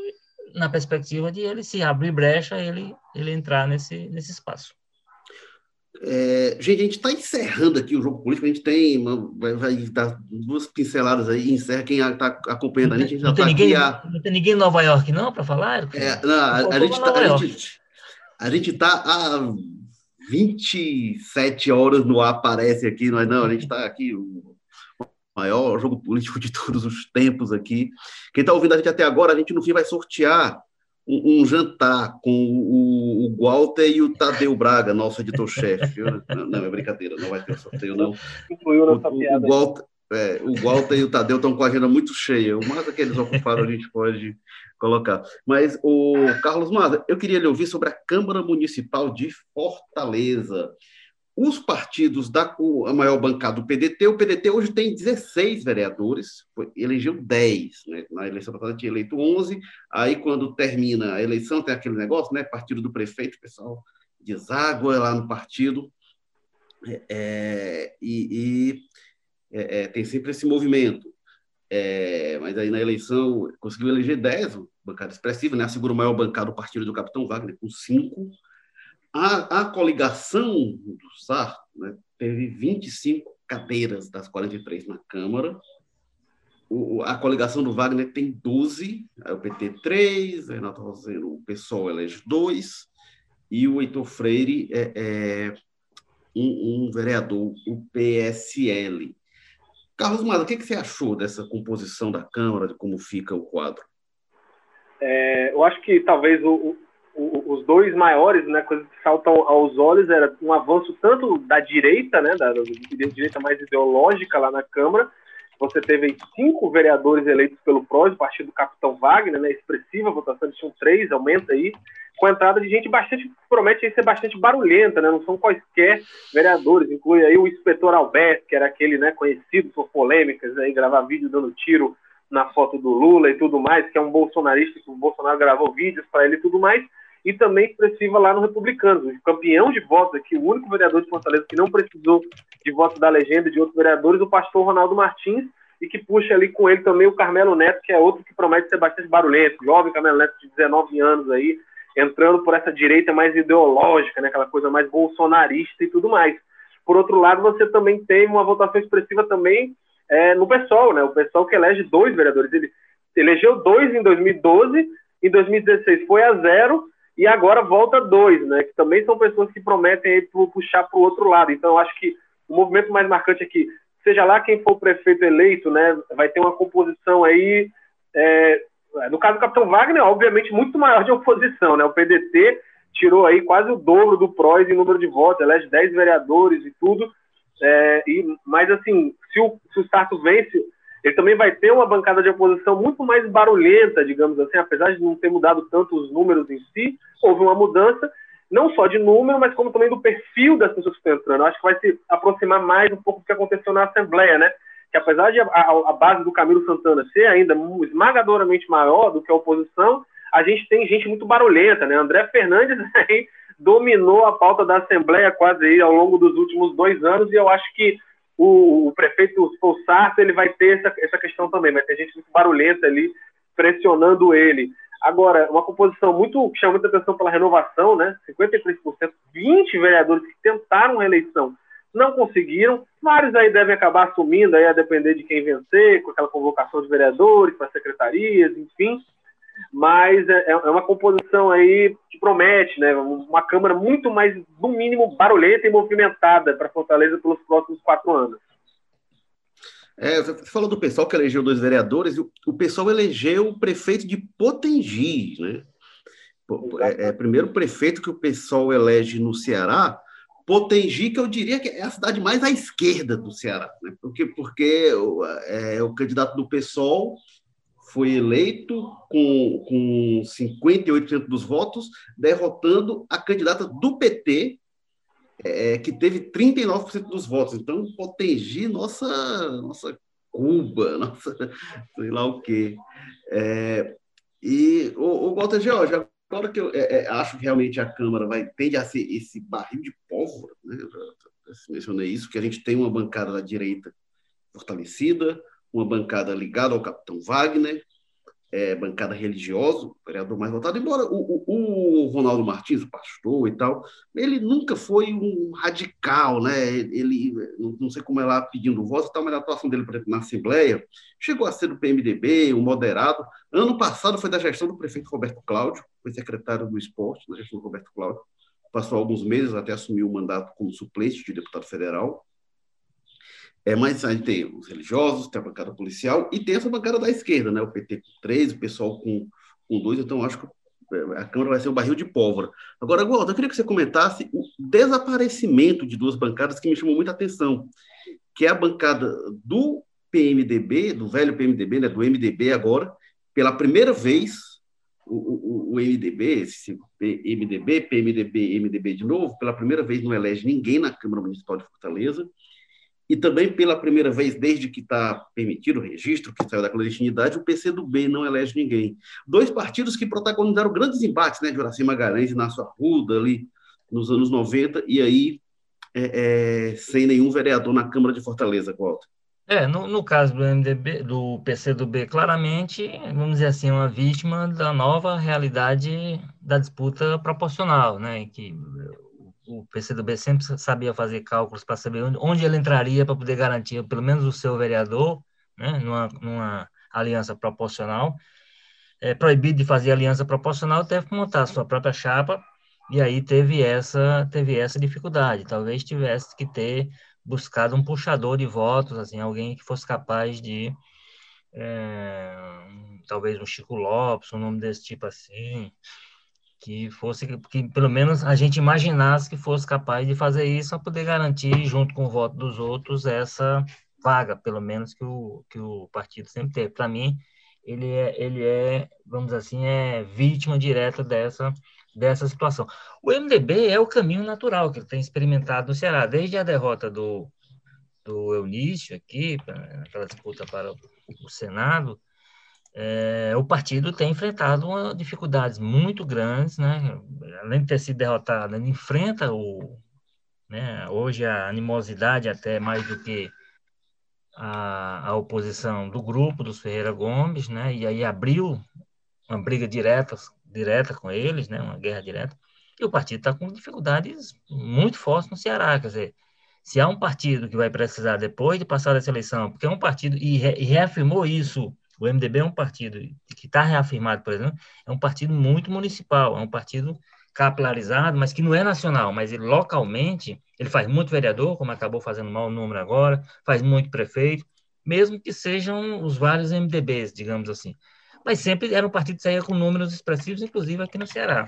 na perspectiva de ele se abrir brecha, ele, ele entrar nesse, nesse espaço. É, gente, a gente está encerrando aqui o jogo político, a gente tem, uma, vai, vai, dar duas pinceladas aí, encerra quem está acompanhando a gente. A gente não, tem tá ninguém, a... não tem ninguém em Nova York, não, para falar? É, não, a, a, gente tá, a, gente, está há 27 horas no ar, aparece aqui, nós não, a gente está aqui. maior jogo político de todos os tempos aqui. Quem está ouvindo a gente até agora, a gente no fim vai sortear um, um jantar com o, o, Walter e o Tadeu Braga, nosso editor-chefe. Não, não, é brincadeira, não vai ter sorteio, não. O, o, o, Walter, é, o Walter e o Tadeu estão com a agenda muito cheia. O mais aqueles ocupados a gente pode colocar. Mas, o Carlos Maza, eu queria lhe ouvir sobre a Câmara Municipal de Fortaleza. Os partidos da a maior bancada do PDT, o PDT hoje tem 16 vereadores, elegeu 10, né? na eleição passada tinha eleito 11, aí quando termina a eleição tem aquele negócio, né? partido do prefeito, o pessoal deságua lá no partido, é, é e, e é, é, tem sempre esse movimento. É, mas aí na eleição conseguiu eleger 10, bancada expressiva, né? a segunda maior bancada do partido do Capitão Wagner, com 5, a, a coligação do SAR né, teve 25 cadeiras das 43 na Câmara. O, a coligação do Wagner tem 12, o PT 3, Renato Roseno, o PSOL elege 2, e o Heitor Freire é, é um, um, vereador, o PSL. Carlos Mada, o que, que você achou dessa composição da Câmara, de como fica o quadro? É, eu acho que talvez o, os dois maiores, né, coisas que saltam aos olhos, era um avanço tanto da direita, né, da, da direita mais ideológica lá na Câmara. Você teve cinco vereadores eleitos pelo PROS, o partido do Capitão Wagner, né, expressiva a votação, eles tinham três, aumenta aí, com a entrada de gente bastante, promete ser bastante barulhenta, né, não são quaisquer vereadores, inclui aí o inspetor Alberto, que era aquele, né, conhecido por polêmicas, aí, gravar vídeo dando tiro na foto do Lula e tudo mais, que é um bolsonarista, que o Bolsonaro gravou vídeos para ele e tudo mais, e também expressiva lá no Republicano. O campeão de votos aqui, o único vereador de Fortaleza que não precisou de votos da legenda de outros vereadores, o pastor Ronaldo Martins, e que puxa ali com ele também o Carmelo Neto, que é outro que promete ser bastante barulhento, jovem Carmelo Neto de 19 anos aí, entrando por essa direita mais ideológica, né, aquela coisa mais bolsonarista e tudo mais. Por outro lado, você também tem uma votação expressiva também é, no PSOL, né, o PSOL que elege dois vereadores. Ele elegeu dois em 2012, em 2016 foi a zero, e agora volta dois, né? Que também são pessoas que prometem puxar para o outro lado. Então, eu acho que o movimento mais marcante aqui, seja lá quem for o prefeito eleito, né? Vai ter uma composição aí. É, no caso do Capitão Wagner, obviamente, muito maior de oposição, né? O PDT tirou aí quase o dobro do PROS em número de votos, elege 10 vereadores e tudo. É, e, mas, assim, se o, se o Sarto vence, ele também vai ter uma bancada de oposição muito mais barulhenta, digamos assim, apesar de não ter mudado tanto os números em si, houve uma mudança, não só de número, mas como também do perfil das pessoas que estão entrando. Eu acho que vai se aproximar mais um pouco do que aconteceu na Assembleia, né? Que apesar de a, a, a base do Camilo Santana ser ainda esmagadoramente maior do que a oposição, a gente tem gente muito barulhenta, né? André Fernandes aí dominou a pauta da Assembleia quase aí ao longo dos últimos dois anos, e eu acho que o, o prefeito Spolsarto, ele vai ter essa, essa questão também, vai ter gente muito barulhenta ali pressionando ele. Agora, uma composição muito que chama muita atenção pela renovação, né? 53%, 20 vereadores que tentaram reeleição não conseguiram. Vários aí devem acabar assumindo aí a depender de quem vencer, com aquela convocação de vereadores para secretarias, enfim mas é, é uma composição aí que promete, né? Uma Câmara muito mais, no mínimo, barulhenta e movimentada para Fortaleza pelos próximos quatro anos. É, você falou do pessoal que elegeu dois vereadores, e o, o pessoal elegeu o prefeito de Potengi, né? É, é, primeiro prefeito que o pessoal elege no Ceará, Potengi, que eu diria que é a cidade mais à esquerda do Ceará, né? porque, porque é, o candidato do PSOL foi eleito com, com 58% dos votos, derrotando a candidata do PT, é, que teve 39% dos votos. Então, Potengi, nossa, nossa Cuba, nossa, sei lá o quê. É, e o, o Walter George, agora que eu é, é, acho que realmente a Câmara vai tende a ser esse barril de pólvora, né? eu já mencionei isso, que a gente tem uma bancada da direita fortalecida, uma bancada ligada ao capitão Wagner, é, bancada religiosa, o vereador mais votado, embora o, o, o, Ronaldo Martins, o pastor e tal, ele nunca foi um radical, né? Ele, não sei como é lá pedindo voto, tal, mas a atuação dele na Assembleia chegou a ser do PMDB, um moderado. Ano passado foi da gestão do prefeito Roberto Cláudio, foi secretário do esporte na gestão do Roberto Cláudio, passou alguns meses até assumir o mandato como suplente de deputado federal. É, mas a gente tem os religiosos, tem a bancada policial e tem essa bancada da esquerda, né? O PT com três, o pessoal com, com dois, então acho que a Câmara vai ser um barril de pólvora. Agora, Walter, eu queria que você comentasse o desaparecimento de duas bancadas que me chamou muita atenção, que é a bancada do PMDB, do velho PMDB, né, do MDB agora, pela primeira vez, o, o, o MDB, esse MDB, PMDB, MDB de novo, pela primeira vez não elege ninguém na Câmara Municipal de Fortaleza, e também pela primeira vez desde que está permitido o registro, que saiu da clandestinidade, o PCdoB não elege ninguém. Dois partidos que protagonizaram grandes embates, né, de Horaci Magalhães e Nasso Arruda, ali nos anos 90, e aí é, é, sem nenhum vereador na Câmara de Fortaleza, Walter. É, no, no caso do MDB, do PCdoB, claramente, vamos dizer assim, uma vítima da nova realidade da disputa proporcional, né, que o PCdoB sempre sabia fazer cálculos para saber onde, onde ele entraria para poder garantir pelo menos o seu vereador, né, numa, numa aliança proporcional. É, proibido de fazer aliança proporcional, teve que montar a sua própria chapa, e aí teve essa, teve essa dificuldade. Talvez tivesse que ter buscado um puxador de votos, assim, alguém que fosse capaz de, é, talvez um Chico Lopes, um nome desse tipo assim, que fosse, que pelo menos a gente imaginasse que fosse capaz de fazer isso para poder garantir, junto com o voto dos outros, essa vaga, pelo menos que o, que o partido sempre teve. Para mim, ele é, ele é, vamos dizer assim, é vítima direta dessa dessa situação. O MDB é o caminho natural que ele tem experimentado no Ceará, desde a derrota do, do Eunício aqui, naquela disputa para o Senado, é, o partido tem enfrentado uma, dificuldades muito grandes, né? além de ter sido derrotado, ele enfrenta o, né? hoje a animosidade até mais do que a, a oposição do grupo dos Ferreira Gomes, né? e aí abriu uma briga direta direta com eles, né, uma guerra direta, e o partido está com dificuldades muito fortes no Ceará, quer dizer, se há um partido que vai precisar, depois de passar dessa eleição, porque é um partido, e, re, e reafirmou isso, o MDB é um partido que está reafirmado, por exemplo, é um partido muito municipal, é um partido capilarizado, mas que não é nacional, mas ele, localmente, ele faz muito vereador, como acabou fazendo mal o número agora, faz muito prefeito, mesmo que sejam os vários MDBs, digamos assim mas sempre era um partido que saía com números expressivos, inclusive aqui no Ceará.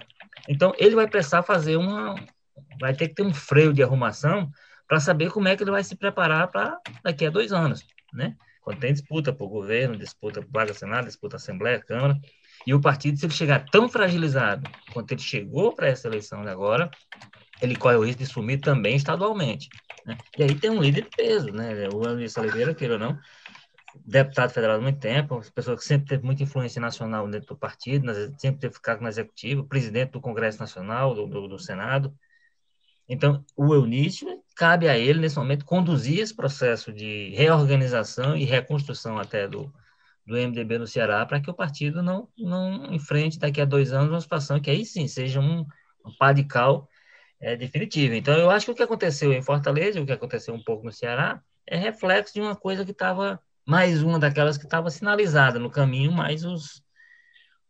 Então, ele vai precisar fazer uma. Vai ter que ter um freio de arrumação para saber como é que ele vai se preparar para daqui a dois anos, né? Quando tem disputa o governo, disputa para vaga Senado, disputa Assembleia, Câmara, e o partido, se ele chegar tão fragilizado quanto ele chegou para essa eleição de agora, ele corre o risco de sumir também estadualmente. Né? E aí tem um líder de peso, né? O Anderson Oliveira, queira ou não, deputado federal há muito tempo, pessoa que sempre teve muita influência nacional dentro do partido, sempre teve ficado no executivo, presidente do Congresso Nacional, do, do, do Senado. Então, o Eunício, cabe a ele, nesse momento, conduzir esse processo de reorganização e reconstrução até do, do MDB no Ceará, para que o partido não, não enfrente daqui a dois anos uma situação que aí sim seja um, um é, definitivo. Então, eu acho que o que aconteceu em Fortaleza, o que aconteceu um pouco no Ceará, é reflexo de uma coisa que estava mais uma daquelas que estava sinalizada no caminho, mas os,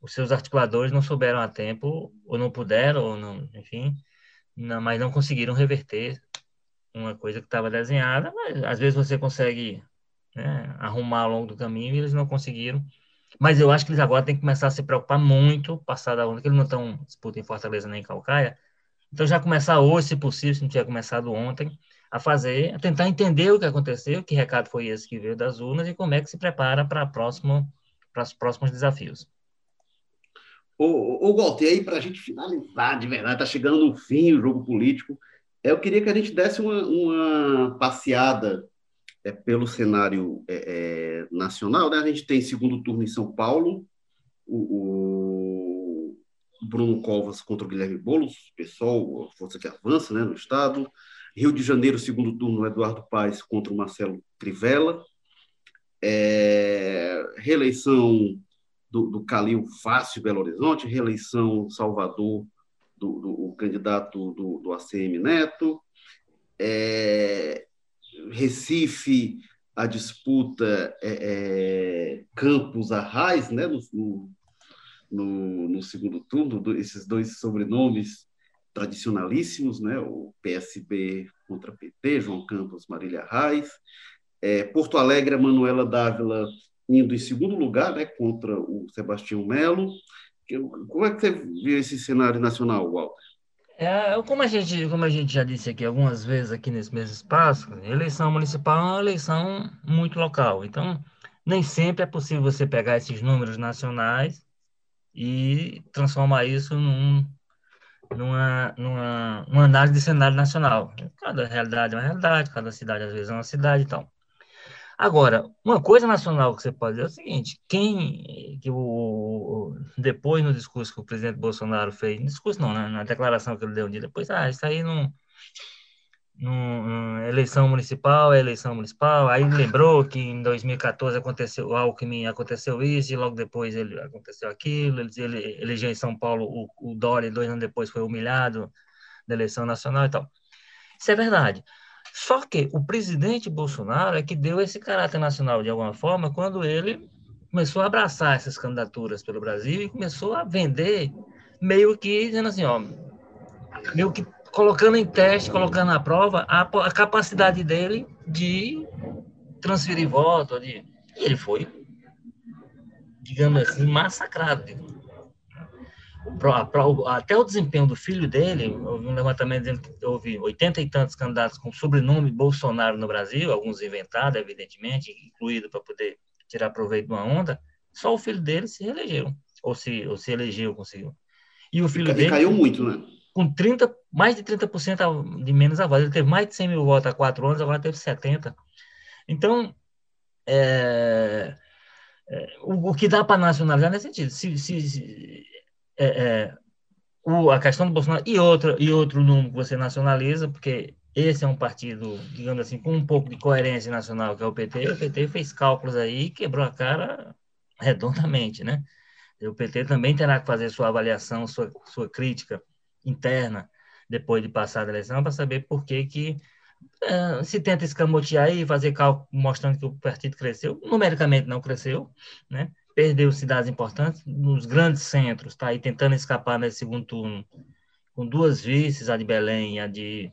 os seus articuladores não souberam a tempo, ou não puderam, ou não, enfim, não, mas não conseguiram reverter uma coisa que estava desenhada, mas às vezes você consegue né, arrumar ao longo do caminho e eles não conseguiram. Mas eu acho que eles agora têm que começar a se preocupar muito, passar da onda, que eles não estão disputa em Fortaleza nem em Calcaia. Então já começar hoje, se possível, se não tiver começado ontem, a fazer, a tentar entender o que aconteceu, que recado foi esse que veio das urnas e como é que se prepara para próximo, para os próximos desafios. Ô, ô Walter, e aí para a gente finalizar de verdade, está chegando no fim o jogo político, eu queria que a gente desse uma, uma passeada é, pelo cenário é, é, nacional. Né? A gente tem segundo turno em São Paulo, o, o Bruno Covas contra o Guilherme Boulos, pessoal, força que avança né, no Estado. Rio de Janeiro, segundo turno, Eduardo Paes contra o Marcelo Crivella. É, reeleição do, do Calil Fácil Belo Horizonte, reeleição Salvador do, do o candidato do, do ACM Neto. É, Recife, a disputa é, é, Campos Arraes, né, no, no, no, segundo turno, esses dois sobrenomes tradicionalíssimos, né? o PSB contra PT, João Campos, Marília Reis, É, Porto Alegre, Manuela Dávila indo em segundo lugar, né, contra o Sebastião Melo. Como é que você vê esse cenário nacional, Walter? É, como, a gente, como a gente já disse aqui algumas vezes aqui nesse mesmo espaço, eleição municipal é uma eleição muito local. Então, nem sempre é possível você pegar esses números nacionais e transformar isso num, numa, numa, numa análise de cenário nacional. Cada realidade é uma realidade, cada cidade às vezes é uma cidade então. Agora, uma coisa nacional que você pode dizer é o seguinte: quem que o depois no discurso que o presidente Bolsonaro fez, no discurso não, né, na declaração que ele deu um dia depois, ah, isso aí não, eleição municipal é eleição municipal. Aí lembrou que em 2014 aconteceu Alckmin, aconteceu isso, e logo depois ele aconteceu aquilo. Ele, ele elegeu em São Paulo o, o Dória, dois anos depois foi humilhado da eleição nacional e tal. Isso é verdade. Só que o presidente Bolsonaro é que deu esse caráter nacional de alguma forma quando ele começou a abraçar essas candidaturas pelo Brasil e começou a vender meio que dizendo assim, ó, meio que colocando em teste, colocando à prova a, a capacidade dele de transferir voto, de, e ele foi, digamos assim, massacrado até o desempenho do filho dele, houve um levantamento dizendo que houve oitenta e tantos candidatos com sobrenome Bolsonaro no Brasil, alguns inventados, evidentemente, incluído para poder tirar proveito de uma onda, só o filho dele se reelegeu, ou se, ou se elegeu, conseguiu. E o filho e dele... caiu muito, né? Com 30, mais de 30% de menos a voz. Ele teve mais de 100 mil votos há quatro anos, agora teve 70. Então, é, é, o, o, que dá para nacionalizar nesse sentido, se, se, se é, é, o, a questão do Bolsonaro e outro, e outro número que você nacionaliza, porque esse é um partido, digamos assim, com um pouco de coerência nacional, que é o PT. O PT fez cálculos aí e quebrou a cara redondamente, né? O PT também terá que fazer sua avaliação, sua, sua crítica interna depois de passar a eleição para saber por que que é, se tenta escamotear e fazer cálculo mostrando que o partido cresceu. Numericamente não cresceu, né? Perdeu cidades importantes nos grandes centros, está aí tentando escapar nesse segundo turno, com duas vices, a de Belém e a de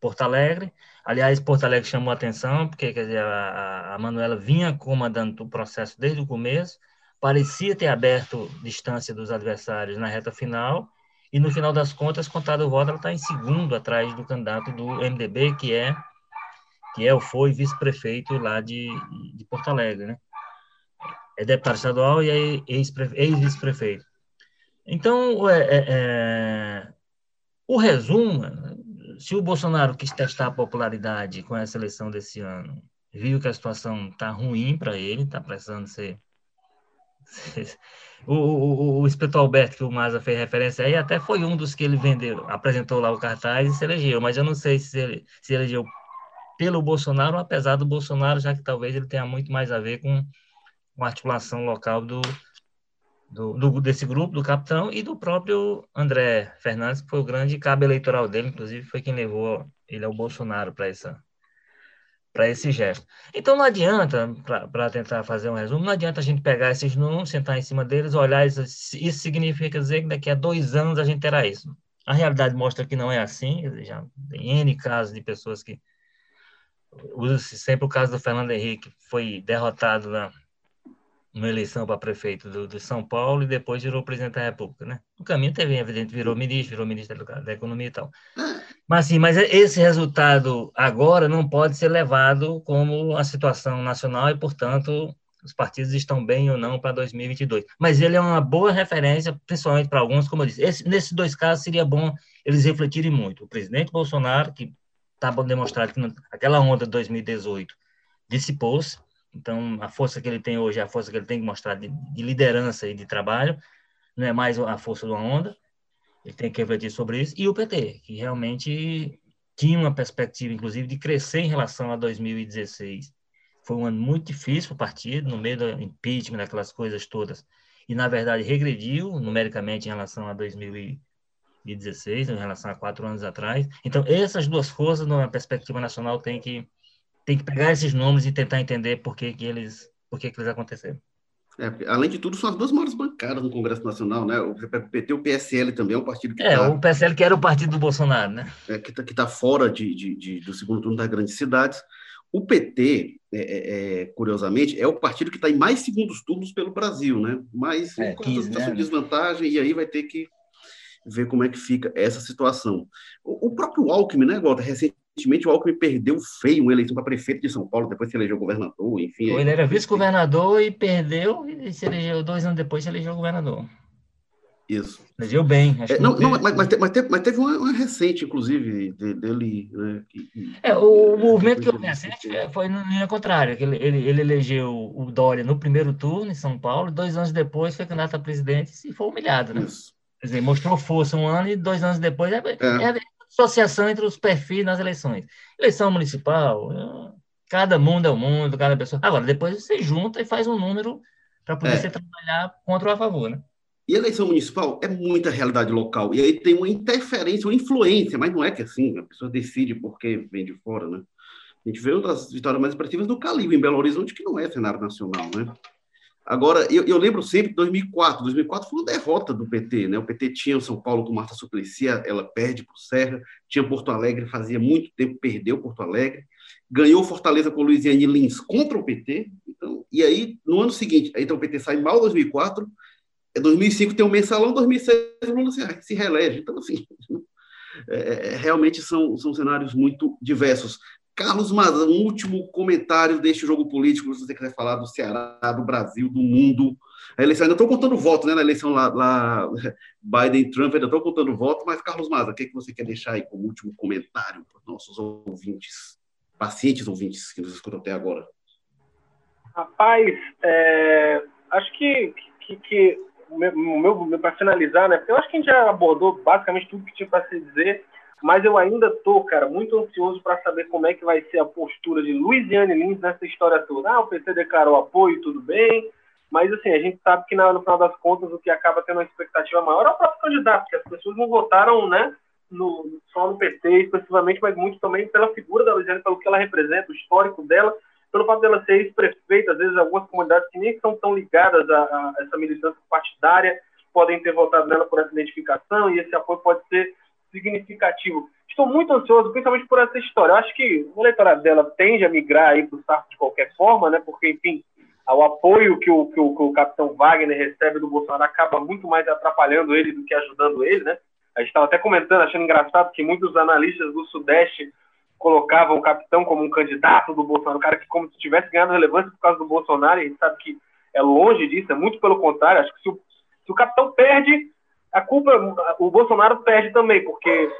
Porto Alegre. Aliás, Porto Alegre chamou atenção, porque quer dizer, a, a Manuela vinha comandando o processo desde o começo, parecia ter aberto distância dos adversários na reta final, e no final das contas, contado o voto, ela está em segundo atrás do candidato do MDB, que é que é ou foi vice-prefeito lá de, de Porto Alegre, né? É deputado estadual e é ex-vice-prefeito. Então, é, é, é, o resumo, se o Bolsonaro quis testar a popularidade com essa eleição desse ano, viu que a situação está ruim para ele, está precisando ser. o, o, o inspetor Alberto, que o Maza fez referência aí, até foi um dos que ele vendeu, apresentou lá o cartaz e se elegeu, mas eu não sei se ele se elegeu pelo Bolsonaro apesar do Bolsonaro, já que talvez ele tenha muito mais a ver com uma articulação local do, do, do, desse grupo, do capitão, e do próprio André Fernandes, que foi o grande cabo eleitoral dele, inclusive foi quem levou ele ao Bolsonaro para essa para esse gesto. Então não adianta, para tentar fazer um resumo, não adianta a gente pegar esses números, sentar em cima deles, olhar, isso, isso significa dizer que daqui a dois anos a gente terá isso. A realidade mostra que não é assim, já tem N casos de pessoas que usa-se sempre o caso do Fernando Henrique, foi derrotado na, uma eleição para prefeito do, de São Paulo e depois virou presidente da República, né? No caminho teve, evidente, virou ministro, virou ministro da, da Economia e tal. Mas sim, mas esse resultado agora não pode ser levado como a situação nacional e, portanto, os partidos estão bem ou não para 2022. Mas ele é uma boa referência, principalmente para alguns, como eu disse. Esse, nesses dois casos seria bom eles refletirem muito. O presidente Bolsonaro, que está demonstrado que não, aquela onda de 2018 dissipou-se, então, a força que ele tem hoje é a força que ele tem que mostrar de, de liderança e de trabalho, não é mais a força de uma onda. Ele tem que refletir sobre isso. E o PT, que realmente tinha uma perspectiva, inclusive, de crescer em relação a 2016. Foi um ano muito difícil para o partido, no meio do impeachment, daquelas coisas todas. E, na verdade, regrediu numericamente em relação a 2016, em relação a quatro anos atrás. Então, essas duas forças, numa perspectiva nacional, têm que tem que pegar esses nomes e tentar entender por que, que eles por que, que eles aconteceram. É, além de tudo, são as duas maiores bancadas no Congresso Nacional, né? O PT, o PSL também é um partido que É, tá, o PSL que era o partido do Bolsonaro, né? É, que está tá fora de, de, de, do segundo turno das grandes cidades. O PT, é, é, é, curiosamente, é o partido que está em mais segundos turnos pelo Brasil, né? Mas é, 15, tá né? desvantagem e aí vai ter que ver como é que fica essa situação. O, o próprio Alckmin, né, Walter, recentemente o Alckmin perdeu feio uma eleição para prefeito de São Paulo, depois se elegeu governador, enfim. Ele era vice-governador e perdeu, e se elegeu dois anos depois se elegeu governador. Isso. Elegeu bem. É, não, não, mas, mas, teve, mas teve uma, uma recente, inclusive, dele. Né, que, é, o, o movimento que houve recente foi no linha contrária. Ele, ele, ele elegeu o Dória no primeiro turno em São Paulo, dois anos depois foi candidato a presidente e foi humilhado, né? Isso. Quer dizer, mostrou força um ano e dois anos depois é, é. é a associação entre os perfis nas eleições. Eleição municipal, é, cada mundo é o um mundo, cada pessoa. Agora, depois você junta e faz um número para poder é. trabalhar contra ou a favor, né? E eleição municipal é muita realidade local. E aí tem uma interferência, uma influência, mas não é que assim, a pessoa decide porque vem de fora, né? A gente vê uma das vitórias mais expressivas do Calibre, em Belo Horizonte, que não é cenário nacional, né? Agora, eu, eu, lembro sempre de 2004. 2004 foi uma derrota do PT, né? O PT tinha o São Paulo com Marta Suplicy, ela perde para o Serra. Tinha Porto Alegre, fazia muito tempo, perdeu Porto Alegre. Ganhou Fortaleza com Luiziane Lins contra o PT. Então, e aí, no ano seguinte, então o PT sai mal em 2004. Em 2005 tem o um mensalão, 2006 o Lula se, se reelege. Então, assim, é, é, realmente são, são cenários muito diversos. Carlos Maza, um último comentário deste jogo político, se você quiser falar do Ceará, do Brasil, do mundo. A eleição, ainda estou contando voto, né? Na eleição lá, lá Biden-Trump, ainda estou contando voto, mas, Carlos Maza, o que, é que você quer deixar aí como último comentário para os nossos ouvintes, pacientes ouvintes que nos escutam até agora? Rapaz, é, acho que, que, que meu, meu para finalizar, né? Eu acho que a gente já abordou basicamente tudo que tinha para se dizer mas eu ainda tô, cara, muito ansioso para saber como é que vai ser a postura de Luiziane Lins nessa história toda. Ah, o PT declarou apoio, tudo bem, mas assim, a gente sabe que no final das contas o que acaba tendo uma expectativa maior é o próprio candidato, porque as pessoas não votaram, né, no, só no PT exclusivamente, mas muito também pela figura da Luiziane, pelo que ela representa, o histórico dela, pelo fato dela ser ex-prefeita, às vezes algumas comunidades que nem são tão ligadas a, a essa militância partidária podem ter votado nela por essa identificação e esse apoio pode ser significativo. Estou muito ansioso, principalmente por essa história. Eu acho que o eleitorado dela tende a migrar aí para o Sarto de qualquer forma, né? Porque, enfim, o apoio que o, que o, que o capitão Wagner recebe do Bolsonaro acaba muito mais atrapalhando ele do que ajudando ele, né? A gente estava até comentando, achando engraçado que muitos analistas do Sudeste colocavam o capitão como um candidato do Bolsonaro, um cara que como se tivesse ganhado relevância por causa do Bolsonaro, e a gente sabe que é longe disso, é muito pelo contrário. Acho que se o, se o capitão perde, a culpa, o Bolsonaro perde também, porque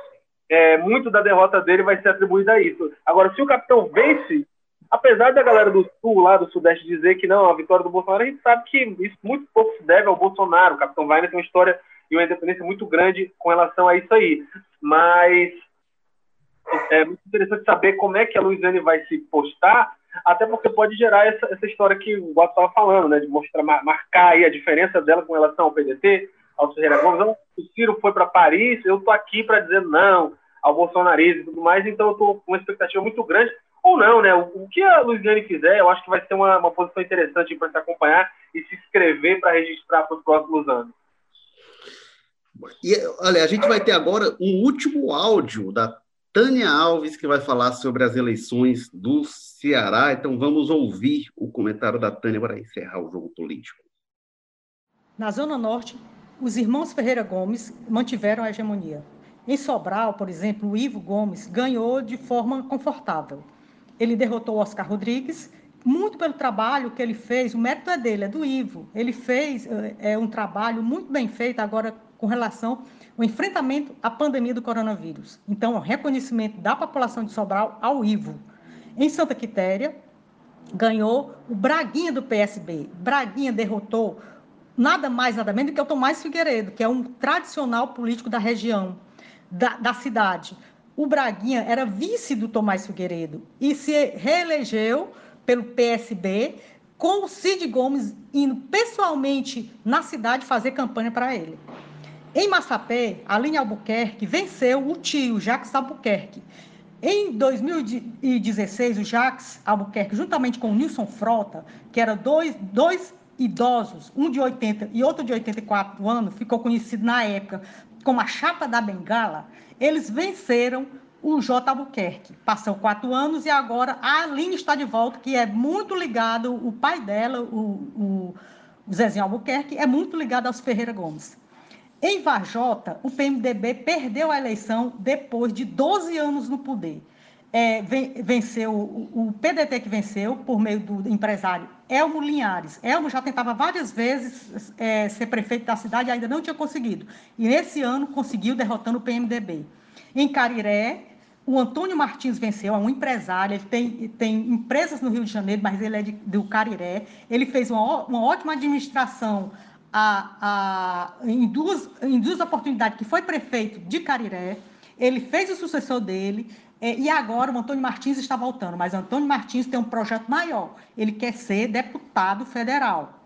é, muito da derrota dele vai ser atribuída a isso. Agora, se o capitão vence, apesar da galera do sul, lá do sudeste, dizer que não, a vitória do Bolsonaro, a gente sabe que isso muito pouco se deve ao Bolsonaro. O capitão Wagner tem uma história e uma independência muito grande com relação a isso aí. Mas é muito interessante saber como é que a Luiziane vai se postar, até porque pode gerar essa, essa história que o Guato estava falando, né, de mostrar, marcar aí a diferença dela com relação ao PDT, ao Ferreira Gomes. o Ciro foi para Paris, eu estou aqui para dizer não ao bolsonarismo e tudo mais, então eu estou com uma expectativa muito grande. Ou não, né? O, o que a Luiziane fizer, eu acho que vai ser uma, uma posição interessante para se acompanhar e se inscrever para registrar para os próximos anos. E, olha, a gente vai ter agora um último áudio da Tânia Alves, que vai falar sobre as eleições do Ceará. Então vamos ouvir o comentário da Tânia para encerrar o jogo político. Na Zona Norte, os irmãos Ferreira Gomes mantiveram a hegemonia. Em Sobral, por exemplo, o Ivo Gomes ganhou de forma confortável. Ele derrotou Oscar Rodrigues, muito pelo trabalho que ele fez, o mérito é dele, é do Ivo. Ele fez é, um trabalho muito bem feito agora com relação ao enfrentamento à pandemia do coronavírus. Então, o reconhecimento da população de Sobral ao Ivo. Em Santa Quitéria, ganhou o Braguinha do PSB. Braguinha derrotou nada mais, nada menos do que o Tomás Figueiredo, que é um tradicional político da região, da, da cidade. O Braguinha era vice do Tomás Figueiredo e se reelegeu pelo PSB, com o Cid Gomes indo pessoalmente na cidade fazer campanha para ele. Em Massapé, linha Albuquerque venceu o tio, Jacques Albuquerque. Em 2016, o Jacques Albuquerque, juntamente com o Nilson Frota, que eram dois, dois idosos, um de 80 e outro de 84 anos, ficou conhecido na época como a chapa da bengala, eles venceram o J. Albuquerque. Passou quatro anos e agora a Aline está de volta, que é muito ligado, o pai dela, o, o, Zezinho Albuquerque, é muito ligado aos Ferreira Gomes. Em Varjota, o PMDB perdeu a eleição depois de 12 anos no poder. É, venceu o PDT que venceu por meio do empresário Elmo Linhares. Elmo já tentava várias vezes é, ser prefeito da cidade e ainda não tinha conseguido. E nesse ano conseguiu derrotando o PMDB. Em Cariré, o Antônio Martins venceu, é um empresário, ele tem, tem empresas no Rio de Janeiro, mas ele é de, do Cariré. Ele fez uma, uma ótima administração a, a, em, duas, em duas oportunidades, que foi prefeito de Cariré. Ele fez o sucessor dele, é, e agora o Antônio Martins está voltando, mas o Antônio Martins tem um projeto maior. Ele quer ser deputado federal.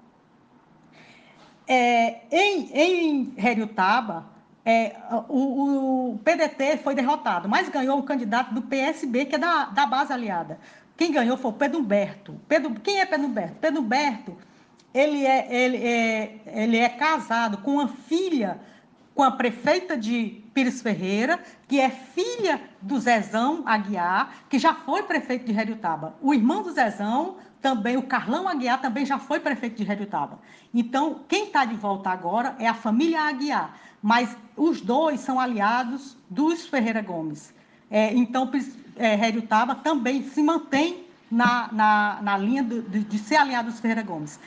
É, em, em Heriotaba, é, o, o, PDT foi derrotado, mas ganhou um candidato do PSB, que é da, da base aliada. Quem ganhou foi o Pedro Humberto. Pedro, quem é Pedro Humberto? Pedro Humberto, ele é, ele, é, ele é casado com uma filha, com a prefeita de Pires Ferreira, que é filha do Zezão Aguiar, que já foi prefeito de Heriotaba. O irmão do Zezão, também, o Carlão Aguiar, também já foi prefeito de Heriotaba. Então, quem está de volta agora é a família Aguiar mas os dois são aliados dos Ferreira Gomes. É, então, é, Taba também se mantém na, na, na linha de, de, ser aliado dos Ferreira Gomes.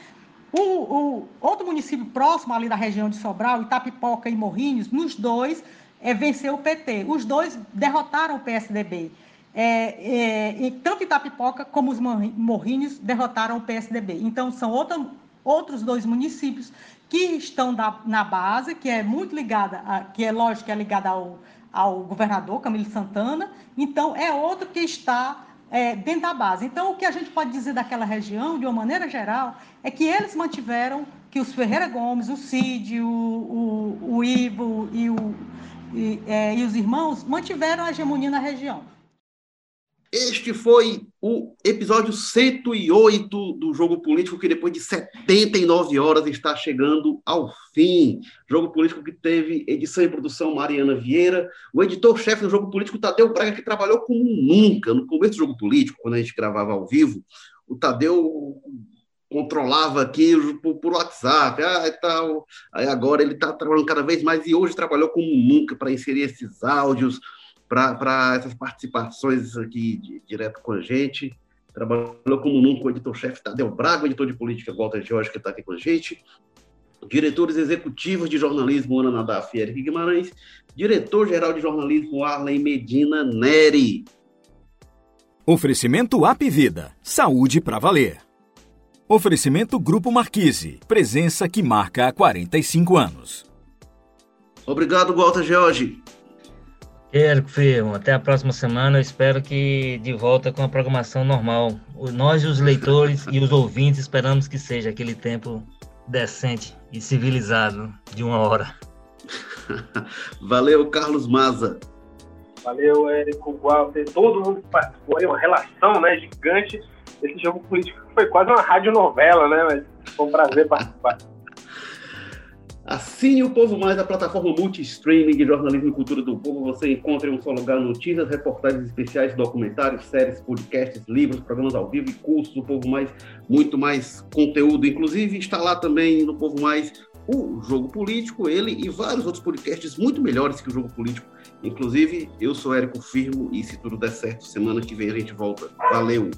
O, o, outro município próximo ali da região de Sobral, Itapipoca e Morrinhos, nos dois é, venceu o PT. Os dois derrotaram o PSDB. É, é, tanto Itapipoca como os Morrinhos derrotaram o PSDB. Então, são outros dois municípios que estão da, na base, que é muito ligada, a, que é lógico que é ligada ao, ao governador Camilo Santana, então é outro que está é, dentro da base. Então, o que a gente pode dizer daquela região, de uma maneira geral, é que eles mantiveram, que os Ferreira Gomes, o Cid, o, o, o Ivo e, o, e, é, e os irmãos mantiveram a hegemonia na região. Este foi o episódio 108 do Jogo Político, que depois de 79 horas está chegando ao fim. Jogo Político que teve edição e produção Mariana Vieira, o editor-chefe do Jogo Político, Tadeu Braga, que trabalhou como nunca. No começo do Jogo Político, quando a gente gravava ao vivo, o Tadeu controlava aqui por, por WhatsApp, ah, e tal. Aí agora ele está trabalhando cada vez mais e hoje trabalhou como nunca para inserir esses áudios, para essas participações aqui de, direto com a gente. Trabalhou como nunca o editor-chefe Tadeu Braga, editor de política Walter Jorge, que está aqui com a gente. Diretores executivos de jornalismo Ana Nadaf e Eric Guimarães. Diretor-geral de jornalismo Arlen Medina Neri. Oferecimento App Vida. Saúde para valer. Oferecimento Grupo Marquise. Presença que marca há 45 anos. Obrigado, Walter Jorge. Érico Firmo, até a próxima semana. Eu espero que de volta com a programação normal. Nós, os leitores e os ouvintes, esperamos que seja aquele tempo decente e civilizado de uma hora. Valeu, Carlos Maza. Valeu, Érico, Walter, todo mundo que participou. É uma relação né, gigante. Esse jogo político foi quase uma radionovela, né? Mas foi um prazer participar. Assine o Povo Mais, a plataforma multi-streaming de jornalismo e cultura do povo. Você encontra em um só lugar notícias, reportagens especiais, documentários, séries, podcasts, livros, programas ao vivo e cursos do Povo Mais, muito mais conteúdo. Inclusive, está lá também no Povo Mais o Jogo Político, ele e vários outros podcasts muito melhores que o Jogo Político. Inclusive, eu sou Érico Firmo e se tudo der certo, semana que vem a gente volta. Valeu!